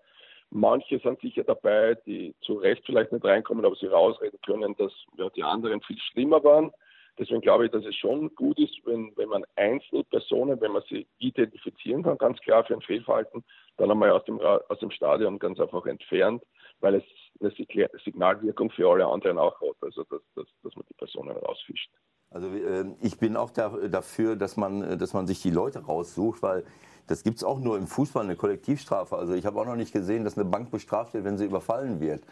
Speaker 5: Manche sind sicher dabei, die zu Recht vielleicht nicht reinkommen, aber sie rausreden können, dass ja, die anderen viel schlimmer waren. Deswegen glaube ich, dass es schon gut ist, wenn, wenn man Einzelpersonen, wenn man sie identifizieren kann, ganz klar für ein Fehlverhalten, dann einmal aus dem, aus dem Stadion ganz einfach entfernt, weil es eine Signalwirkung für alle anderen auch hat, also dass, dass, dass man die Personen rausfischt.
Speaker 2: Also äh, ich bin auch da, dafür, dass man, dass man sich die Leute raussucht, weil das gibt es auch nur im Fußball, eine Kollektivstrafe. Also ich habe auch noch nicht gesehen, dass eine Bank bestraft wird, wenn sie überfallen wird.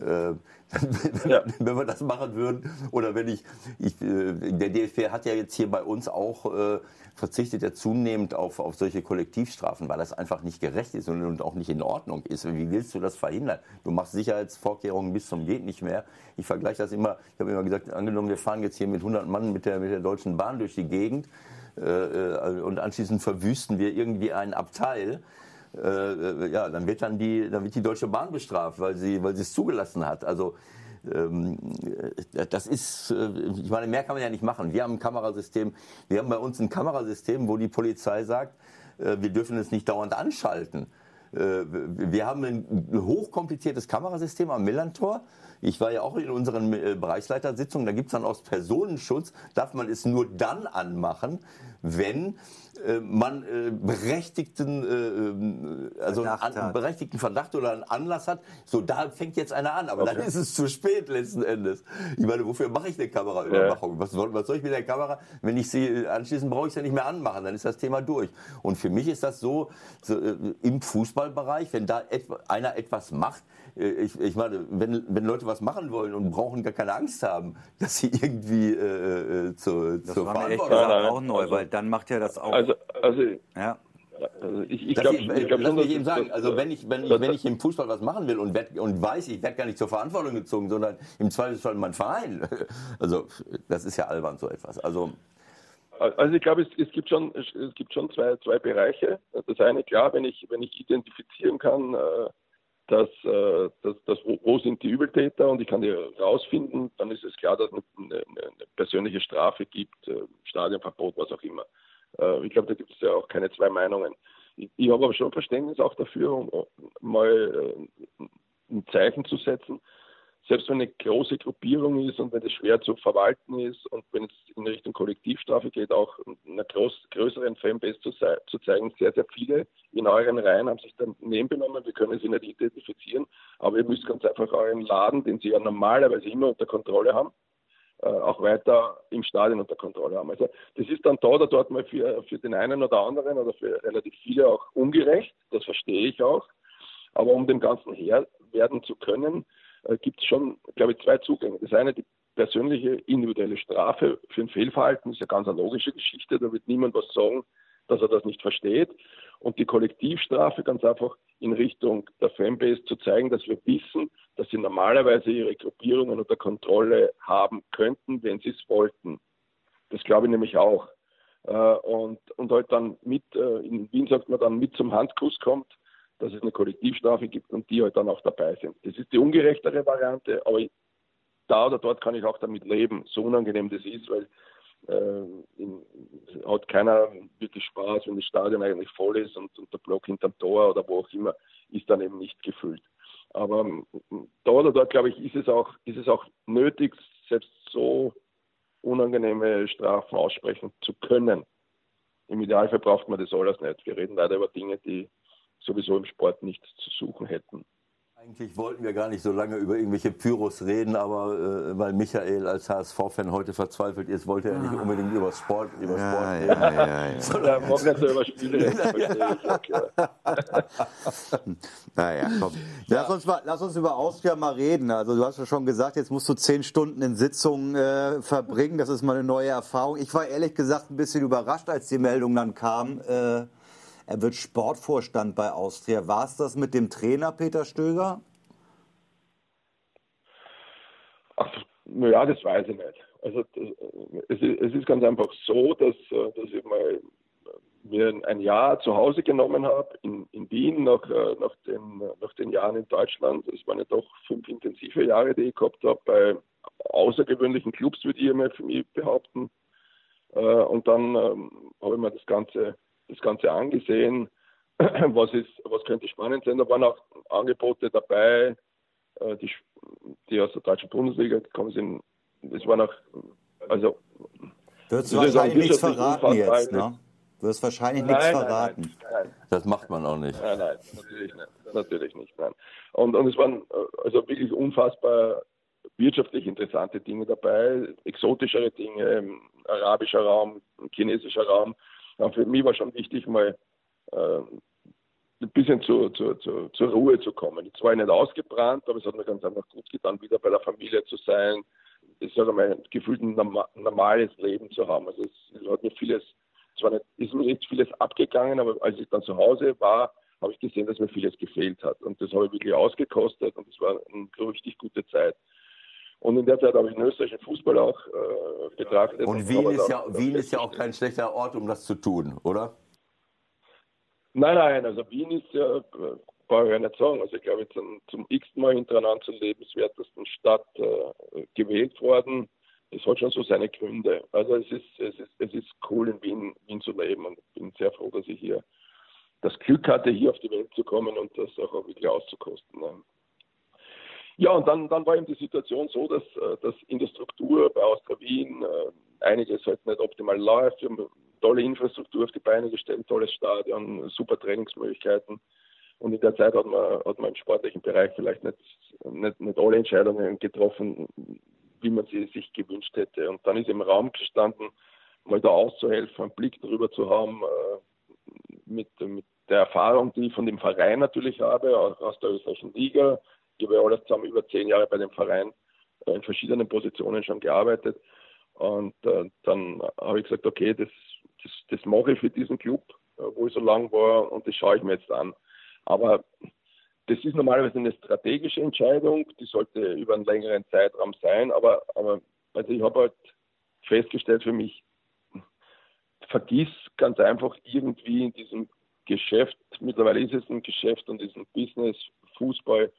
Speaker 2: Äh, ja. wenn wir das machen würden. Oder wenn ich, ich äh, der DFB hat ja jetzt hier bei uns auch äh, verzichtet ja zunehmend auf, auf solche Kollektivstrafen, weil das einfach nicht gerecht ist und, und auch nicht in Ordnung ist. Wie willst du das verhindern? Du machst Sicherheitsvorkehrungen bis zum geht nicht mehr. Ich vergleiche das immer, ich habe immer gesagt, angenommen, wir fahren jetzt hier mit 100 Mann mit der, mit der Deutschen Bahn durch die Gegend äh, äh und anschließend verwüsten wir irgendwie ein Abteil äh, ja, dann wird dann die, dann wird die Deutsche Bahn bestraft, weil sie, weil sie es zugelassen hat. Also ähm, das ist, äh, ich meine, mehr kann man ja nicht machen. Wir haben ein Kamerasystem, wir haben bei uns ein Kamerasystem, wo die Polizei sagt, äh, wir dürfen es nicht dauernd anschalten. Äh, wir haben ein hochkompliziertes Kamerasystem am Millantor. Ich war ja auch in unseren Bereichsleitersitzungen, da gibt es dann aus Personenschutz, darf man es nur dann anmachen, wenn äh, man äh, berechtigten, äh, also Verdacht einen berechtigten Verdacht oder einen Anlass hat, so da fängt jetzt einer an, aber okay. dann ist es zu spät letzten Endes. Ich meine, wofür mache ich eine Kameraüberwachung? Ja. Was, was, soll ich mit der Kamera, wenn ich sie anschließend brauche ich sie ja nicht mehr anmachen, dann ist das Thema durch. Und für mich ist das so, so im Fußballbereich, wenn da et einer etwas macht, ich, ich meine, wenn, wenn Leute was machen wollen und brauchen gar keine Angst haben, dass sie irgendwie äh, zu,
Speaker 1: das zur war Verantwortung mir echt auch neu, weil dann macht ja das auch.
Speaker 5: Also, also
Speaker 2: ja. Also ich, ich glaube, glaub, lass mich eben sagen, also wenn ich, wenn, ich, wenn ich im Fußball was machen will und, werd, und weiß, ich werde gar nicht zur Verantwortung gezogen, sondern im Zweifelsfall mein Verein. Also das ist ja albern so etwas. Also
Speaker 5: also ich glaube, es, es, gibt schon, es gibt schon zwei, zwei Bereiche. Das eine, klar, wenn ich, wenn ich identifizieren kann, äh, dass, äh, dass, dass wo, wo, sind die Übeltäter und ich kann die rausfinden, dann ist es klar, dass es eine, eine, persönliche Strafe gibt, äh, Stadionverbot, was auch immer. Äh, ich glaube, da gibt es ja auch keine zwei Meinungen. Ich, ich habe aber schon Verständnis auch dafür, um, um mal äh, ein Zeichen zu setzen, selbst wenn eine große Gruppierung ist und wenn es schwer zu verwalten ist und wenn es in Richtung Kollektivstrafe geht, auch einer groß, größeren Fanbase zu, zu, zeigen, sehr, sehr viele in euren Reihen haben sich daneben benommen, wir können sie nicht identifizieren, aber ihr müsst ganz einfach euren Laden, den sie ja normalerweise immer unter Kontrolle haben, äh, auch weiter im Stadion unter Kontrolle haben. Also das ist dann da oder dort mal für, für den einen oder anderen oder für relativ viele auch ungerecht, das verstehe ich auch. Aber um dem Ganzen Herr werden zu können, gibt es schon, glaube ich, zwei Zugänge. Das eine, die persönliche individuelle Strafe für ein Fehlverhalten ist ja ganz eine logische Geschichte. Da wird niemand was sagen, dass er das nicht versteht. Und die Kollektivstrafe ganz einfach in Richtung der Fanbase zu zeigen, dass wir wissen, dass sie normalerweise ihre Gruppierungen unter Kontrolle haben könnten, wenn sie es wollten. Das glaube ich nämlich auch. Äh, und, und halt dann mit, äh, in Wien sagt man dann mit zum Handkuss kommt, dass es eine Kollektivstrafe gibt und die halt dann auch dabei sind. Das ist die ungerechtere Variante, aber da oder dort kann ich auch damit leben, so unangenehm das ist, weil äh, in, hat keiner wirklich Spaß, wenn das Stadion eigentlich voll ist und, und der Block hinterm Tor oder wo auch immer ist dann eben nicht gefüllt. Aber ähm, da oder dort, glaube ich, ist es auch, ist es auch nötig, selbst so unangenehme Strafen aussprechen zu können. Im Idealfall braucht man das alles nicht. Wir reden leider über Dinge, die sowieso im Sport nichts zu suchen hätten.
Speaker 2: Eigentlich wollten wir gar nicht so lange über irgendwelche Pyros reden, aber äh, weil Michael als HSV-Fan heute verzweifelt ist, wollte er nicht ah. unbedingt über Sport, über ja, Sport reden. Ja, ja, ja.
Speaker 5: Sondern ja, morgen über Spiele reden.
Speaker 1: naja, komm. Lass, uns mal, lass uns über Austria mal reden. Also du hast ja schon gesagt, jetzt musst du zehn Stunden in Sitzungen äh, verbringen. Das ist mal eine neue Erfahrung. Ich war ehrlich gesagt ein bisschen überrascht, als die Meldung dann kam. Äh, er wird Sportvorstand bei Austria. War es das mit dem Trainer Peter Stöger?
Speaker 5: Ach, naja, das weiß ich nicht. Also es ist, es ist ganz einfach so, dass, äh, dass ich mal mir ein Jahr zu Hause genommen habe in, in Wien nach, äh, nach, den, nach den Jahren in Deutschland. Es waren ja doch fünf intensive Jahre, die ich gehabt habe bei außergewöhnlichen Clubs, würde ich einmal für mich behaupten. Äh, und dann ähm, habe ich mir das Ganze das Ganze angesehen, was, ist, was könnte spannend sein. Da waren auch Angebote dabei, äh, die, die aus der deutschen Bundesliga gekommen sind. Das waren auch, also.
Speaker 1: Würdest du wahrscheinlich nichts verraten jetzt, ne? Du wirst wahrscheinlich nein, nichts verraten. Nein,
Speaker 2: nein, das macht man auch nicht.
Speaker 5: Nein, nein, natürlich nicht. Natürlich nicht nein. Und, und es waren äh, also wirklich unfassbar wirtschaftlich interessante Dinge dabei, exotischere Dinge, arabischer Raum, chinesischer Raum. Ja, für mich war schon wichtig, mal äh, ein bisschen zu, zu, zu, zur Ruhe zu kommen. Ich war nicht ausgebrannt, aber es hat mir ganz einfach gut getan, wieder bei der Familie zu sein. Ich sage mal, gefühlt ein normales Leben zu haben. Also es, es hat mir vieles, es war nicht, ist mir nicht vieles abgegangen, aber als ich dann zu Hause war, habe ich gesehen, dass mir vieles gefehlt hat. Und das habe ich wirklich ausgekostet und es war eine richtig gute Zeit. Und in der Zeit habe ich den österreichischen Fußball auch äh, betrachtet.
Speaker 2: Und, Wien, ist ja, Wien ist ja auch kein schlechter Ort, um das zu tun, oder?
Speaker 5: Nein, nein, also Wien ist ja, äh, brauche ich ja nicht sagen, also ich glaube, jetzt zum, zum x-ten Mal hintereinander zur lebenswertesten Stadt äh, gewählt worden. Das hat schon so seine Gründe. Also es ist, es ist, es ist cool, in Wien, Wien zu leben und ich bin sehr froh, dass ich hier das Glück hatte, hier auf die Welt zu kommen und das auch wirklich auszukosten. Ne? Ja, und dann, dann war eben die Situation so, dass, äh, dass in der Struktur bei Austria Wien äh, einiges halt nicht optimal läuft. Wir haben tolle Infrastruktur auf die Beine gestellt, tolles Stadion, super Trainingsmöglichkeiten. Und in der Zeit hat man, hat man im sportlichen Bereich vielleicht nicht, nicht, nicht alle Entscheidungen getroffen, wie man sie sich gewünscht hätte. Und dann ist im Raum gestanden, mal da auszuhelfen, einen Blick darüber zu haben, äh, mit, mit der Erfahrung, die ich von dem Verein natürlich habe, aus der österreichischen Liga, ich habe ja alles zusammen über zehn Jahre bei dem Verein äh, in verschiedenen Positionen schon gearbeitet. Und äh, dann habe ich gesagt, okay, das, das, das mache ich für diesen Club, äh, wo ich so lang war, und das schaue ich mir jetzt an. Aber das ist normalerweise eine strategische Entscheidung, die sollte über einen längeren Zeitraum sein. Aber, aber also ich habe halt festgestellt für mich, vergiss ganz einfach irgendwie in diesem Geschäft, mittlerweile ist es ein Geschäft und ist ein Business, Fußball,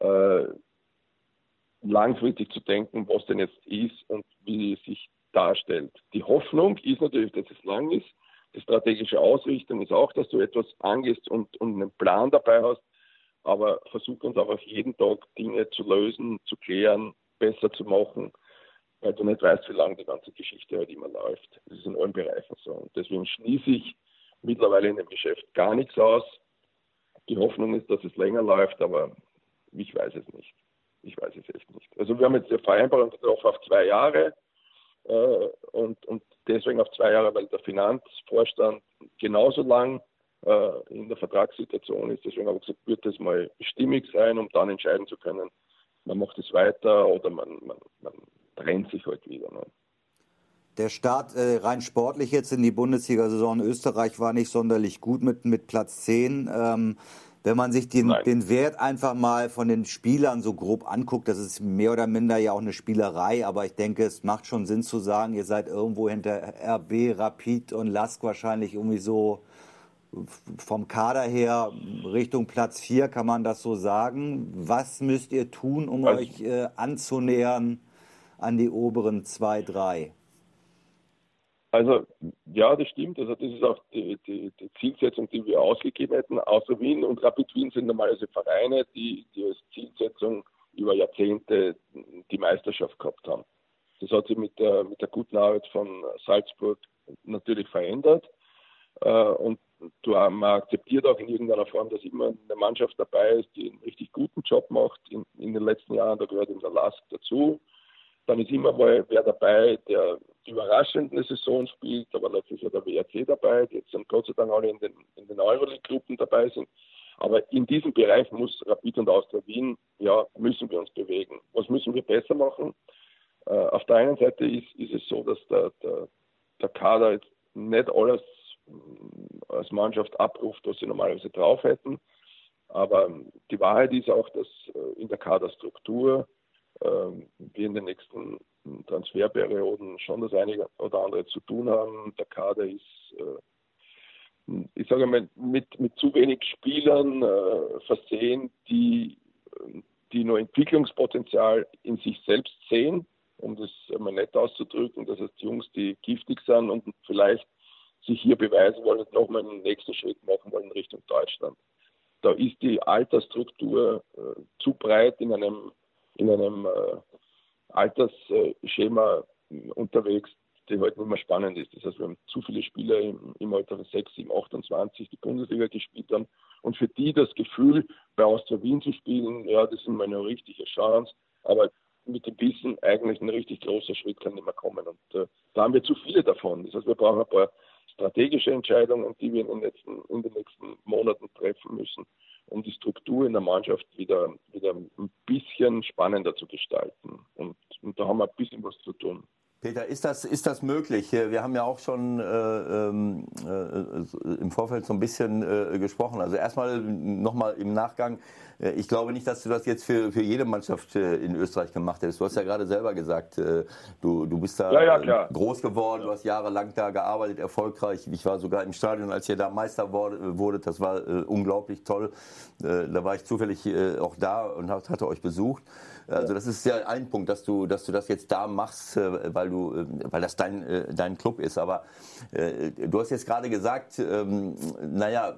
Speaker 5: äh, langfristig zu denken, was denn jetzt ist und wie es sich darstellt. Die Hoffnung ist natürlich, dass es lang ist. Die strategische Ausrichtung ist auch, dass du etwas angehst und, und einen Plan dabei hast, aber versuch uns einfach jeden Tag Dinge zu lösen, zu klären, besser zu machen, weil du nicht weißt, wie lange die ganze Geschichte halt immer läuft. Das ist in allen Bereichen so. Und deswegen schließe ich mittlerweile in dem Geschäft gar nichts aus. Die Hoffnung ist, dass es länger läuft, aber ich weiß es nicht. Ich weiß es echt nicht. Also wir haben jetzt eine Vereinbarung getroffen auf zwei Jahre äh, und, und deswegen auf zwei Jahre, weil der Finanzvorstand genauso lang äh, in der Vertragssituation ist. Deswegen habe ich gesagt, wird das mal stimmig sein, um dann entscheiden zu können, man macht es weiter oder man, man, man trennt sich halt wieder. Ne?
Speaker 1: Der Start äh, rein sportlich jetzt in die Bundesliga-Saison in Österreich war nicht sonderlich gut mit, mit Platz 10. Ähm, wenn man sich den, den Wert einfach mal von den Spielern so grob anguckt, das ist mehr oder minder ja auch eine Spielerei, aber ich denke, es macht schon Sinn zu sagen, ihr seid irgendwo hinter RB, Rapid und Lask wahrscheinlich irgendwie so vom Kader her Richtung Platz 4, kann man das so sagen. Was müsst ihr tun, um also, euch äh, anzunähern an die oberen 2, 3?
Speaker 5: Also ja, das stimmt. Also das ist auch die, die, die, Zielsetzung, die wir ausgegeben hätten. Außer Wien und Rapid Wien sind normalerweise Vereine, die, die als Zielsetzung über Jahrzehnte die Meisterschaft gehabt haben. Das hat sich mit der, mit der guten Arbeit von Salzburg natürlich verändert. Äh, und man akzeptiert auch in irgendeiner Form, dass immer eine Mannschaft dabei ist, die einen richtig guten Job macht. In, in den letzten Jahren, da gehört eben der Lask dazu. Dann ist immer mal wer dabei, der überraschend eine Saison spielt, aber letztlich ist ja der WRC dabei, die jetzt dann Gott sei Dank alle in den, in den Euroleague-Gruppen dabei sind. Aber in diesem Bereich muss Rapid und Austria Wien, ja, müssen wir uns bewegen. Was müssen wir besser machen? Äh, auf der einen Seite ist, ist es so, dass der, der, der Kader jetzt nicht alles äh, als Mannschaft abruft, was sie normalerweise drauf hätten. Aber die Wahrheit ist auch, dass äh, in der Kaderstruktur ähm, wir in den nächsten Transferperioden schon das eine oder andere zu tun haben. Der Kader ist, äh, ich sage mal, mit, mit zu wenig Spielern äh, versehen, die, die nur Entwicklungspotenzial in sich selbst sehen, um das einmal nett auszudrücken. Das heißt, Jungs, die giftig sind und vielleicht sich hier beweisen wollen und nochmal einen nächsten Schritt machen wollen in Richtung Deutschland. Da ist die Altersstruktur äh, zu breit in einem in einem äh, Altersschema unterwegs, die heute nicht mehr spannend ist. Das heißt, wir haben zu viele Spieler im, im Alter von 6, 7, 28, die Bundesliga gespielt haben. Und für die das Gefühl, bei Austria Wien zu spielen, ja, das ist immer eine richtige Chance. Aber mit dem Wissen, eigentlich ein richtig großer Schritt kann nicht mehr kommen. Und äh, da haben wir zu viele davon. Das heißt, wir brauchen ein paar strategische Entscheidungen, die wir in den, letzten, in den nächsten Monaten treffen müssen, um die Struktur in der Mannschaft wieder, wieder ein bisschen spannender zu gestalten. Und, und da haben wir ein bisschen was zu tun.
Speaker 2: Peter, ist das, ist das möglich? Wir haben ja auch schon äh, ähm, äh, im Vorfeld so ein bisschen äh, gesprochen. Also erstmal nochmal im Nachgang. Äh, ich glaube nicht, dass du das jetzt für, für jede Mannschaft äh, in Österreich gemacht hättest. Du hast ja gerade selber gesagt, äh, du, du bist da
Speaker 5: ja, ja,
Speaker 2: groß geworden, du hast jahrelang da gearbeitet, erfolgreich. Ich war sogar im Stadion, als ihr da Meister wurde. Das war unglaublich toll. Da war ich zufällig auch da und hatte euch besucht. Also das ist ja ein Punkt, dass du, dass du das jetzt da machst, weil du, äh, weil das dein, äh, dein Club ist. Aber du hast jetzt gerade gesagt, ähm, naja,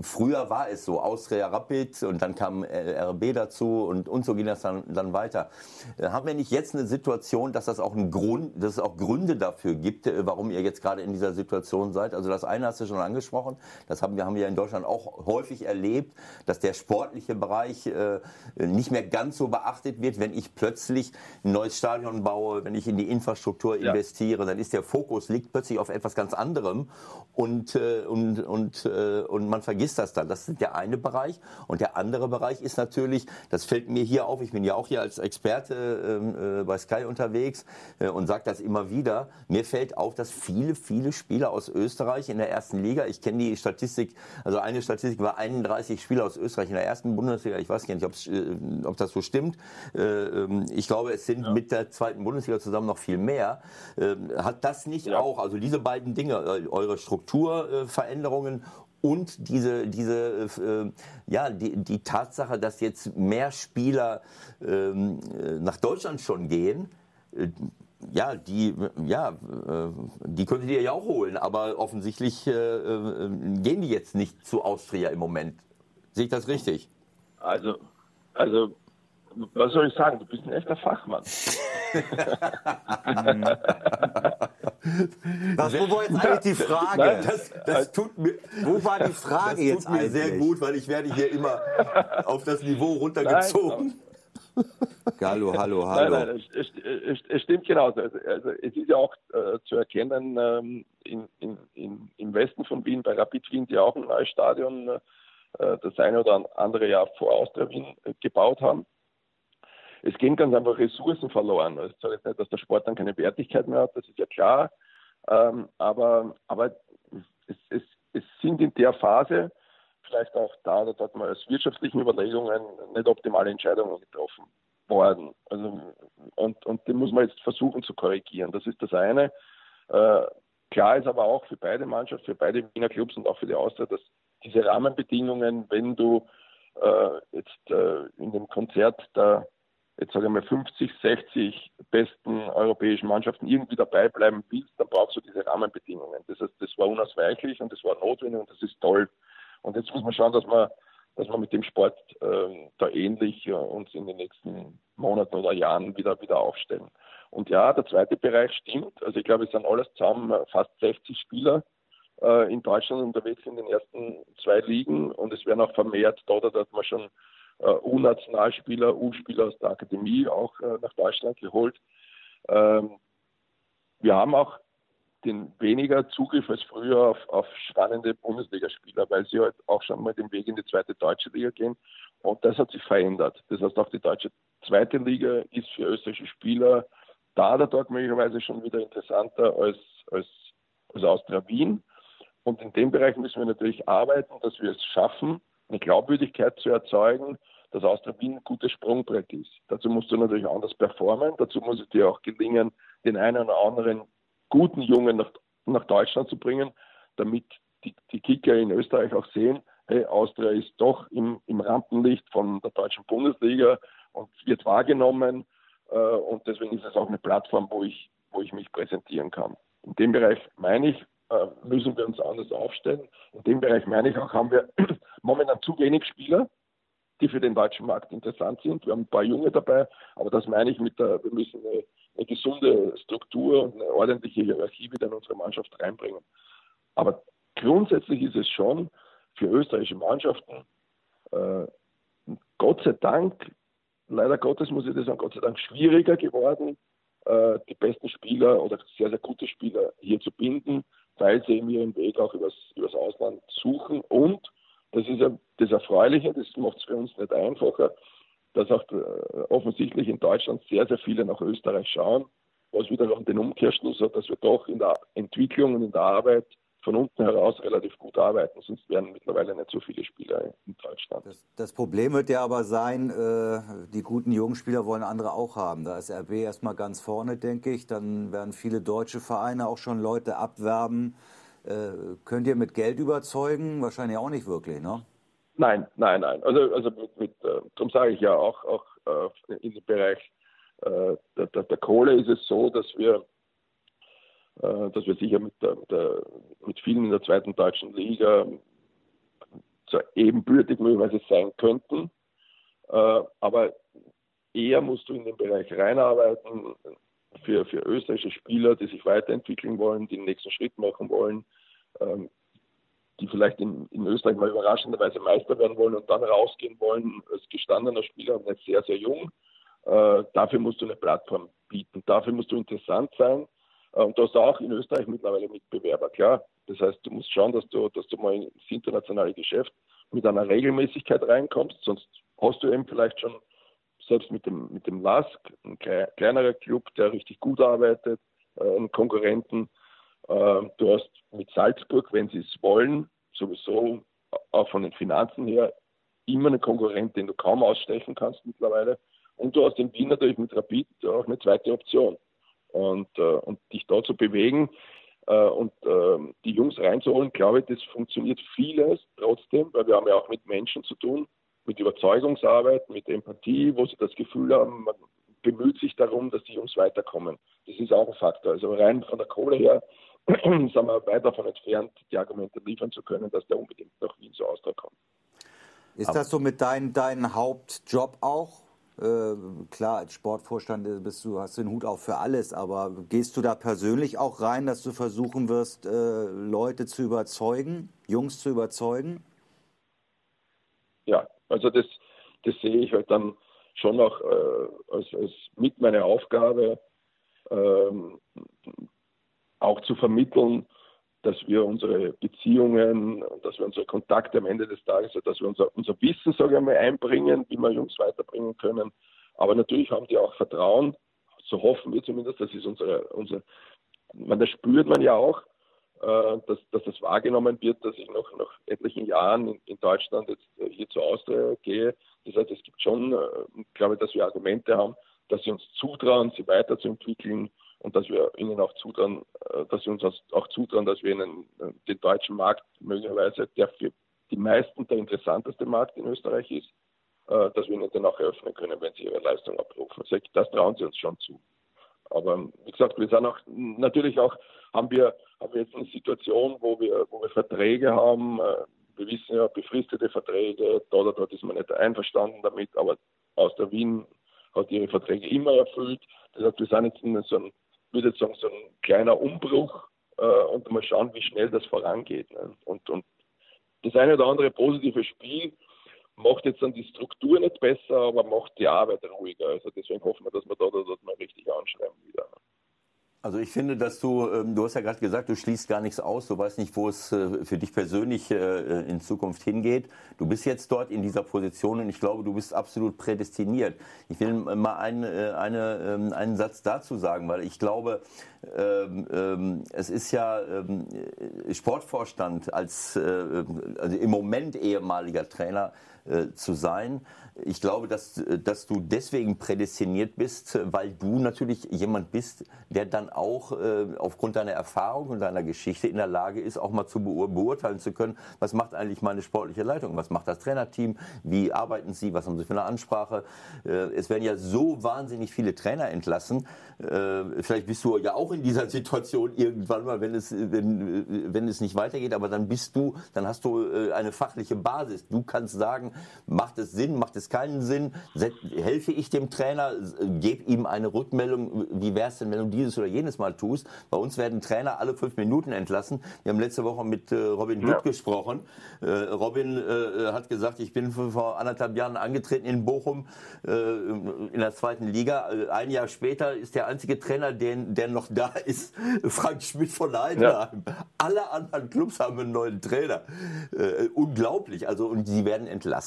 Speaker 2: früher war es so, Austria Rapid und dann kam äh, RB dazu und, und so ging das dann, dann weiter. Äh, haben wir nicht jetzt eine Situation, dass das auch ein Grund, dass es auch Gründe dafür gibt, äh, warum ihr jetzt gerade in dieser Situation seid? Also das eine hast du schon angesprochen, das haben wir, haben wir in Deutschland auch häufig erlebt, dass der sportliche Bereich äh, nicht mehr ganz so beachtet wird, wenn ich plötzlich ein neues Stadion baue, wenn ich in die Infrastruktur ja. investiere, dann ist der Fokus liegt plötzlich auf etwas ganz anderem und, äh, und, und, äh, und man vergisst ist das dann? Das ist der eine Bereich. Und der andere Bereich ist natürlich, das fällt mir hier auf, ich bin ja auch hier als Experte ähm, äh, bei Sky unterwegs äh, und sage das immer wieder, mir fällt auf, dass viele, viele Spieler aus Österreich in der ersten Liga, ich kenne die Statistik, also eine Statistik war 31 Spieler aus Österreich in der ersten Bundesliga, ich weiß gar nicht, äh, ob das so stimmt. Äh, ähm, ich glaube, es sind ja. mit der zweiten Bundesliga zusammen noch viel mehr. Ähm, hat das nicht ja. auch, also diese beiden Dinge, äh, eure Strukturveränderungen und diese, diese äh, ja, die, die Tatsache, dass jetzt mehr Spieler ähm, äh, nach Deutschland schon gehen, äh, ja, die, ja, äh, die könntet ihr ja auch holen, aber offensichtlich äh, äh, gehen die jetzt nicht zu Austria im Moment. Sehe ich das richtig?
Speaker 5: Also, also was soll ich sagen? Du bist ein echter Fachmann.
Speaker 1: Was, wo war jetzt eigentlich die Frage?
Speaker 2: Nein, das, das tut mir,
Speaker 1: wo war die Frage
Speaker 2: das
Speaker 1: jetzt
Speaker 2: tut mir
Speaker 1: eigentlich?
Speaker 2: sehr gut, weil ich werde hier immer auf das Niveau runtergezogen.
Speaker 1: Nein, hallo, hallo, hallo.
Speaker 5: Nein, nein, es, es, es stimmt genauso. Also, also, es ist ja auch äh, zu erkennen, ähm, in, in, in, im Westen von Wien, bei Rapid Wien, die auch ein neues Stadion äh, das eine oder andere Jahr vor Austria Wien äh, gebaut haben es gehen ganz einfach Ressourcen verloren. Also ich sage jetzt nicht, dass der Sport dann keine Wertigkeit mehr hat, das ist ja klar. Ähm, aber aber es, es, es sind in der Phase vielleicht auch da oder dort mal aus wirtschaftlichen Überlegungen nicht optimale Entscheidungen getroffen worden. Also, und, und den muss man jetzt versuchen zu korrigieren. Das ist das eine. Äh, klar ist aber auch für beide Mannschaften, für beide Wiener Clubs und auch für die Austria, dass diese Rahmenbedingungen, wenn du äh, jetzt äh, in dem Konzert der jetzt sage ich mal 50, 60 besten europäischen Mannschaften irgendwie dabei bleiben willst, dann brauchst du diese Rahmenbedingungen. Das heißt, das war unausweichlich und das war notwendig und das ist toll. Und jetzt muss man schauen, dass man, dass man mit dem Sport äh, da ähnlich äh, uns in den nächsten Monaten oder Jahren wieder, wieder aufstellen. Und ja, der zweite Bereich stimmt. Also ich glaube, es sind alles zusammen fast 60 Spieler äh, in Deutschland unterwegs in den ersten zwei Ligen und es werden auch vermehrt dort, da hat man schon U-Nationalspieler, U-Spieler aus der Akademie auch äh, nach Deutschland geholt. Ähm, wir haben auch den weniger Zugriff als früher auf, auf spannende Bundesligaspieler, weil sie halt auch schon mal den Weg in die zweite deutsche Liga gehen. Und das hat sich verändert. Das heißt, auch die deutsche zweite Liga ist für österreichische Spieler da oder dort möglicherweise schon wieder interessanter als, als, als Austria Wien. Und in dem Bereich müssen wir natürlich arbeiten, dass wir es schaffen, eine Glaubwürdigkeit zu erzeugen, dass Austria Wien ein gutes Sprungbrett ist. Dazu musst du natürlich anders performen. Dazu muss es dir auch gelingen, den einen oder anderen guten Jungen nach, nach Deutschland zu bringen, damit die, die Kicker in Österreich auch sehen, hey, Austria ist doch im, im Rampenlicht von der deutschen Bundesliga und wird wahrgenommen. Äh, und deswegen ist es auch eine Plattform, wo ich, wo ich mich präsentieren kann. In dem Bereich meine ich, müssen wir uns anders aufstellen. In dem Bereich meine ich auch, haben wir momentan zu wenig Spieler, die für den deutschen Markt interessant sind. Wir haben ein paar Junge dabei, aber das meine ich mit der, wir müssen eine, eine gesunde Struktur und eine ordentliche Hierarchie wieder in unsere Mannschaft reinbringen. Aber grundsätzlich ist es schon für österreichische Mannschaften, äh, Gott sei Dank, leider Gottes muss ich das sagen, Gott sei Dank schwieriger geworden, äh, die besten Spieler oder sehr, sehr gute Spieler hier zu binden, weil sie eben ihren Weg auch übers, übers Ausland suchen. Und das ist ja das Erfreuliche, das macht es für uns nicht einfacher, dass auch äh, offensichtlich in Deutschland sehr, sehr viele nach Österreich schauen, was wiederum den Umkehrschluss hat, dass wir doch in der Entwicklung und in der Arbeit von unten heraus relativ gut arbeiten, sonst wären mittlerweile nicht so viele Spieler in Deutschland.
Speaker 1: Das, das Problem wird ja aber sein, äh, die guten jungen Spieler wollen andere auch haben. Da ist RB erstmal ganz vorne, denke ich. Dann werden viele deutsche Vereine auch schon Leute abwerben. Äh, könnt ihr mit Geld überzeugen? Wahrscheinlich auch nicht wirklich, ne?
Speaker 5: Nein, nein, nein. Also, also mit, mit äh, darum sage ich ja auch, auch äh, in dem Bereich äh, der, der, der Kohle ist es so, dass wir dass wir sicher mit, der, der, mit vielen in der zweiten deutschen Liga zwar ebenbürtig möglicherweise sein könnten, äh, aber eher musst du in den Bereich reinarbeiten für, für österreichische Spieler, die sich weiterentwickeln wollen, die den nächsten Schritt machen wollen, ähm, die vielleicht in, in Österreich mal überraschenderweise Meister werden wollen und dann rausgehen wollen als gestandener Spieler, aber nicht sehr, sehr jung. Äh, dafür musst du eine Plattform bieten, dafür musst du interessant sein. äh, und da hast du auch in Österreich mittlerweile Mitbewerber, klar. Das heißt, du musst schauen, dass du, dass du mal ins internationale Geschäft mit einer Regelmäßigkeit reinkommst, sonst hast du eben vielleicht schon selbst mit dem, mit dem LASK, ein kleinerer Club, der richtig gut arbeitet, äh, einen Konkurrenten. Äh, du hast mit Salzburg, wenn sie es wollen, sowieso auch von den Finanzen her immer einen Konkurrent, den du kaum ausstechen kannst mittlerweile. Und du hast in Wien natürlich mit Rapid auch eine zweite Option und, äh, und dich da zu bewegen äh, und äh, die Jungs reinzuholen, glaube ich, das funktioniert vieles trotzdem, weil wir haben ja auch mit Menschen zu tun, mit Überzeugungsarbeit, mit Empathie, wo sie das Gefühl haben, man bemüht sich darum, dass die Jungs weiterkommen. Das ist auch ein Faktor. Also rein von der Kohle her sind wir weit davon entfernt, die Argumente liefern zu können, dass der unbedingt nach Wien zu Austria kommt.
Speaker 1: Ist das so mit deinem dein Hauptjob auch? Äh, klar, als Sportvorstand bist du, hast den Hut auch für alles, aber gehst du da persönlich auch rein, dass du versuchen wirst, äh, Leute zu überzeugen, Jungs zu überzeugen?
Speaker 5: Ja, also das, das sehe ich halt dann schon auch äh, als, als mit meiner Aufgabe, ähm, auch zu vermitteln, dass wir unsere Beziehungen, dass wir unsere Kontakte am Ende des Tages, dass wir unser, unser Wissen, sage ich mal, einbringen, wie wir Jungs weiterbringen können, Aber natürlich haben die auch Vertrauen, so hoffen wir zumindest, das ist unsere, unsere man, das spürt man ja auch, äh, dass, dass das wahrgenommen wird, dass ich noch nach etlichen Jahren in, in Deutschland jetzt äh, hier zur Austria gehe. Das heißt, es gibt schon, äh, ich glaube, dass wir Argumente haben, dass sie uns zutrauen, sie weiterzuentwickeln und dass wir ihnen auch zutrauen, dass sie uns auch zutrauen, dass wir ihnen den deutschen Markt möglicherweise, der für die meisten der interessanteste Markt in Österreich ist, dass wir ihnen dann auch eröffnen können, wenn sie ihre Leistung abrufen. Das trauen sie uns schon zu. Aber wie gesagt, wir sind auch natürlich auch, haben wir, haben wir jetzt eine Situation, wo wir, wo wir Verträge haben. Äh, wir wissen ja, befristete Verträge, da oder dort ist man nicht einverstanden damit, aber aus der Wien hat ihre Verträge immer erfüllt. Das heißt, wir sind jetzt in so einem, würde sagen, so ein kleiner Umbruch äh, und mal schauen, wie schnell das vorangeht. Ne? Und, und das eine oder andere positive Spiel macht jetzt dann die Struktur nicht besser, aber macht die Arbeit ruhiger. Also deswegen hoffen wir, dass wir da, da, da mal richtig anschreiben wieder.
Speaker 2: Also ich finde, dass du, ähm, du hast ja gerade gesagt, du schließt gar nichts aus, du weißt nicht, wo es äh, für dich persönlich äh, in Zukunft hingeht. Du bist jetzt dort in dieser Position und ich glaube, du bist absolut prädestiniert. Ich will mal einen, äh, eine, ähm, einen Satz dazu sagen, weil ich glaube, ähm, es ist ja Sportvorstand als also im Moment ehemaliger Trainer zu sein ich glaube, dass, dass du deswegen prädestiniert bist, weil du natürlich jemand bist, der dann auch äh, aufgrund deiner Erfahrung und deiner Geschichte in der Lage ist, auch mal zu beurteilen zu können, was macht eigentlich meine sportliche Leitung, was macht das Trainerteam, wie arbeiten sie, was haben sie für eine Ansprache. Äh, es werden ja so wahnsinnig viele Trainer entlassen. Äh, vielleicht bist du ja auch in dieser Situation irgendwann mal, wenn es, wenn, wenn es nicht weitergeht, aber dann bist du, dann hast du äh, eine fachliche Basis. Du kannst sagen, macht es Sinn, macht es keinen Sinn. Helfe ich dem Trainer, gebe ihm eine Rückmeldung, wie wäre es denn, wenn du dieses oder jenes mal tust. Bei uns werden Trainer alle fünf Minuten entlassen. Wir haben letzte Woche mit äh, Robin Dutt ja. gesprochen. Äh, Robin äh, hat gesagt, ich bin vor anderthalb Jahren angetreten in Bochum in der zweiten Liga. Ein Jahr später ist der einzige Trainer, der, der noch da ist, Frank Schmidt von Heidenheim. Ja. Alle anderen Clubs haben einen neuen Trainer. Unglaublich. Also, und sie werden entlassen,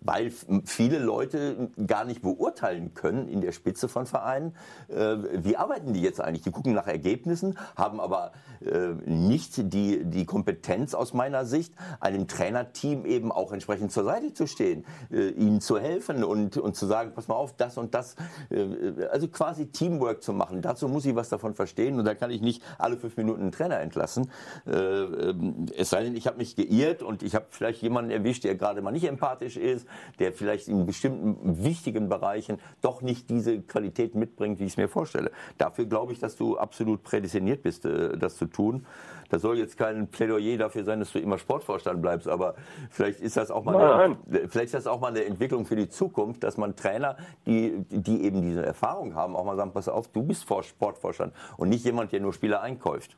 Speaker 2: weil viele viele Leute gar nicht beurteilen können in der Spitze von Vereinen, äh, wie arbeiten die jetzt eigentlich? Die gucken nach Ergebnissen, haben aber äh, nicht die, die Kompetenz aus meiner Sicht, einem Trainerteam eben auch entsprechend zur Seite zu stehen, äh, ihnen zu helfen und, und zu sagen, pass mal auf, das und das, äh, also quasi Teamwork zu machen. Dazu muss ich was davon verstehen und da kann ich nicht alle fünf Minuten einen Trainer entlassen. Äh, ähm, es sei denn, ich habe mich geirrt und ich habe vielleicht jemanden erwischt, der gerade mal nicht empathisch ist, der vielleicht in bestimmten wichtigen Bereichen doch nicht diese Qualität mitbringt, wie ich es mir vorstelle. Dafür glaube ich, dass du absolut prädestiniert bist, äh, das zu tun. Das soll jetzt kein Plädoyer dafür sein, dass du immer Sportvorstand bleibst, aber vielleicht ist das auch mal, eine, vielleicht ist das auch mal eine Entwicklung für die Zukunft, dass man Trainer, die, die eben diese Erfahrung haben, auch mal sagen, pass auf, du bist Sportvorstand und nicht jemand, der nur Spieler einkauft.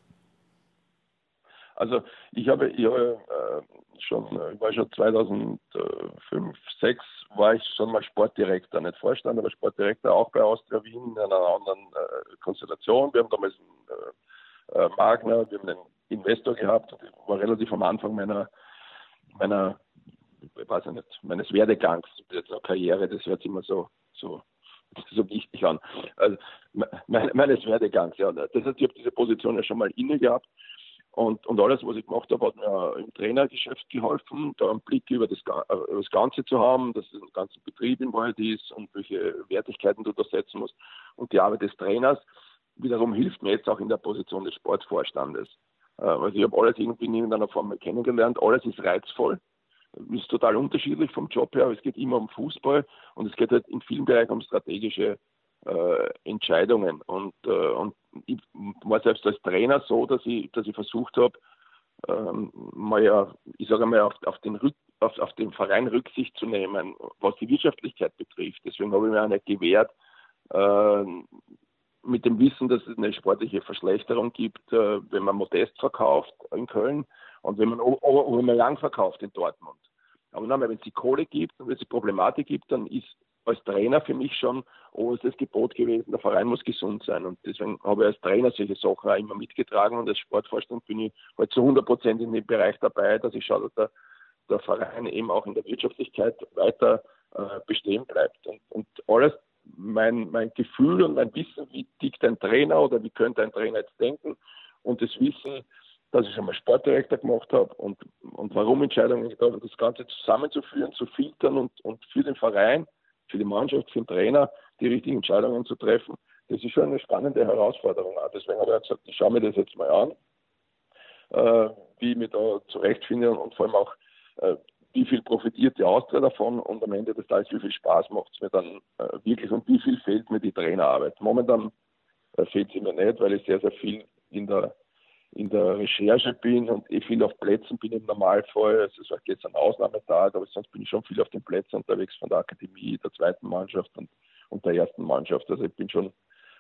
Speaker 5: Also ich habe, ich habe äh, schon, äh, ich war schon 2005, 2006 war ich schon mal Sportdirektor, nicht Vorstand, aber Sportdirektor auch bei Austria Wien in einer anderen äh, Konstellation. Wir haben damals einen äh, äh, Magner, wir haben einen Investor gehabt ich war relativ am Anfang meiner, meiner, ich weiß nicht, meines Werdegangs, jetzt noch Karriere, das hört sich immer so, so so wichtig an. Also, meines Werdegangs, ja. Das heißt, ich habe diese Position ja schon mal inne gehabt und, und alles, was ich gemacht habe, hat mir im Trainergeschäft geholfen, da einen Blick über das, über das Ganze zu haben, dass der ganze Betrieb im Wald ist und welche Wertigkeiten du da setzen musst. Und die Arbeit des Trainers wiederum hilft mir jetzt auch in der Position des Sportvorstandes. Äh, also ich habe alles irgendwie in irgendeiner Form kennengelernt. Alles ist reizvoll, ist total unterschiedlich vom Job her, aber es geht immer um Fußball und es geht halt in vielen Bereichen um strategische äh, Entscheidungen. Und, äh, und ich war selbst als Trainer so, dass ich, dass ich versucht habe, ähm, mal ja, ich sage mal, auf, auf, den Rück, auf, auf den Verein Rücksicht zu nehmen, was die Wirtschaftlichkeit betrifft. Deswegen habe ich mir auch nicht gewehrt, äh, mit dem Wissen, dass es eine sportliche Verschlechterung gibt, äh, wenn man Modest verkauft in Köln und wenn man Aubameyang verkauft in Dortmund. Aber wenn es die Kohle gibt und wenn es die Problematik gibt, dann ist als Trainer für mich schon oberstes Gebot gewesen, der Verein muss gesund sein. Und deswegen habe ich als Trainer solche Sachen auch immer mitgetragen und als Sportvorstand bin ich halt zu 100 Prozent in dem Bereich dabei, dass ich schaue, dass der, der Verein eben auch in der Wirtschaftlichkeit weiter äh, bestehen bleibt. Und, und alles, mein, mein Gefühl und mein Wissen, wie tickt ein Trainer oder wie könnte ein Trainer jetzt denken und das Wissen, dass ich schon mal Sportdirektor gemacht habe und, und warum Entscheidungen getroffen das Ganze zusammenzuführen, zu filtern und, und für den Verein, für die Mannschaft, für den Trainer die richtigen Entscheidungen zu treffen, das ist schon eine spannende Herausforderung. Deswegen habe ich gesagt, ich schaue mir das jetzt mal an, äh, wie ich mich da zurechtfinde und vor allem auch, äh, wie viel profitiert die Austria davon und am Ende des Tages, wie viel Spaß macht es mir dann äh, wirklich und wie viel fehlt mir die Trainerarbeit. Momentan äh, fehlt sie mir nicht, weil ich sehr, sehr viel in der in der Recherche bin und eh viel auf Plätzen bin im Normalfall. Es war jetzt ein Ausnahmetag, aber sonst bin ich schon viel auf den Plätzen unterwegs von der Akademie, der zweiten Mannschaft und, und der ersten Mannschaft. Also ich bin schon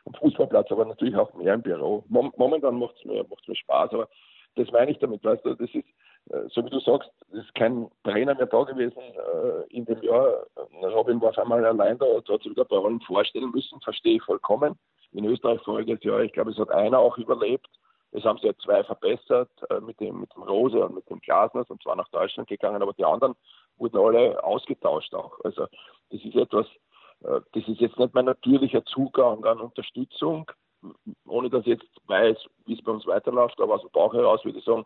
Speaker 5: am Fußballplatz, aber natürlich auch mehr im Büro. Momentan macht es mir, mir Spaß, aber das meine ich damit, weißt du, das ist, äh, so wie du sagst, es ist kein Trainer mehr da gewesen äh, in dem Jahr. Robin war auf einmal allein da, da hat sich wieder bei allen vorstellen müssen, verstehe ich vollkommen. In Österreich voriges Jahr, ich glaube, es hat einer auch überlebt es haben sich ja zwei verbessert, äh, mit, dem, mit dem Rose und mit dem Glasner, und zwar nach Deutschland gegangen, aber die anderen wurden alle ausgetauscht auch. Also das ist etwas, äh, das ist jetzt nicht mein natürlicher Zugang an Unterstützung, ohne dass ich jetzt weiß, wie es bei uns weiterläuft, aber aus dem Bauch heraus würde ich sagen,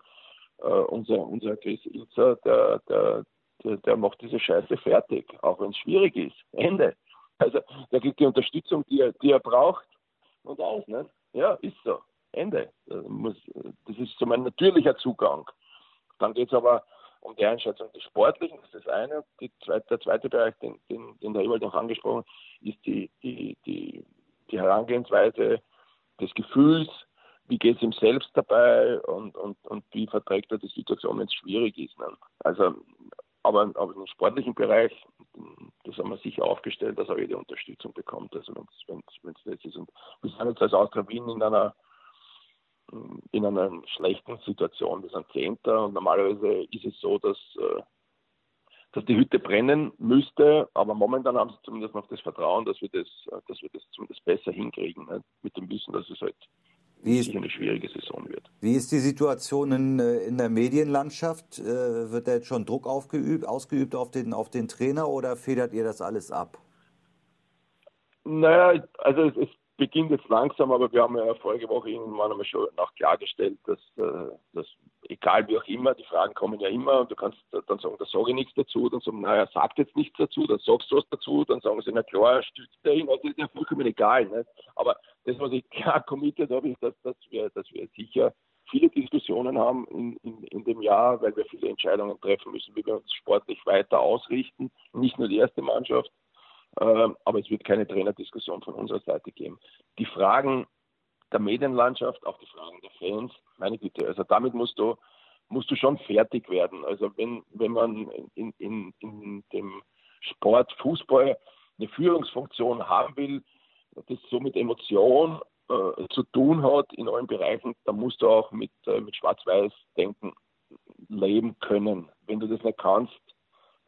Speaker 5: äh, unser, unser Chris Ilzer, der, der, der, der macht diese Scheiße fertig, auch wenn es schwierig ist. Ende. Also der kriegt die Unterstützung, die er, die er braucht und aus. Ne? Ja, ist so. Ende. Das ist so mein natürlicher Zugang. Dann geht es aber um die Einschätzung des Sportlichen, das ist das eine. Zweite, der zweite Bereich, den, den, den der Ewald noch angesprochen ist die, die, die, die Herangehensweise des Gefühls, wie geht es ihm selbst dabei und, und, und wie verträgt er die Situation, wenn es schwierig ist. Ne? Also, aber, aber im sportlichen Bereich, das haben wir sicher aufgestellt, dass er jede Unterstützung bekommt, also wenn es das ist. Und wir sind jetzt als Austria Wien in einer in einer schlechten Situation. Wir sind Zehnter und normalerweise ist es so, dass, äh, dass die Hütte brennen müsste, aber momentan haben sie zumindest noch das Vertrauen, dass wir das, dass wir das zumindest besser hinkriegen, ne? mit dem Wissen, dass es halt wie ist, eine schwierige Saison wird.
Speaker 1: Wie ist die Situation in, äh, in der Medienlandschaft? Äh, wird da jetzt schon Druck aufgeübt, ausgeübt auf den, auf den Trainer oder federt ihr das alles ab?
Speaker 5: Naja, also es, es beginnt jetzt langsam, aber wir haben ja vorige Woche irgendwann einmal schon auch klargestellt, dass, äh, dass egal wie auch immer, die Fragen kommen ja immer und du kannst dann sagen, da sage ich nichts dazu, dann sagen, naja, sagt jetzt nichts dazu, dann sagst du was dazu, dann sagen sie, na klar, stützt er ihn, also ist ja vollkommen egal. Nicht? Aber das, was ich klar committed habe, ist, dass, dass, wir, dass wir sicher viele Diskussionen haben in, in, in dem Jahr, weil wir viele Entscheidungen treffen müssen, wie wir uns sportlich weiter ausrichten. Nicht nur die erste Mannschaft, aber es wird keine Trainerdiskussion von unserer Seite geben. Die Fragen der Medienlandschaft, auch die Fragen der Fans, meine Güte, also damit musst du, musst du schon fertig werden. Also wenn, wenn man in, in, in dem Sport, Fußball eine Führungsfunktion haben will, das so mit Emotion äh, zu tun hat in allen Bereichen, dann musst du auch mit, äh, mit Schwarz-Weiß-Denken leben können. Wenn du das nicht kannst,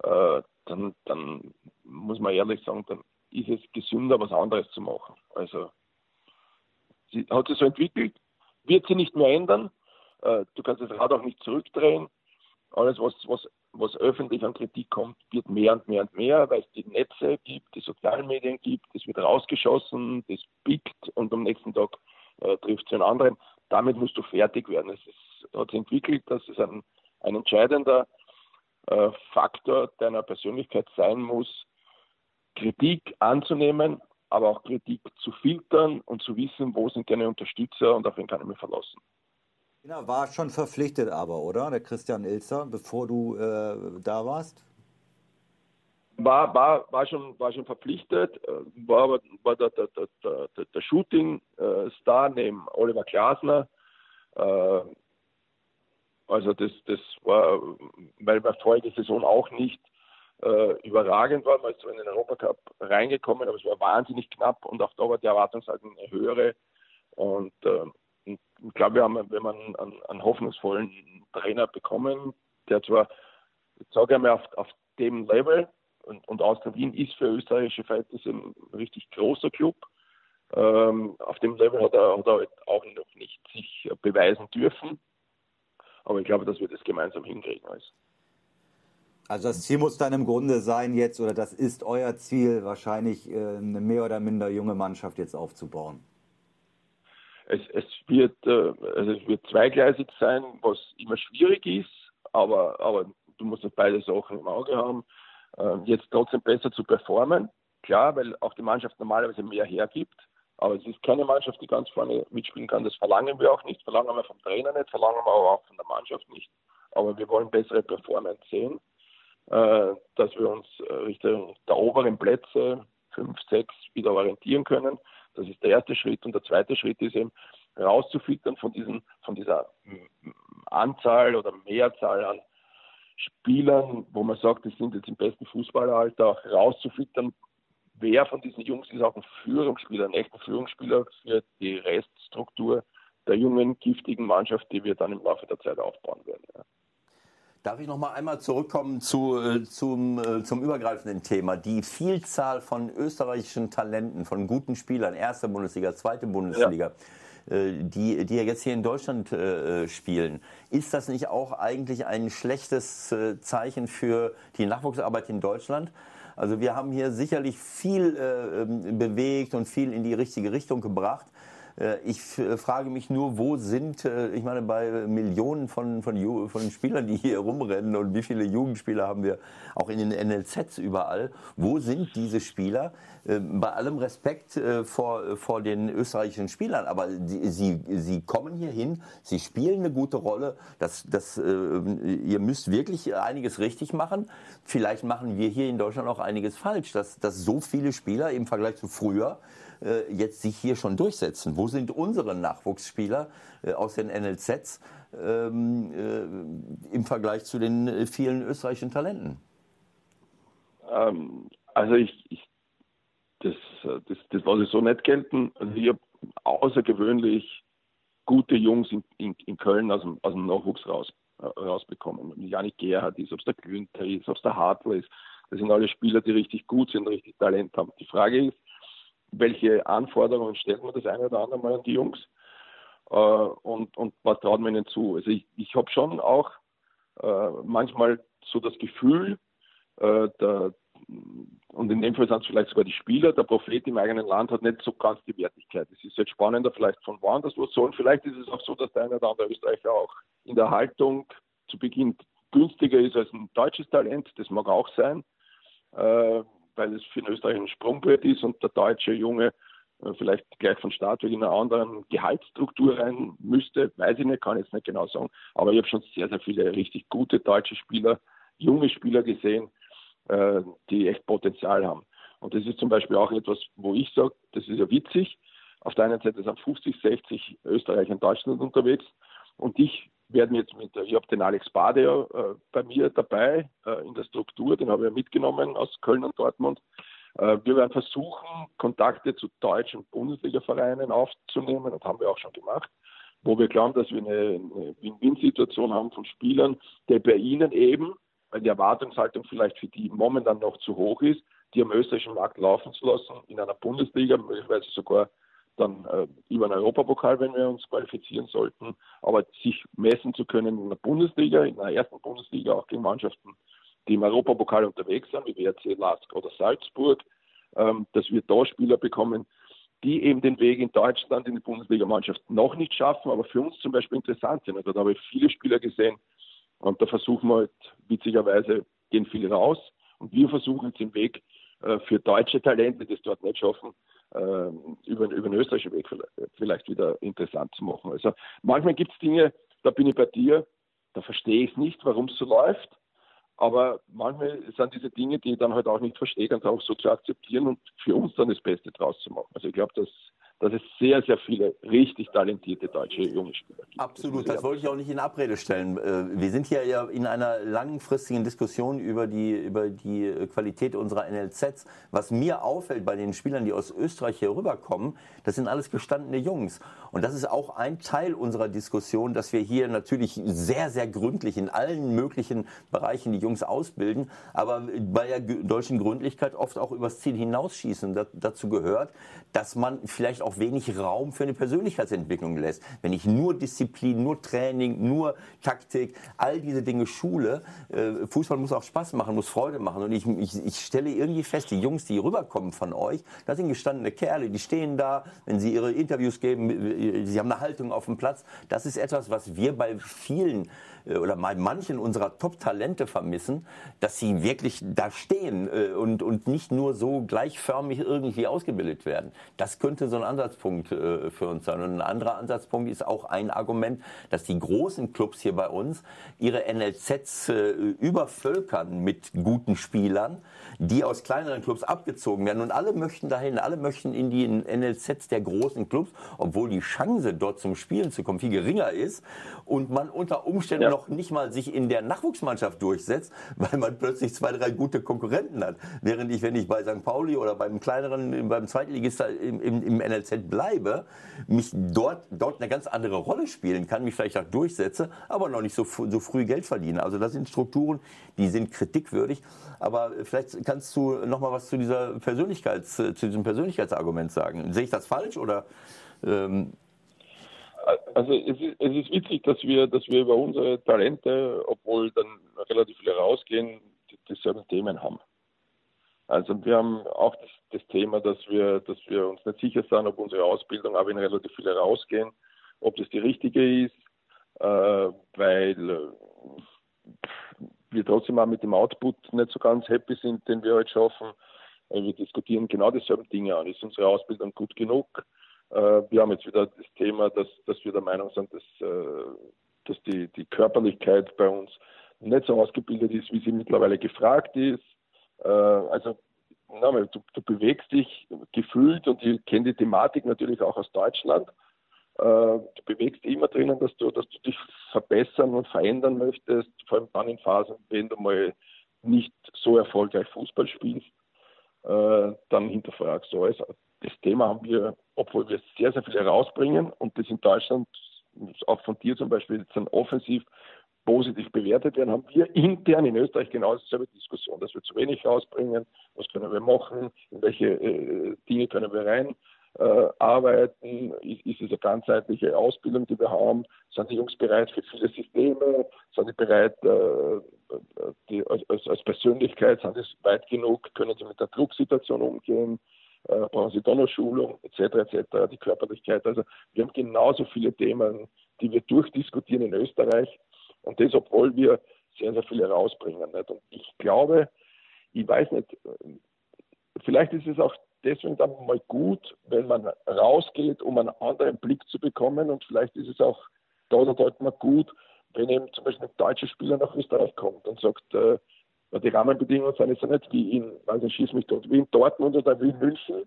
Speaker 5: äh, dann, dann muss man ehrlich sagen, dann ist es gesünder, was anderes zu machen. Also sie hat sich so entwickelt, wird sie nicht mehr ändern. Äh, du kannst das Rad auch nicht zurückdrehen. Alles, was, was, was öffentlich an Kritik kommt, wird mehr und mehr und mehr, weil es die Netze gibt, die sozialen Medien gibt, es wird rausgeschossen, das pickt und am nächsten Tag äh, trifft es einen anderen. Damit musst du fertig werden. Es ist, hat sich entwickelt, dass es ein, ein entscheidender äh, Faktor deiner Persönlichkeit sein muss, Kritik anzunehmen, aber auch Kritik zu filtern und zu wissen, wo sind deine Unterstützer und auf wen kann ich mich verlassen.
Speaker 1: Genau, war schon verpflichtet aber, oder? Der Christian Ilzer, bevor du äh, da warst?
Speaker 5: War, war, war, schon, war schon verpflichtet, äh, war aber war der, der, der, der, der Shooting-Star neben Oliver Glasner. Äh, also das, das war, weil wir vorige Saison auch nicht äh, überragend waren, weil es in den Europacup reingekommen, aber es war wahnsinnig knapp und auch da war die Erwartungshaltung eine höhere. Und äh, ich glaube, wir haben, wenn man einen, einen, hoffnungsvollen Trainer bekommen, der zwar, ich sage einmal, auf, auf dem Level und, und Austria Wien ist für österreichische Verhältnisse ein richtig großer Club. Ähm, auf dem Level hat er, hat er halt auch noch nicht sich beweisen dürfen. Aber ich glaube, dass wir das gemeinsam hinkriegen. Also.
Speaker 1: Also das Ziel muss dann im Grunde sein jetzt, oder das ist euer Ziel, wahrscheinlich äh, eine mehr oder minder junge Mannschaft jetzt aufzubauen.
Speaker 5: Es, es, wird, äh, also es wird zweigleisig sein, was immer schwierig ist, aber, aber du musst beide Sachen im Auge haben. Ähm, jetzt trotzdem besser zu performen, klar, weil auch die Mannschaft normalerweise mehr hergibt. Aber es ist keine Mannschaft, die ganz vorne mitspielen kann. Das verlangen wir auch nicht. Verlangen wir vom Trainer nicht, verlangen wir aber auch von der Mannschaft nicht. Aber wir wollen bessere Performance sehen. Äh, dass wir uns äh, Richtung der oberen Plätze, fünf, sechs, wieder orientieren können. Das ist der erste Schritt. Und der zweite Schritt ist eben rauszufiltern von, diesen, von dieser Anzahl oder Mehrzahl an Spielern, wo man sagt, die sind jetzt im besten Fußballeralter, rauszufiltern, wer von diesen Jungs ist auch ein Führungsspieler, ein echter Führungsspieler für die Reststruktur der jungen, giftigen Mannschaft, die wir dann im Laufe der Zeit aufbauen werden. Ja.
Speaker 2: Darf ich noch mal einmal zurückkommen zu, äh, zum, äh, zum übergreifenden Thema? Die Vielzahl von österreichischen Talenten, von guten Spielern, erste Bundesliga, zweite Bundesliga, ja. äh, die, die jetzt hier in Deutschland spielen. Ist das nicht auch eigentlich ein schlechtes Zeichen für die Nachwuchsarbeit in Deutschland? Also wir haben hier sicherlich viel äh, ähm, bewegt und viel in die richtige Richtung gebracht. Äh, ich frage mich nur, wo sind, äh, ich meine, bei Millionen von, von, von Spielern, die hier rumrennen und wie viele Jugendspieler haben wir auch in den NLZs überall, wo sind diese Spieler? Äh, bei allem Respekt vor, vor den österreichischen Spielern, aber sie, sie, sie kommen hier hin, sie spielen eine gute Rolle, das, das, ihr müsst wirklich einiges richtig machen. Vielleicht machen wir hier in Deutschland auch einiges falsch, dass, dass so viele Spieler im Vergleich zu früher äh, jetzt sich hier schon durchsetzen? Wo sind unsere Nachwuchsspieler äh, aus den NLZs ähm, äh, im Vergleich zu den vielen österreichischen Talenten?
Speaker 5: Ähm, also ich, ich das, das, das lasse ich so nicht gelten. Also ich habe außergewöhnlich gute Jungs in, in, in Köln aus dem, aus dem Nachwuchs raus, rausbekommen. Janik Gerhard ist, ob es der Günther ist, ob es der Hartl ist. Das sind alle Spieler, die richtig gut sind, richtig Talent haben. Die Frage ist, welche Anforderungen stellt man das eine oder andere Mal an die Jungs äh, und, und was traut man ihnen zu. Also ich, ich habe schon auch äh, manchmal so das Gefühl, äh, der, und in dem Fall sind es vielleicht sogar die Spieler, der Prophet im eigenen Land hat nicht so ganz die Wertigkeit. Es ist jetzt spannender vielleicht von woanders was so und vielleicht ist es auch so, dass der eine oder andere Österreicher auch in der Haltung zu Beginn günstiger ist als ein deutsches Talent, das mag auch sein. Äh, weil es für den Österreich ein Sprungbrett ist und der deutsche Junge äh, vielleicht gleich von Start weg in einer anderen Gehaltsstruktur rein müsste, weiß ich nicht, kann ich jetzt nicht genau sagen. Aber ich habe schon sehr, sehr viele richtig gute deutsche Spieler, junge Spieler gesehen, äh, die echt Potenzial haben. Und das ist zum Beispiel auch etwas, wo ich sage, das ist ja witzig. Auf der einen Seite sind 50, 60 Österreicher in Deutschland unterwegs und ich werden jetzt mit, ich habe den Alex Bade ja äh, bei mir dabei äh, in der Struktur, den habe ich mitgenommen aus Köln und Dortmund. Äh, wir werden versuchen, Kontakte zu deutschen Bundesliga-Vereinen aufzunehmen und haben wir auch schon gemacht, wo wir glauben, dass wir eine, eine Win-Win-Situation haben von Spielern, der bei ihnen eben, weil die Erwartungshaltung vielleicht für die momentan noch zu hoch ist, die am österreichischen Markt laufen zu lassen, in einer Bundesliga, möglicherweise sogar dann äh, über einen Europapokal, wenn wir uns qualifizieren sollten, aber sich messen zu können in der Bundesliga, in der ersten Bundesliga auch gegen Mannschaften, die im Europapokal unterwegs sind, wie WRC Lask oder Salzburg, ähm, dass wir da Spieler bekommen, die eben den Weg in Deutschland in die Bundesligamannschaft noch nicht schaffen, aber für uns zum Beispiel interessant sind. Also da habe ich viele Spieler gesehen und da versuchen wir halt, witzigerweise, gehen viele raus und wir versuchen jetzt den Weg äh, für deutsche Talente, die es dort nicht schaffen, über, über den österreichischen Weg vielleicht wieder interessant zu machen. Also manchmal gibt es Dinge, da bin ich bei dir, da verstehe ich nicht, warum es so läuft. Aber manchmal sind diese Dinge, die ich dann halt auch nicht verstehe, ganz auch so zu akzeptieren und für uns dann das Beste draus zu machen. Also ich glaube, dass dass es sehr, sehr viele richtig talentierte deutsche junge Spieler gibt.
Speaker 2: Absolut, das, das wollte ich auch nicht in Abrede stellen. Äh, wir sind hier ja in einer langfristigen Diskussion über die, über die Qualität unserer NLZs. Was mir auffällt bei den Spielern, die aus Österreich hier rüberkommen, das sind alles gestandene Jungs. Und das ist auch ein Teil unserer Diskussion, dass wir hier natürlich sehr, sehr gründlich in allen möglichen Bereichen die Jungs ausbilden, aber bei der deutschen Gründlichkeit oft auch übers Ziel hinausschießen. dazu gehört, dass man vielleicht auch auch wenig Raum für eine Persönlichkeitsentwicklung lässt. Wenn ich nur Disziplin, nur Training, nur Taktik, all diese Dinge schule, äh, Fußball muss auch Spaß machen, muss Freude machen. Und ich, ich, ich stelle irgendwie fest, die Jungs, die rüberkommen von euch, das sind gestandene Kerle, die stehen da, wenn sie ihre Interviews geben, äh, sie haben eine Haltung auf dem Platz. Das ist etwas, was wir bei vielen oder bei manchen unserer Top-Talente vermissen, dass sie wirklich da stehen äh, und, und nicht nur so gleichförmig irgendwie ausgebildet werden. Das könnte so ein Ansatzpunkt äh, für uns sein. Und ein anderer Ansatzpunkt ist auch ein Argument, dass die großen Clubs hier bei uns ihre NLZs übervölkern mit guten Spielern, die aus kleineren Clubs abgezogen werden. Und alle möchten dahin, alle möchten in die NLZs der großen Clubs, obwohl die Chance, dort zum Spielen zu kommen, viel geringer ist und man unter Umständen ja. Noch nicht mal sich in der Nachwuchsmannschaft durchsetzt, weil man plötzlich zwei, drei gute Konkurrenten hat. Während ich, wenn ich bei St. Pauli oder beim kleineren, beim Zweitligist im, im, im NLZ bleibe, mich dort, dort eine ganz andere Rolle spielen kann, mich vielleicht auch durchsetze, aber noch nicht so, so früh Geld verdiene. Also das sind Strukturen, die sind kritikwürdig. Aber vielleicht kannst du noch mal was zu dieser Persönlichkeits, zu diesem Persönlichkeitsargument sagen. Sehe ich das falsch oder?
Speaker 5: Ähm also es ist, es ist witzig, dass wir, dass wir über unsere Talente, obwohl dann relativ viele rausgehen, dieselben Themen haben. Also wir haben auch das, das, Thema, dass wir, dass wir uns nicht sicher sind, ob unsere Ausbildung, aber wenn relativ viele rausgehen, ob das die richtige ist, äh, weil äh, wir trotzdem auch mit dem Output nicht so ganz happy sind, den wir heute schaffen. Wir diskutieren genau dieselben Dinge an. Ist unsere Ausbildung gut genug? Äh, wir haben jetzt wieder das Thema, dass, dass wir der Meinung sind, dass, äh, dass die, die Körperlichkeit bei uns nicht so ausgebildet ist, wie sie mittlerweile gefragt ist. Also du, du, bewegst dich gefühlt und ich kenne die Thematik natürlich auch aus Deutschland. Du bewegst immer drinnen, dass du, dass du dich verbessern und verändern möchtest, vor allem dann in Phasen, wenn du mal nicht so erfolgreich Fußball spielst, dann hinterfragst du alles das Thema haben wir, obwohl wir sehr, sehr viel herausbringen und das in Deutschland auch von dir zum Beispiel dann offensiv positiv bewertet werden, haben wir intern in Österreich genau dieselbe Diskussion, dass wir zu wenig rausbringen, was können wir machen, in welche äh, Dinge können wir rein äh, arbeiten, ist, ist es eine ganzheitliche Ausbildung, die wir haben, sind die Jungs bereit für viele Systeme, sind sie bereit äh, die, als, als Persönlichkeit, sind sie weit genug, können sie mit der Drucksituation umgehen, äh, brauchen sie Donnerschulung etc. etc. die Körperlichkeit. Also wir haben genauso viele Themen, die wir durchdiskutieren in Österreich und das, obwohl wir sehr, sehr viele rausbringen. Nicht? Und ich glaube, ich weiß nicht, vielleicht ist es auch deswegen dann mal gut, wenn man rausgeht, um einen anderen Blick zu bekommen und vielleicht ist es auch da oder dort mal gut, wenn eben zum Beispiel ein deutscher Spieler nach Österreich kommt und sagt, äh, die Rahmenbedingungen sind jetzt nicht wie in, also schieß mich dort, wie in Dortmund oder wie in München.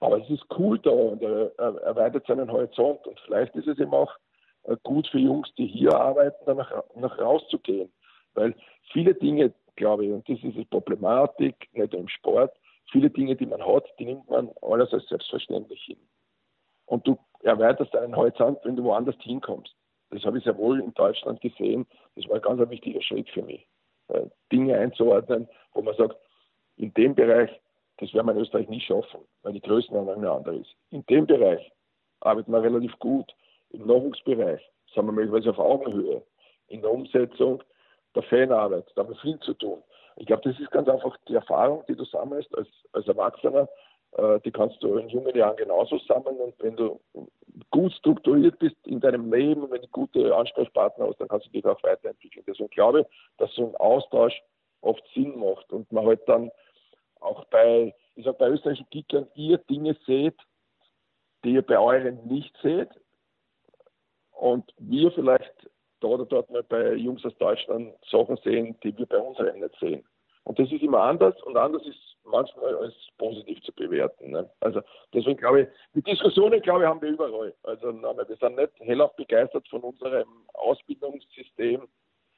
Speaker 5: Aber es ist cool da und er erweitert seinen Horizont. Und vielleicht ist es eben auch äh, gut für Jungs, die hier arbeiten, dann nach, nach rauszugehen. Weil viele Dinge, glaube ich, und das ist die Problematik, nicht nur im Sport, viele Dinge, die man hat, die nimmt man alles als selbstverständlich hin. Und du erweiterst deinen Horizont, wenn du woanders hinkommst. Das habe ich sehr wohl in Deutschland gesehen. Das war ein ganz wichtiger Schritt für mich. Äh, Dinge einzuordnen, wo man sagt, in dem Bereich, das werden wir in Österreich nie schaffen, weil die Größenordnung eine andere ist. In dem Bereich arbeiten wir relativ gut. Im Nachwuchsbereich sind wir möglicherweise auf Augenhöhe. In der Umsetzung der Fanarbeit, da haben wir viel zu tun. Ich glaube, das ist ganz einfach die Erfahrung, die du sammelst als, als Erwachsener, die kannst du in jungen Jahren genauso sammeln. Und wenn du gut strukturiert bist in deinem Leben, wenn du gute Ansprechpartner hast, dann kannst du dich auch weiterentwickeln. Deswegen glaube ich, dass so ein Austausch oft Sinn macht und man halt dann auch bei, ich sag bei österreichischen Kickern, ihr Dinge seht, die ihr bei euren nicht seht und wir vielleicht da oder dort mal bei Jungs aus Deutschland Sachen sehen, die wir bei unseren nicht sehen. Und das ist immer anders und anders ist manchmal als positiv zu bewerten. Ne? Also deswegen glaube ich, die Diskussionen, glaube ich, haben wir überall. Also wir sind nicht hellauf begeistert von unserem Ausbildungssystem,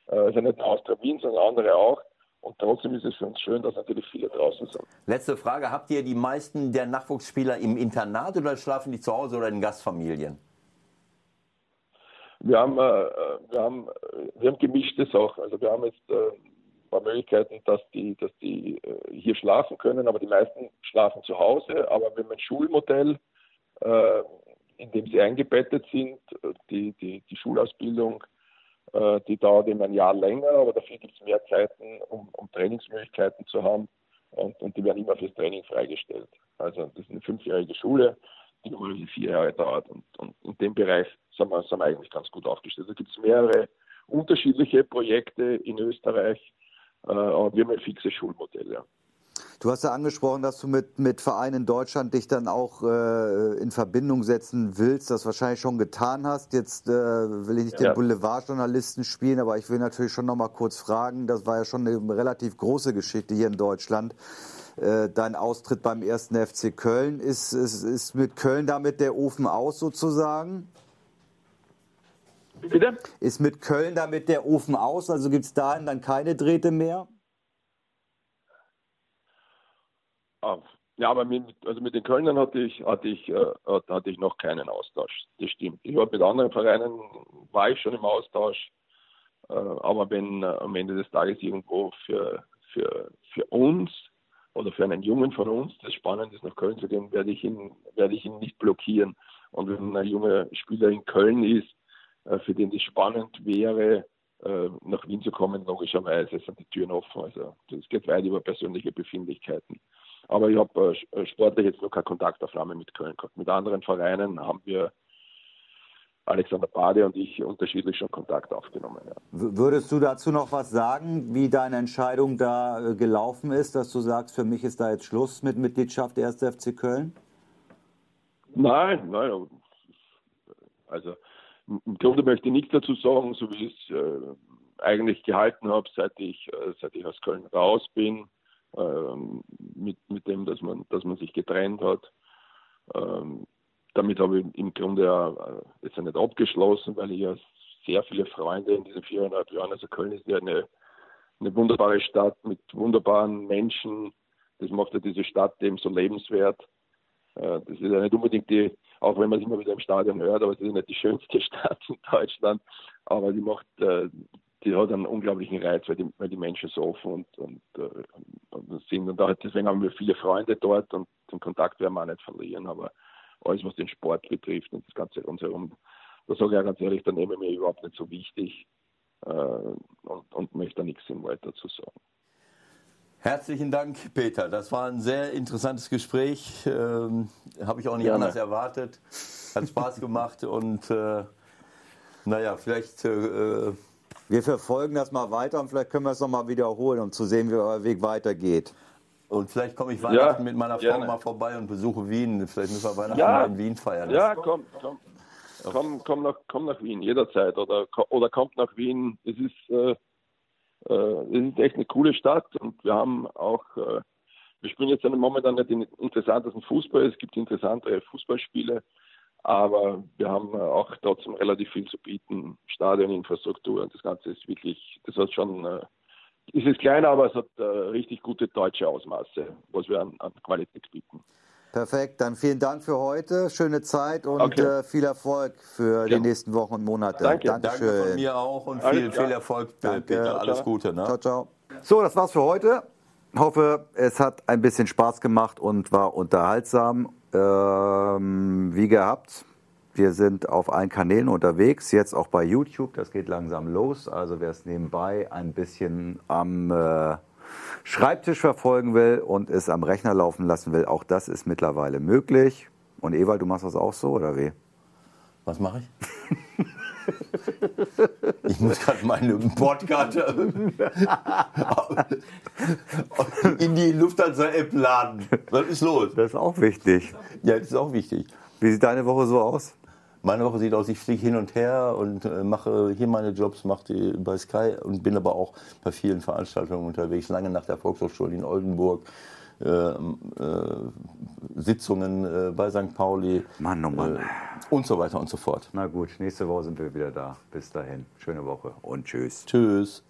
Speaker 5: also nicht nur Austria Wien, sondern andere auch. Und trotzdem ist es für uns schön, dass natürlich viele draußen sind.
Speaker 2: Letzte Frage, habt ihr die meisten der Nachwuchsspieler im Internat oder schlafen die zu Hause oder in Gastfamilien?
Speaker 5: Wir haben, äh, wir haben, wir haben gemischte Sachen. Also wir haben jetzt äh, paar Möglichkeiten, dass die, dass die äh, hier schlafen können, aber die meisten schlafen zu Hause. Aber haben ein Schulmodell, äh, äh, in dem sie eingebettet sind. Die, die, die Schulausbildung, äh, die dauert eben ein Jahr länger, aber dafür gibt es mehr Zeiten, um, um Trainingsmöglichkeiten zu haben und, und die werden immer fürs Training freigestellt. Also das ist eine fünfjährige Schule, die normalerweise vier Jahre dauert und, und in dem Bereich sind wir, sind wir eigentlich ganz gut aufgestellt. Da gibt es mehrere unterschiedliche Projekte in Österreich, äh, aber wir haben ein fixes Schulmodell. Ja.
Speaker 1: Du hast ja angesprochen, dass du mit, mit Vereinen in Deutschland dich dann auch äh, in Verbindung setzen willst, das wahrscheinlich schon getan hast. Jetzt äh, will ich nicht ja. den Boulevardjournalisten spielen, aber ich will natürlich schon noch mal kurz fragen, das war ja schon eine relativ große Geschichte hier in Deutschland. Äh, dein Austritt beim ersten FC Köln. Ist, ist, ist mit Köln damit der Ofen aus sozusagen?
Speaker 5: Bitte?
Speaker 1: Ist mit Köln damit der Ofen aus? Also gibt es dahin dann keine Drähte mehr?
Speaker 5: Ja, aber mit, also mit den Kölnern hatte ich, hatte, ich, äh, hatte ich noch keinen Austausch. Das stimmt. Ich war mit anderen Vereinen, war ich schon im Austausch. Äh, aber wenn äh, am Ende des Tages irgendwo für, für, für uns oder für einen Jungen von uns das spannend ist, nach Köln zu gehen, werde ich ihn, werde ich ihn nicht blockieren. Und wenn ein junger Spieler in Köln ist, für den das spannend wäre, äh, nach Wien zu kommen, logischerweise sind die Türen offen. Also das geht weit über persönliche Befindlichkeiten. Aber ich habe äh, sportlich jetzt noch keine Kontaktaufnahme mit Köln gehabt. Mit anderen Vereinen haben wir Alexander Bade und ich unterschiedlich schon Kontakt aufgenommen. Ja.
Speaker 1: Würdest du dazu noch was sagen, wie deine Entscheidung da äh, gelaufen ist, dass du sagst, für mich ist da jetzt Schluss mit Mitgliedschaft der 1. FC Köln?
Speaker 5: Nein, nein. Also im Grunde möchte ich nichts dazu sagen, so wie ich es äh, eigentlich gehalten habe, seit ich, äh, seit ich aus Köln raus bin, äh, mit, mit dem, dass man, dass man sich getrennt hat. Ähm, damit habe ich im Grunde ja äh, jetzt nicht abgeschlossen, weil ich ja sehr viele Freunde in diesen viereinhalb Jahren, also Köln ist ja eine, eine wunderbare Stadt mit wunderbaren Menschen. Das macht ja diese Stadt eben so lebenswert. Äh, das ist ja nicht unbedingt die, auch wenn man es immer wieder im Stadion hört, aber es ist nicht die schönste Stadt in Deutschland, aber die macht, äh, die hat einen unglaublichen Reiz, weil die, weil die Menschen so offen und, und, und sind. Und deswegen haben wir viele Freunde dort und den Kontakt werden wir auch nicht verlieren. Aber alles, was den Sport betrifft und das Ganze rundherum, da sage ich auch ganz ehrlich, da nehme ich mir überhaupt nicht so wichtig äh, und, und möchte da nichts im Wald dazu sagen.
Speaker 2: Herzlichen Dank, Peter. Das war ein sehr interessantes Gespräch. Ähm, Habe ich auch nicht Gerne. anders erwartet. Hat Spaß gemacht und äh, naja, vielleicht. Äh,
Speaker 1: wir verfolgen das mal weiter und vielleicht können wir es nochmal wiederholen, um zu sehen, wie euer Weg weitergeht.
Speaker 2: Und vielleicht komme ich Weihnachten ja, mit meiner Frau gerne. mal vorbei und besuche Wien. Vielleicht müssen wir Weihnachten ja, mal in Wien feiern.
Speaker 5: Ja, komm, komm. Komm, komm, nach, komm nach Wien, jederzeit. Oder, oder kommt nach Wien. Es ist, äh, äh, es ist echt eine coole Stadt und wir haben auch, äh, wir spielen jetzt momentan nicht den interessantesten Fußball. Es gibt interessantere Fußballspiele, aber wir haben äh, auch trotzdem relativ viel zu bieten. Stadioninfrastruktur und das Ganze ist wirklich, das hat schon äh, es ist kleiner, aber es hat äh, richtig gute deutsche Ausmaße, was wir an, an, Qualität bieten.
Speaker 1: Perfekt, dann vielen Dank für heute, schöne Zeit und okay. äh, viel Erfolg für ja. die nächsten Wochen und Monate.
Speaker 2: Danke, Dankeschön. Danke von mir auch und viel, viel Erfolg, Danke. Peter. Alles Gute. Ne?
Speaker 1: Ciao, ciao. So, das war's für heute. Ich hoffe, es hat ein bisschen Spaß gemacht und war unterhaltsam. Ähm, wie gehabt, wir sind auf allen Kanälen unterwegs, jetzt auch bei YouTube. Das geht langsam los. Also wer es nebenbei ein bisschen am äh, Schreibtisch verfolgen will und es am Rechner laufen lassen will, auch das ist mittlerweile möglich. Und Ewald, du machst das auch so, oder wie?
Speaker 2: Was mache ich? ich muss gerade meine Bordkarte in die Lufthansa-App laden. Was ist los?
Speaker 1: Das ist auch wichtig.
Speaker 2: Ja, das ist auch wichtig.
Speaker 1: Wie sieht deine Woche so aus?
Speaker 2: Meine Woche sieht aus, ich fliege hin und her und äh, mache hier meine Jobs, mache die bei Sky und bin aber auch bei vielen Veranstaltungen unterwegs. Lange nach der Volkshochschule in Oldenburg, äh, äh, Sitzungen äh, bei St. Pauli.
Speaker 1: Mann, oh Mann. Äh,
Speaker 2: und so weiter und so fort.
Speaker 1: Na gut, nächste Woche sind wir wieder da. Bis dahin. Schöne Woche und tschüss.
Speaker 2: Tschüss.